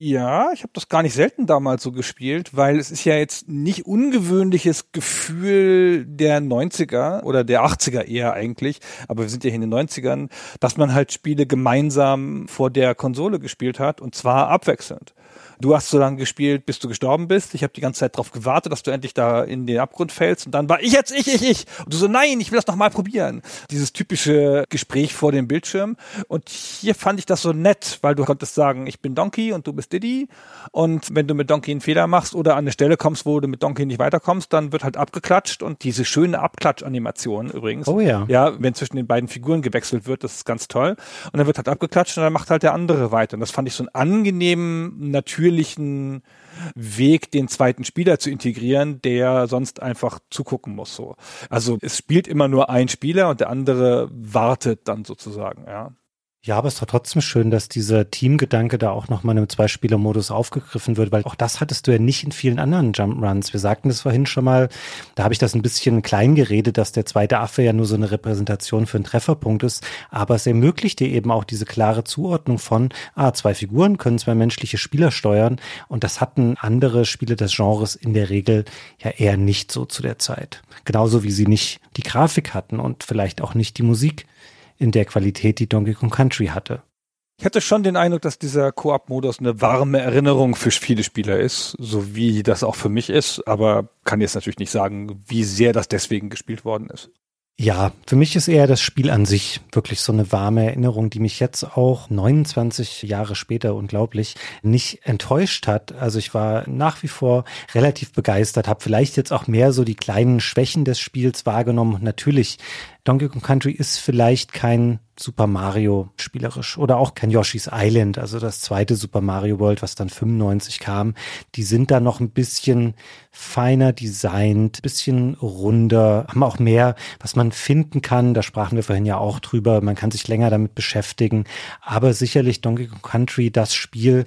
Ja, ich habe das gar nicht selten damals so gespielt, weil es ist ja jetzt nicht ungewöhnliches Gefühl der 90er oder der 80er eher eigentlich, aber wir sind ja hier in den 90ern, dass man halt Spiele gemeinsam vor der Konsole gespielt hat und zwar abwechselnd. Du hast so lange gespielt, bis du gestorben bist. Ich habe die ganze Zeit darauf gewartet, dass du endlich da in den Abgrund fällst. Und dann war ich jetzt, ich, ich, ich. Und du so, nein, ich will das noch mal probieren. Dieses typische Gespräch vor dem Bildschirm. Und hier fand ich das so nett, weil du konntest sagen, ich bin Donkey und du bist Diddy. Und wenn du mit Donkey einen Fehler machst oder an eine Stelle kommst, wo du mit Donkey nicht weiterkommst, dann wird halt abgeklatscht. Und diese schöne Abklatsch-Animation übrigens. Oh ja. Ja, wenn zwischen den beiden Figuren gewechselt wird, das ist ganz toll. Und dann wird halt abgeklatscht und dann macht halt der andere weiter. Und das fand ich so einen angenehmen, natürlichen natürlichen Weg, den zweiten Spieler zu integrieren, der sonst einfach zugucken muss. So. Also es spielt immer nur ein Spieler und der andere wartet dann sozusagen, ja. Ja, aber es war trotzdem schön, dass dieser Teamgedanke da auch nochmal im Zweispieler-Modus aufgegriffen wird, weil auch das hattest du ja nicht in vielen anderen Jump-Runs. Wir sagten das vorhin schon mal, da habe ich das ein bisschen klein geredet, dass der zweite Affe ja nur so eine Repräsentation für einen Trefferpunkt ist, aber es ermöglicht dir eben auch diese klare Zuordnung von, ah, zwei Figuren können zwei menschliche Spieler steuern und das hatten andere Spiele des Genres in der Regel ja eher nicht so zu der Zeit. Genauso wie sie nicht die Grafik hatten und vielleicht auch nicht die Musik in der Qualität, die Donkey Kong Country hatte. Ich hatte schon den Eindruck, dass dieser Koop-Modus eine warme Erinnerung für viele Spieler ist, so wie das auch für mich ist, aber kann jetzt natürlich nicht sagen, wie sehr das deswegen gespielt worden ist. Ja, für mich ist eher das Spiel an sich wirklich so eine warme Erinnerung, die mich jetzt auch 29 Jahre später unglaublich nicht enttäuscht hat. Also ich war nach wie vor relativ begeistert, habe vielleicht jetzt auch mehr so die kleinen Schwächen des Spiels wahrgenommen. natürlich Donkey Kong Country ist vielleicht kein Super Mario spielerisch oder auch kein Yoshi's Island, also das zweite Super Mario World, was dann 95 kam. Die sind da noch ein bisschen feiner designt, bisschen runder, haben auch mehr, was man finden kann. Da sprachen wir vorhin ja auch drüber. Man kann sich länger damit beschäftigen. Aber sicherlich Donkey Kong Country das Spiel,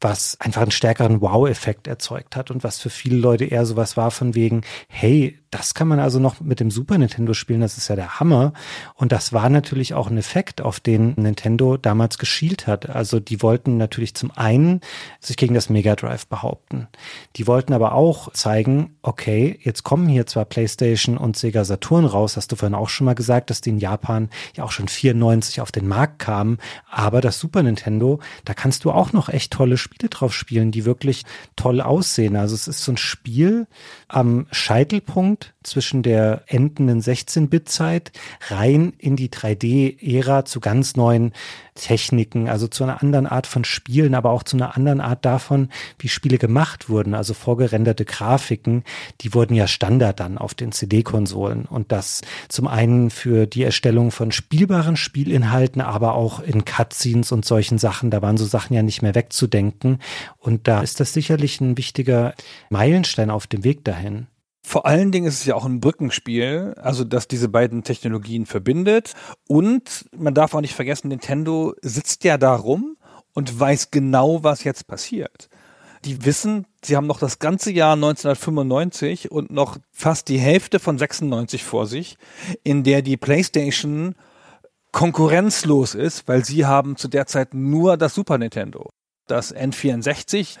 was einfach einen stärkeren Wow-Effekt erzeugt hat und was für viele Leute eher sowas war von wegen, hey, das kann man also noch mit dem Super Nintendo spielen, das ist ja der Hammer. Und das war natürlich auch ein Effekt, auf den Nintendo damals geschielt hat. Also die wollten natürlich zum einen sich gegen das Mega Drive behaupten. Die wollten aber auch zeigen, okay, jetzt kommen hier zwar PlayStation und Sega Saturn raus, hast du vorhin auch schon mal gesagt, dass die in Japan ja auch schon 94 auf den Markt kamen, aber das Super Nintendo, da kannst du auch noch echt tolle Spiele drauf spielen, die wirklich toll aussehen. Also es ist so ein Spiel am Scheitelpunkt zwischen der endenden 16-Bit-Zeit rein in die 3D-Ära zu ganz neuen Techniken, also zu einer anderen Art von Spielen, aber auch zu einer anderen Art davon, wie Spiele gemacht wurden. Also vorgerenderte Grafiken, die wurden ja Standard dann auf den CD-Konsolen. Und das zum einen für die Erstellung von spielbaren Spielinhalten, aber auch in Cutscenes und solchen Sachen. Da waren so Sachen ja nicht mehr wegzudenken. Und da ist das sicherlich ein wichtiger Meilenstein auf dem Weg dahin. Vor allen Dingen ist es ja auch ein Brückenspiel, also das diese beiden Technologien verbindet. Und man darf auch nicht vergessen, Nintendo sitzt ja da rum und weiß genau, was jetzt passiert. Die wissen, sie haben noch das ganze Jahr 1995 und noch fast die Hälfte von 96 vor sich, in der die PlayStation konkurrenzlos ist, weil sie haben zu der Zeit nur das Super Nintendo. Das N64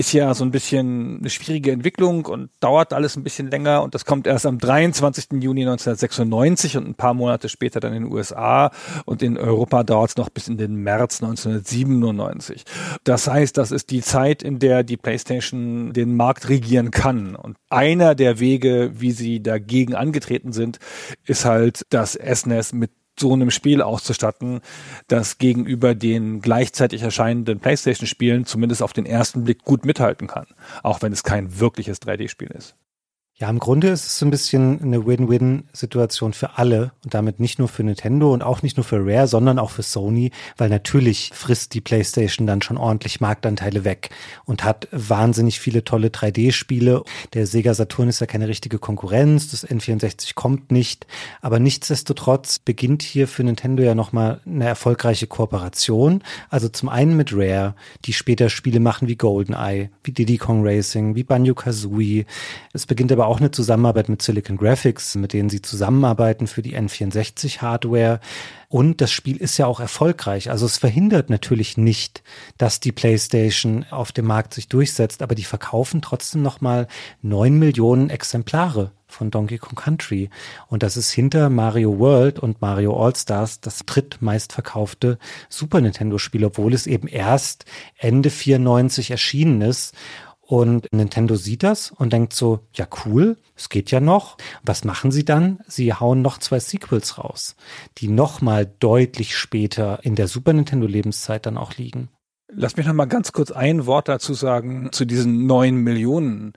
ist ja so ein bisschen eine schwierige Entwicklung und dauert alles ein bisschen länger und das kommt erst am 23. Juni 1996 und ein paar Monate später dann in den USA und in Europa dauert es noch bis in den März 1997. Das heißt, das ist die Zeit, in der die PlayStation den Markt regieren kann und einer der Wege, wie sie dagegen angetreten sind, ist halt das SNES mit so einem Spiel auszustatten, das gegenüber den gleichzeitig erscheinenden PlayStation-Spielen zumindest auf den ersten Blick gut mithalten kann, auch wenn es kein wirkliches 3D-Spiel ist. Ja, im Grunde ist es so ein bisschen eine Win-Win-Situation für alle und damit nicht nur für Nintendo und auch nicht nur für Rare, sondern auch für Sony, weil natürlich frisst die PlayStation dann schon ordentlich Marktanteile weg und hat wahnsinnig viele tolle 3D-Spiele. Der Sega Saturn ist ja keine richtige Konkurrenz, das N64 kommt nicht, aber nichtsdestotrotz beginnt hier für Nintendo ja nochmal eine erfolgreiche Kooperation. Also zum einen mit Rare, die später Spiele machen wie GoldenEye, wie Diddy Kong Racing, wie Banjo-Kazooie. Es beginnt aber auch eine Zusammenarbeit mit Silicon Graphics, mit denen sie zusammenarbeiten für die N64-Hardware. Und das Spiel ist ja auch erfolgreich. Also es verhindert natürlich nicht, dass die PlayStation auf dem Markt sich durchsetzt, aber die verkaufen trotzdem nochmal neun Millionen Exemplare von Donkey Kong Country. Und das ist hinter Mario World und Mario All-Stars das drittmeistverkaufte Super Nintendo-Spiel, obwohl es eben erst Ende 94 erschienen ist. Und Nintendo sieht das und denkt so, ja cool, es geht ja noch. Was machen sie dann? Sie hauen noch zwei Sequels raus, die nochmal deutlich später in der Super Nintendo Lebenszeit dann auch liegen. Lass mich noch mal ganz kurz ein Wort dazu sagen zu diesen neun Millionen.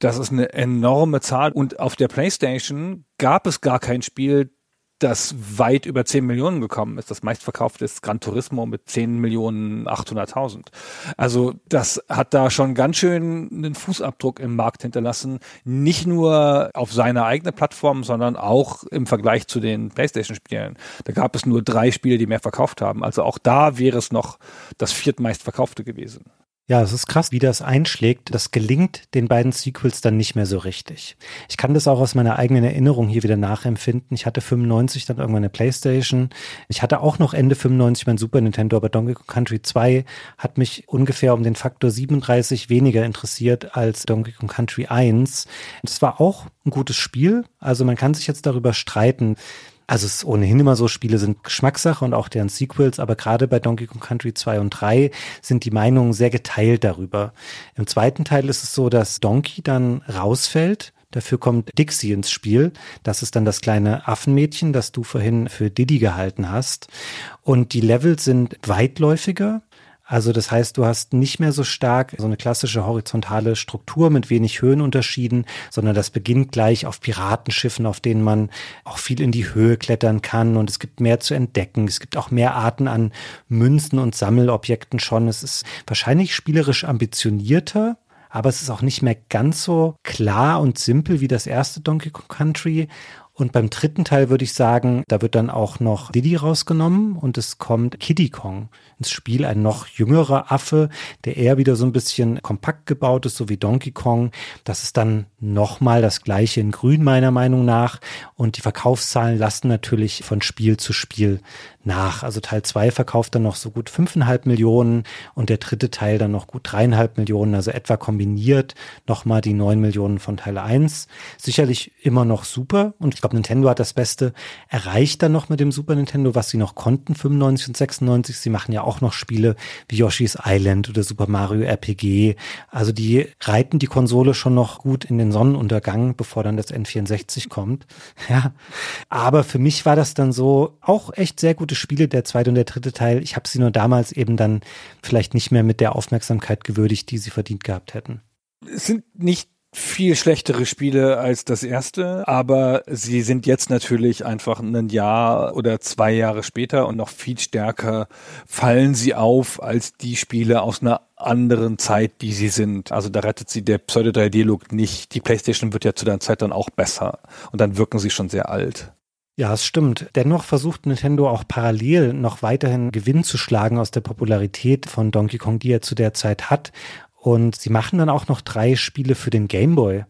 Das ist eine enorme Zahl. Und auf der PlayStation gab es gar kein Spiel, das weit über 10 Millionen gekommen ist. Das meistverkaufte ist Gran Turismo mit 10 Millionen 800.000. Also das hat da schon ganz schön einen Fußabdruck im Markt hinterlassen. Nicht nur auf seiner eigenen Plattform, sondern auch im Vergleich zu den PlayStation-Spielen. Da gab es nur drei Spiele, die mehr verkauft haben. Also auch da wäre es noch das viertmeistverkaufte gewesen. Ja, es ist krass, wie das einschlägt. Das gelingt den beiden Sequels dann nicht mehr so richtig. Ich kann das auch aus meiner eigenen Erinnerung hier wieder nachempfinden. Ich hatte 95 dann irgendwann eine Playstation. Ich hatte auch noch Ende 95 mein Super Nintendo, aber Donkey Kong Country 2 hat mich ungefähr um den Faktor 37 weniger interessiert als Donkey Kong Country 1. Es war auch ein gutes Spiel. Also man kann sich jetzt darüber streiten, also es ist ohnehin immer so, Spiele sind Geschmackssache und auch deren Sequels, aber gerade bei Donkey Kong Country 2 und 3 sind die Meinungen sehr geteilt darüber. Im zweiten Teil ist es so, dass Donkey dann rausfällt. Dafür kommt Dixie ins Spiel. Das ist dann das kleine Affenmädchen, das du vorhin für Diddy gehalten hast. Und die Levels sind weitläufiger. Also das heißt, du hast nicht mehr so stark so eine klassische horizontale Struktur mit wenig Höhenunterschieden, sondern das beginnt gleich auf Piratenschiffen, auf denen man auch viel in die Höhe klettern kann und es gibt mehr zu entdecken. Es gibt auch mehr Arten an Münzen und Sammelobjekten schon. Es ist wahrscheinlich spielerisch ambitionierter, aber es ist auch nicht mehr ganz so klar und simpel wie das erste Donkey Kong Country. Und beim dritten Teil würde ich sagen, da wird dann auch noch Diddy rausgenommen und es kommt Kiddy Kong ins Spiel, ein noch jüngerer Affe, der eher wieder so ein bisschen kompakt gebaut ist, so wie Donkey Kong. Das ist dann nochmal das gleiche in Grün meiner Meinung nach. Und die Verkaufszahlen lassen natürlich von Spiel zu Spiel nach. Also Teil zwei verkauft dann noch so gut fünfeinhalb Millionen und der dritte Teil dann noch gut dreieinhalb Millionen, also etwa kombiniert nochmal die neun Millionen von Teil eins. Sicherlich immer noch super und ich glaube, Nintendo hat das Beste erreicht dann noch mit dem Super Nintendo, was sie noch konnten, 95 und 96. Sie machen ja auch noch Spiele wie Yoshi's Island oder Super Mario RPG. Also die reiten die Konsole schon noch gut in den Sonnenuntergang, bevor dann das N64 kommt. [LAUGHS] Ja. Aber für mich war das dann so auch echt sehr gute Spiele, der zweite und der dritte Teil. Ich habe sie nur damals eben dann vielleicht nicht mehr mit der Aufmerksamkeit gewürdigt, die sie verdient gehabt hätten. Es sind nicht viel schlechtere Spiele als das erste, aber sie sind jetzt natürlich einfach ein Jahr oder zwei Jahre später und noch viel stärker fallen sie auf als die Spiele aus einer anderen Zeit, die sie sind. Also da rettet sie der Pseudo-3D-Look nicht. Die PlayStation wird ja zu der Zeit dann auch besser und dann wirken sie schon sehr alt. Ja, es stimmt. Dennoch versucht Nintendo auch parallel noch weiterhin Gewinn zu schlagen aus der Popularität von Donkey Kong, die er zu der Zeit hat. Und sie machen dann auch noch drei Spiele für den Game Boy,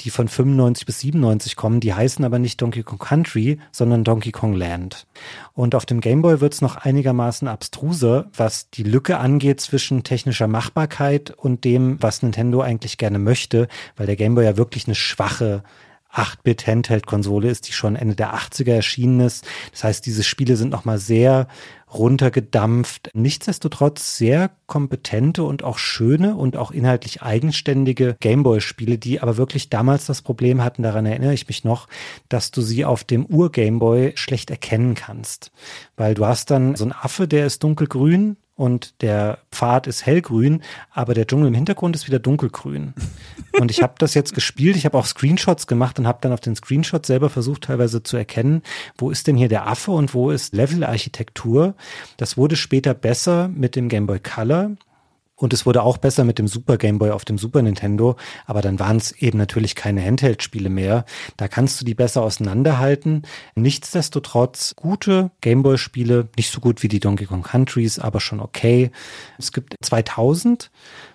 die von 95 bis 97 kommen. Die heißen aber nicht Donkey Kong Country, sondern Donkey Kong Land. Und auf dem Game Boy wird es noch einigermaßen abstruser, was die Lücke angeht zwischen technischer Machbarkeit und dem, was Nintendo eigentlich gerne möchte, weil der Game Boy ja wirklich eine schwache 8-Bit-Handheld-Konsole ist, die schon Ende der 80er erschienen ist. Das heißt, diese Spiele sind nochmal sehr runtergedampft. Nichtsdestotrotz sehr kompetente und auch schöne und auch inhaltlich eigenständige Gameboy-Spiele, die aber wirklich damals das Problem hatten, daran erinnere ich mich noch, dass du sie auf dem Ur-Gameboy schlecht erkennen kannst. Weil du hast dann so einen Affe, der ist dunkelgrün und der Pfad ist hellgrün, aber der Dschungel im Hintergrund ist wieder dunkelgrün. Und ich habe das jetzt gespielt, ich habe auch Screenshots gemacht und habe dann auf den Screenshots selber versucht teilweise zu erkennen, wo ist denn hier der Affe und wo ist Levelarchitektur. Das wurde später besser mit dem Game Boy Color. Und es wurde auch besser mit dem Super Game Boy auf dem Super Nintendo, aber dann waren es eben natürlich keine Handheld-Spiele mehr. Da kannst du die besser auseinanderhalten. Nichtsdestotrotz gute Game Boy-Spiele, nicht so gut wie die Donkey Kong Countries, aber schon okay. Es gibt 2000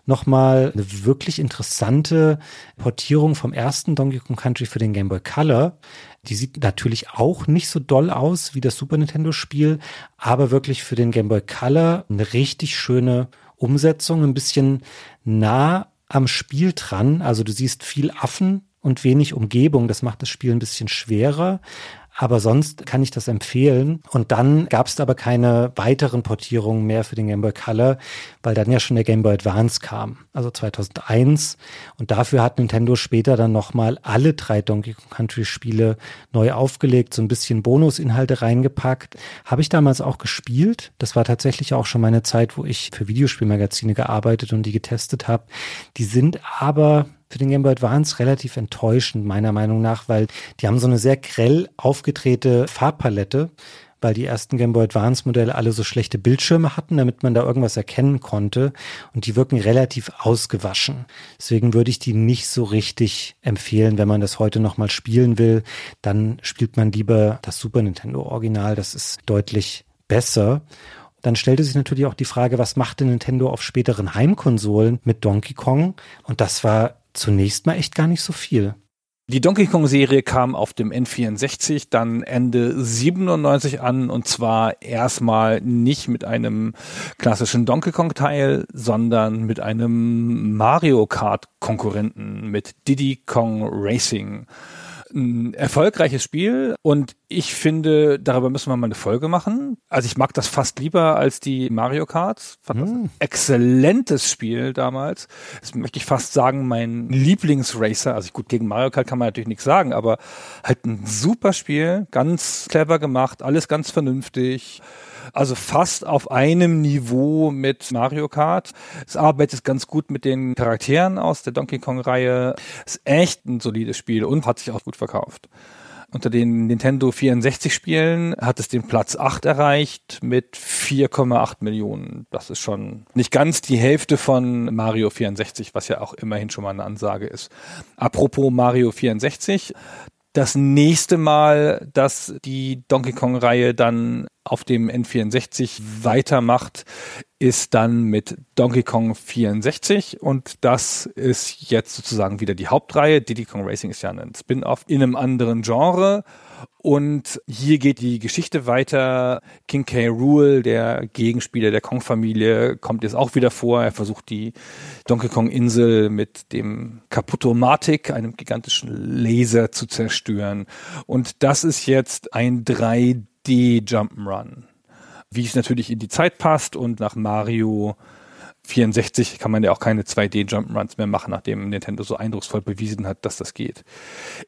nochmal eine wirklich interessante Portierung vom ersten Donkey Kong Country für den Game Boy Color. Die sieht natürlich auch nicht so doll aus wie das Super Nintendo Spiel, aber wirklich für den Game Boy Color eine richtig schöne Umsetzung ein bisschen nah am Spiel dran. Also du siehst viel Affen und wenig Umgebung. Das macht das Spiel ein bisschen schwerer. Aber sonst kann ich das empfehlen. Und dann gab es aber keine weiteren Portierungen mehr für den Game Boy Color, weil dann ja schon der Game Boy Advance kam, also 2001. Und dafür hat Nintendo später dann nochmal alle drei Donkey Kong Country Spiele neu aufgelegt, so ein bisschen Bonusinhalte reingepackt. Habe ich damals auch gespielt. Das war tatsächlich auch schon meine Zeit, wo ich für Videospielmagazine gearbeitet und die getestet habe. Die sind aber für den Game Boy Advance relativ enttäuschend, meiner Meinung nach, weil die haben so eine sehr grell aufgedrehte Farbpalette, weil die ersten Game Boy Advance Modelle alle so schlechte Bildschirme hatten, damit man da irgendwas erkennen konnte. Und die wirken relativ ausgewaschen. Deswegen würde ich die nicht so richtig empfehlen, wenn man das heute nochmal spielen will. Dann spielt man lieber das Super Nintendo Original. Das ist deutlich besser. Dann stellte sich natürlich auch die Frage, was machte Nintendo auf späteren Heimkonsolen mit Donkey Kong? Und das war zunächst mal echt gar nicht so viel. Die Donkey Kong Serie kam auf dem N64 dann Ende 97 an und zwar erstmal nicht mit einem klassischen Donkey Kong Teil, sondern mit einem Mario Kart Konkurrenten mit Diddy Kong Racing ein erfolgreiches Spiel und ich finde, darüber müssen wir mal eine Folge machen. Also ich mag das fast lieber als die Mario Kart. Fand das ein hm. exzellentes Spiel damals. Das möchte ich fast sagen, mein Lieblingsracer. Also gut, gegen Mario Kart kann man natürlich nichts sagen, aber halt ein super Spiel, ganz clever gemacht, alles ganz vernünftig. Also fast auf einem Niveau mit Mario Kart. Es arbeitet ganz gut mit den Charakteren aus der Donkey Kong-Reihe. Ist echt ein solides Spiel und hat sich auch gut verkauft. Unter den Nintendo 64 Spielen hat es den Platz 8 erreicht mit 4,8 Millionen. Das ist schon nicht ganz die Hälfte von Mario 64, was ja auch immerhin schon mal eine Ansage ist. Apropos Mario 64, das nächste Mal, dass die Donkey Kong-Reihe dann auf dem N64 weitermacht, ist dann mit Donkey Kong 64 und das ist jetzt sozusagen wieder die Hauptreihe. Diddy Kong Racing ist ja ein Spin-off in einem anderen Genre und hier geht die Geschichte weiter. King K. Rule, der Gegenspieler der Kong-Familie, kommt jetzt auch wieder vor. Er versucht die Donkey Kong-Insel mit dem Kaputomatik, einem gigantischen Laser, zu zerstören. Und das ist jetzt ein 3D-Jump'n'Run. Wie es natürlich in die Zeit passt und nach Mario 64 kann man ja auch keine 2D Jump'n'Runs mehr machen, nachdem Nintendo so eindrucksvoll bewiesen hat, dass das geht.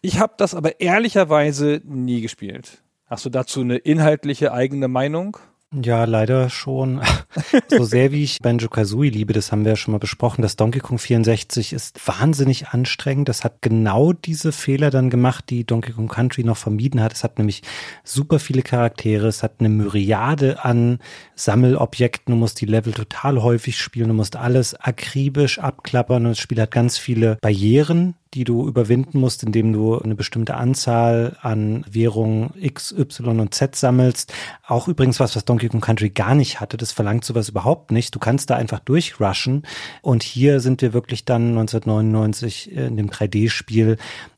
Ich habe das aber ehrlicherweise nie gespielt. Hast du dazu eine inhaltliche eigene Meinung? Ja, leider schon. [LAUGHS] so sehr wie ich Banjo Kazooie liebe, das haben wir ja schon mal besprochen, das Donkey Kong 64 ist wahnsinnig anstrengend. Das hat genau diese Fehler dann gemacht, die Donkey Kong Country noch vermieden hat. Es hat nämlich super viele Charaktere, es hat eine Myriade an Sammelobjekten. Du musst die Level total häufig spielen, du musst alles akribisch abklappern und das Spiel hat ganz viele Barrieren, die du überwinden musst, indem du eine bestimmte Anzahl an Währungen X, Y und Z sammelst. Auch übrigens was, was Donkey Kong Country gar nicht hatte. Das verlangt sowas überhaupt nicht. Du kannst da einfach durchrushen. Und hier sind wir wirklich dann 1999 in dem 3D-Spiel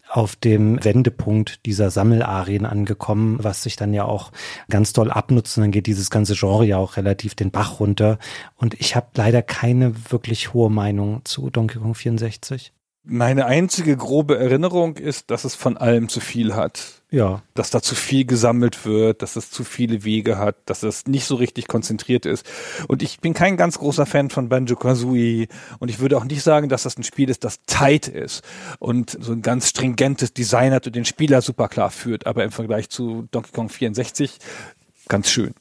auf dem Wendepunkt dieser Sammelarien angekommen, was sich dann ja auch ganz doll abnutzt und dann geht dieses ganze Genre ja auch relativ den Bach runter. Und ich habe leider keine wirklich hohe Meinung zu Donkey Kong 64. Meine einzige grobe Erinnerung ist, dass es von allem zu viel hat. Ja. Dass da zu viel gesammelt wird, dass es zu viele Wege hat, dass es nicht so richtig konzentriert ist. Und ich bin kein ganz großer Fan von Banjo Kazooie. Und ich würde auch nicht sagen, dass das ein Spiel ist, das tight ist und so ein ganz stringentes Design hat und den Spieler super klar führt. Aber im Vergleich zu Donkey Kong 64 ganz schön.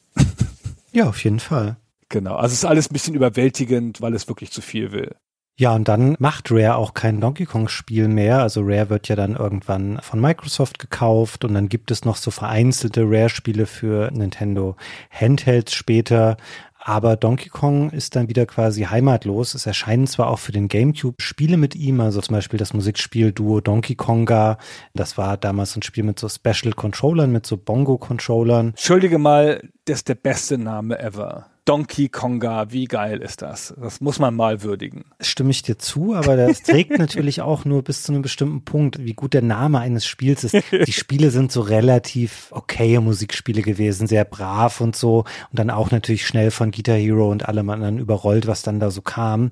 Ja, auf jeden Fall. Genau. Also es ist alles ein bisschen überwältigend, weil es wirklich zu viel will. Ja, und dann macht Rare auch kein Donkey Kong Spiel mehr. Also Rare wird ja dann irgendwann von Microsoft gekauft und dann gibt es noch so vereinzelte Rare Spiele für Nintendo Handhelds später. Aber Donkey Kong ist dann wieder quasi heimatlos. Es erscheinen zwar auch für den GameCube Spiele mit ihm, also zum Beispiel das Musikspiel Duo Donkey Konga. Das war damals ein Spiel mit so Special Controllern, mit so Bongo-Controllern. Entschuldige mal, das ist der beste Name ever. Donkey Konga, wie geil ist das? Das muss man mal würdigen. Stimme ich dir zu, aber das trägt [LAUGHS] natürlich auch nur bis zu einem bestimmten Punkt, wie gut der Name eines Spiels ist. Die Spiele sind so relativ okaye Musikspiele gewesen, sehr brav und so. Und dann auch natürlich schnell von Guitar Hero und allem anderen überrollt, was dann da so kam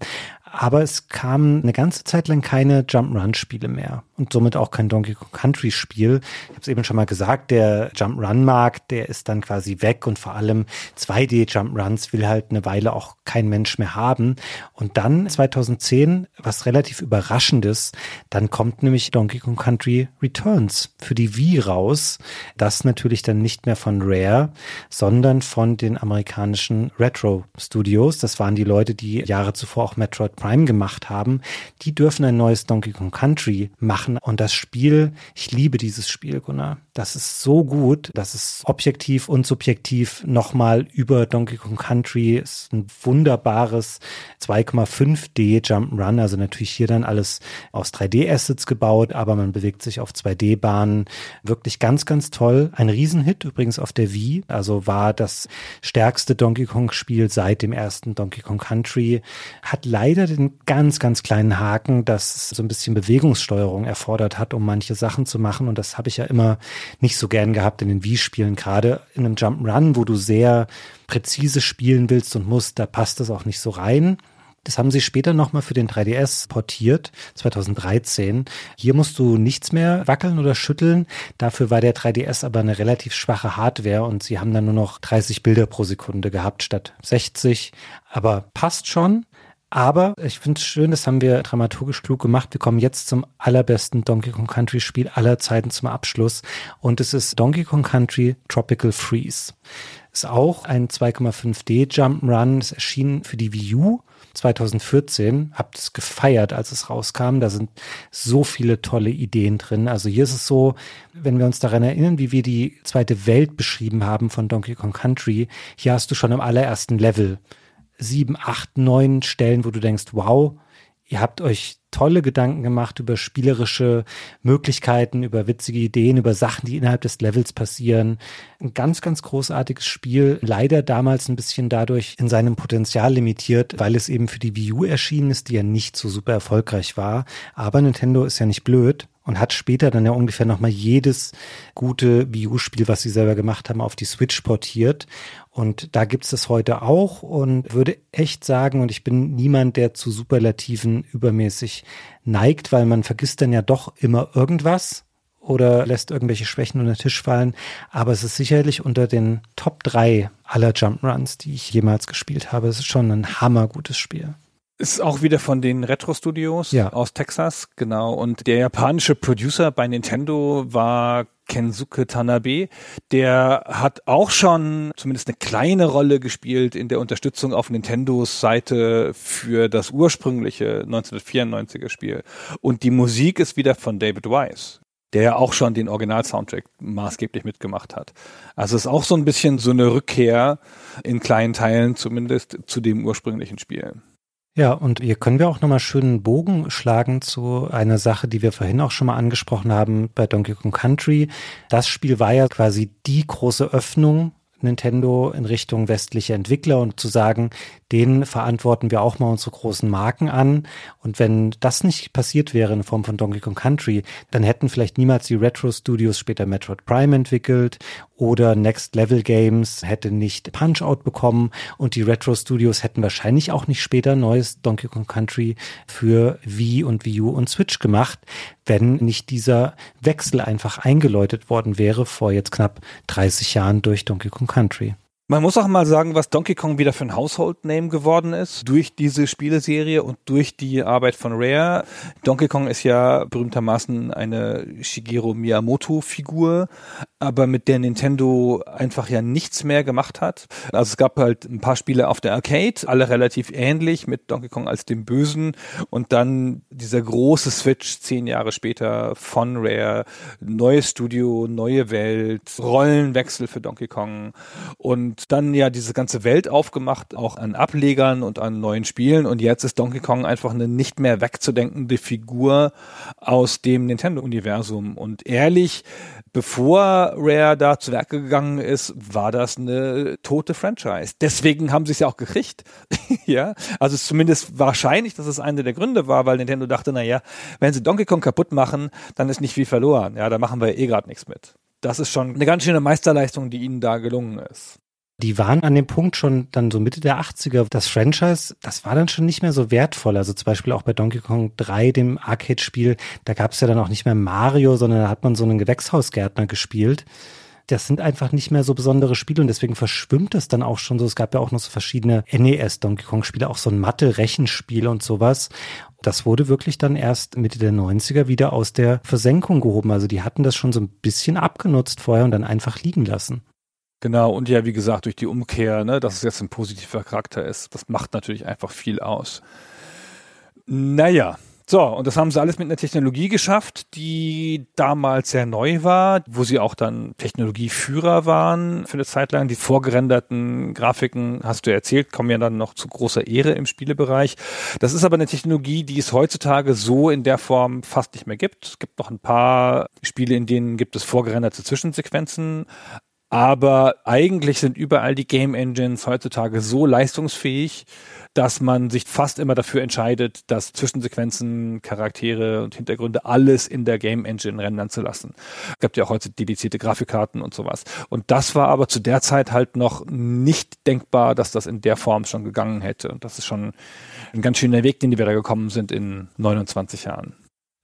aber es kam eine ganze Zeit lang keine Jump-Run-Spiele mehr und somit auch kein Donkey Kong Country-Spiel. Ich habe es eben schon mal gesagt, der Jump-Run-Markt, der ist dann quasi weg und vor allem 2D-Jump-Runs will halt eine Weile auch kein Mensch mehr haben. Und dann 2010, was relativ überraschendes, dann kommt nämlich Donkey Kong Country Returns für die Wii raus. Das natürlich dann nicht mehr von Rare, sondern von den amerikanischen Retro Studios. Das waren die Leute, die Jahre zuvor auch Metroid Prime gemacht haben, die dürfen ein neues Donkey Kong Country machen. Und das Spiel, ich liebe dieses Spiel, Gunnar. Das ist so gut. Das ist objektiv und subjektiv nochmal über Donkey Kong Country. Ist ein wunderbares 2,5D Jump'n'Run. Also natürlich hier dann alles aus 3D-Assets gebaut, aber man bewegt sich auf 2D-Bahnen. Wirklich ganz, ganz toll. Ein Riesenhit übrigens auf der Wii. Also war das stärkste Donkey Kong Spiel seit dem ersten Donkey Kong Country. Hat leider den ganz, ganz kleinen Haken, dass so ein bisschen Bewegungssteuerung erfordert hat, um manche Sachen zu machen. Und das habe ich ja immer nicht so gern gehabt in den Wii-Spielen. Gerade in einem Jump'n'Run, wo du sehr präzise spielen willst und musst, da passt das auch nicht so rein. Das haben sie später nochmal für den 3DS portiert, 2013. Hier musst du nichts mehr wackeln oder schütteln. Dafür war der 3DS aber eine relativ schwache Hardware und sie haben dann nur noch 30 Bilder pro Sekunde gehabt statt 60. Aber passt schon. Aber ich finde es schön, das haben wir dramaturgisch klug gemacht. Wir kommen jetzt zum allerbesten Donkey Kong Country Spiel aller Zeiten zum Abschluss. Und es ist Donkey Kong Country Tropical Freeze. Ist auch ein 2,5D Jump'n'Run. Es erschien für die Wii U 2014. Habt es gefeiert, als es rauskam. Da sind so viele tolle Ideen drin. Also hier ist es so, wenn wir uns daran erinnern, wie wir die zweite Welt beschrieben haben von Donkey Kong Country. Hier hast du schon im allerersten Level sieben, acht, neun Stellen, wo du denkst, wow, ihr habt euch tolle Gedanken gemacht über spielerische Möglichkeiten, über witzige Ideen, über Sachen, die innerhalb des Levels passieren. Ein ganz, ganz großartiges Spiel. Leider damals ein bisschen dadurch in seinem Potenzial limitiert, weil es eben für die Wii U erschienen ist, die ja nicht so super erfolgreich war. Aber Nintendo ist ja nicht blöd und hat später dann ja ungefähr nochmal jedes gute Wii U-Spiel, was sie selber gemacht haben, auf die Switch portiert. Und da gibt's es heute auch und würde echt sagen, und ich bin niemand, der zu Superlativen übermäßig neigt, weil man vergisst dann ja doch immer irgendwas oder lässt irgendwelche Schwächen unter den Tisch fallen. Aber es ist sicherlich unter den Top drei aller Jump Runs, die ich jemals gespielt habe. Es ist schon ein hammergutes Spiel. Ist auch wieder von den Retro-Studios ja. aus Texas, genau. Und der japanische Producer bei Nintendo war Kensuke Tanabe. Der hat auch schon zumindest eine kleine Rolle gespielt in der Unterstützung auf Nintendos Seite für das ursprüngliche 1994er Spiel. Und die Musik ist wieder von David Wise der ja auch schon den Original-Soundtrack maßgeblich mitgemacht hat. Also es ist auch so ein bisschen so eine Rückkehr in kleinen Teilen zumindest zu dem ursprünglichen Spiel. Ja, und hier können wir auch nochmal schönen Bogen schlagen zu einer Sache, die wir vorhin auch schon mal angesprochen haben bei Donkey Kong Country. Das Spiel war ja quasi die große Öffnung Nintendo in Richtung westliche Entwickler und zu sagen, denen verantworten wir auch mal unsere großen Marken an. Und wenn das nicht passiert wäre in Form von Donkey Kong Country, dann hätten vielleicht niemals die Retro Studios später Metroid Prime entwickelt oder Next Level Games hätte nicht Punch-Out bekommen und die Retro Studios hätten wahrscheinlich auch nicht später neues Donkey Kong Country für Wii und Wii U und Switch gemacht, wenn nicht dieser Wechsel einfach eingeläutet worden wäre vor jetzt knapp 30 Jahren durch Donkey Kong Country. Man muss auch mal sagen, was Donkey Kong wieder für ein Household Name geworden ist durch diese Spieleserie und durch die Arbeit von Rare. Donkey Kong ist ja berühmtermaßen eine Shigeru Miyamoto Figur, aber mit der Nintendo einfach ja nichts mehr gemacht hat. Also es gab halt ein paar Spiele auf der Arcade, alle relativ ähnlich mit Donkey Kong als dem Bösen und dann dieser große Switch zehn Jahre später von Rare, neues Studio, neue Welt, Rollenwechsel für Donkey Kong und und dann ja diese ganze Welt aufgemacht, auch an Ablegern und an neuen Spielen. Und jetzt ist Donkey Kong einfach eine nicht mehr wegzudenkende Figur aus dem Nintendo-Universum. Und ehrlich, bevor Rare da zu Werke gegangen ist, war das eine tote Franchise. Deswegen haben sie es ja auch gekriegt. [LAUGHS] ja, also zumindest wahrscheinlich, dass es einer der Gründe war, weil Nintendo dachte, na ja, wenn sie Donkey Kong kaputt machen, dann ist nicht viel verloren. Ja, da machen wir eh gerade nichts mit das ist schon eine ganz schöne Meisterleistung, die ihnen da gelungen ist. Die waren an dem Punkt schon dann so Mitte der 80er. Das Franchise, das war dann schon nicht mehr so wertvoll. Also zum Beispiel auch bei Donkey Kong 3, dem Arcade-Spiel, da gab es ja dann auch nicht mehr Mario, sondern da hat man so einen Gewächshausgärtner gespielt. Das sind einfach nicht mehr so besondere Spiele und deswegen verschwimmt es dann auch schon so. Es gab ja auch noch so verschiedene NES Donkey Kong Spiele, auch so ein Mathe-Rechenspiel und sowas. Das wurde wirklich dann erst Mitte der 90er wieder aus der Versenkung gehoben. Also die hatten das schon so ein bisschen abgenutzt vorher und dann einfach liegen lassen. Genau, und ja, wie gesagt, durch die Umkehr, ne, dass es jetzt ein positiver Charakter ist, das macht natürlich einfach viel aus. Naja, so, und das haben sie alles mit einer Technologie geschafft, die damals sehr neu war, wo sie auch dann Technologieführer waren für eine Zeit lang. Die vorgerenderten Grafiken, hast du erzählt, kommen ja dann noch zu großer Ehre im Spielebereich. Das ist aber eine Technologie, die es heutzutage so in der Form fast nicht mehr gibt. Es gibt noch ein paar Spiele, in denen gibt es vorgerenderte Zwischensequenzen, aber eigentlich sind überall die Game Engines heutzutage so leistungsfähig, dass man sich fast immer dafür entscheidet, dass Zwischensequenzen, Charaktere und Hintergründe alles in der Game Engine rendern zu lassen. Es gibt ja auch heute dedizierte Grafikkarten und sowas. Und das war aber zu der Zeit halt noch nicht denkbar, dass das in der Form schon gegangen hätte. Und das ist schon ein ganz schöner Weg, den wir da gekommen sind in 29 Jahren.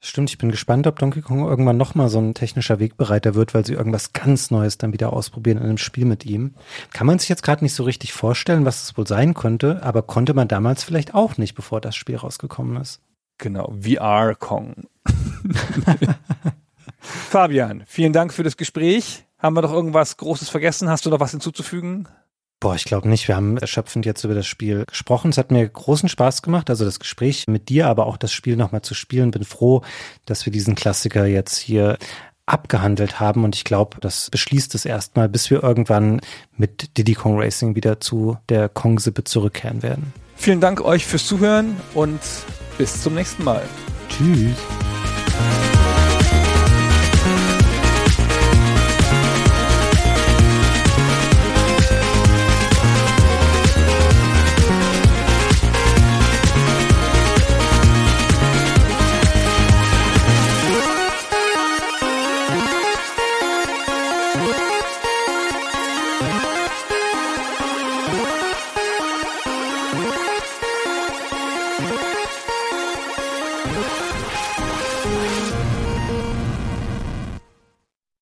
Stimmt, ich bin gespannt, ob Donkey Kong irgendwann nochmal so ein technischer Wegbereiter wird, weil sie irgendwas ganz Neues dann wieder ausprobieren in einem Spiel mit ihm. Kann man sich jetzt gerade nicht so richtig vorstellen, was es wohl sein könnte, aber konnte man damals vielleicht auch nicht, bevor das Spiel rausgekommen ist. Genau, VR Kong. [LAUGHS] Fabian, vielen Dank für das Gespräch. Haben wir noch irgendwas Großes vergessen? Hast du noch was hinzuzufügen? Boah, ich glaube nicht. Wir haben erschöpfend jetzt über das Spiel gesprochen. Es hat mir großen Spaß gemacht, also das Gespräch mit dir, aber auch das Spiel nochmal zu spielen. Bin froh, dass wir diesen Klassiker jetzt hier abgehandelt haben und ich glaube, das beschließt es erstmal, bis wir irgendwann mit Diddy Kong Racing wieder zu der Kong-Sippe zurückkehren werden. Vielen Dank euch fürs Zuhören und bis zum nächsten Mal. Tschüss.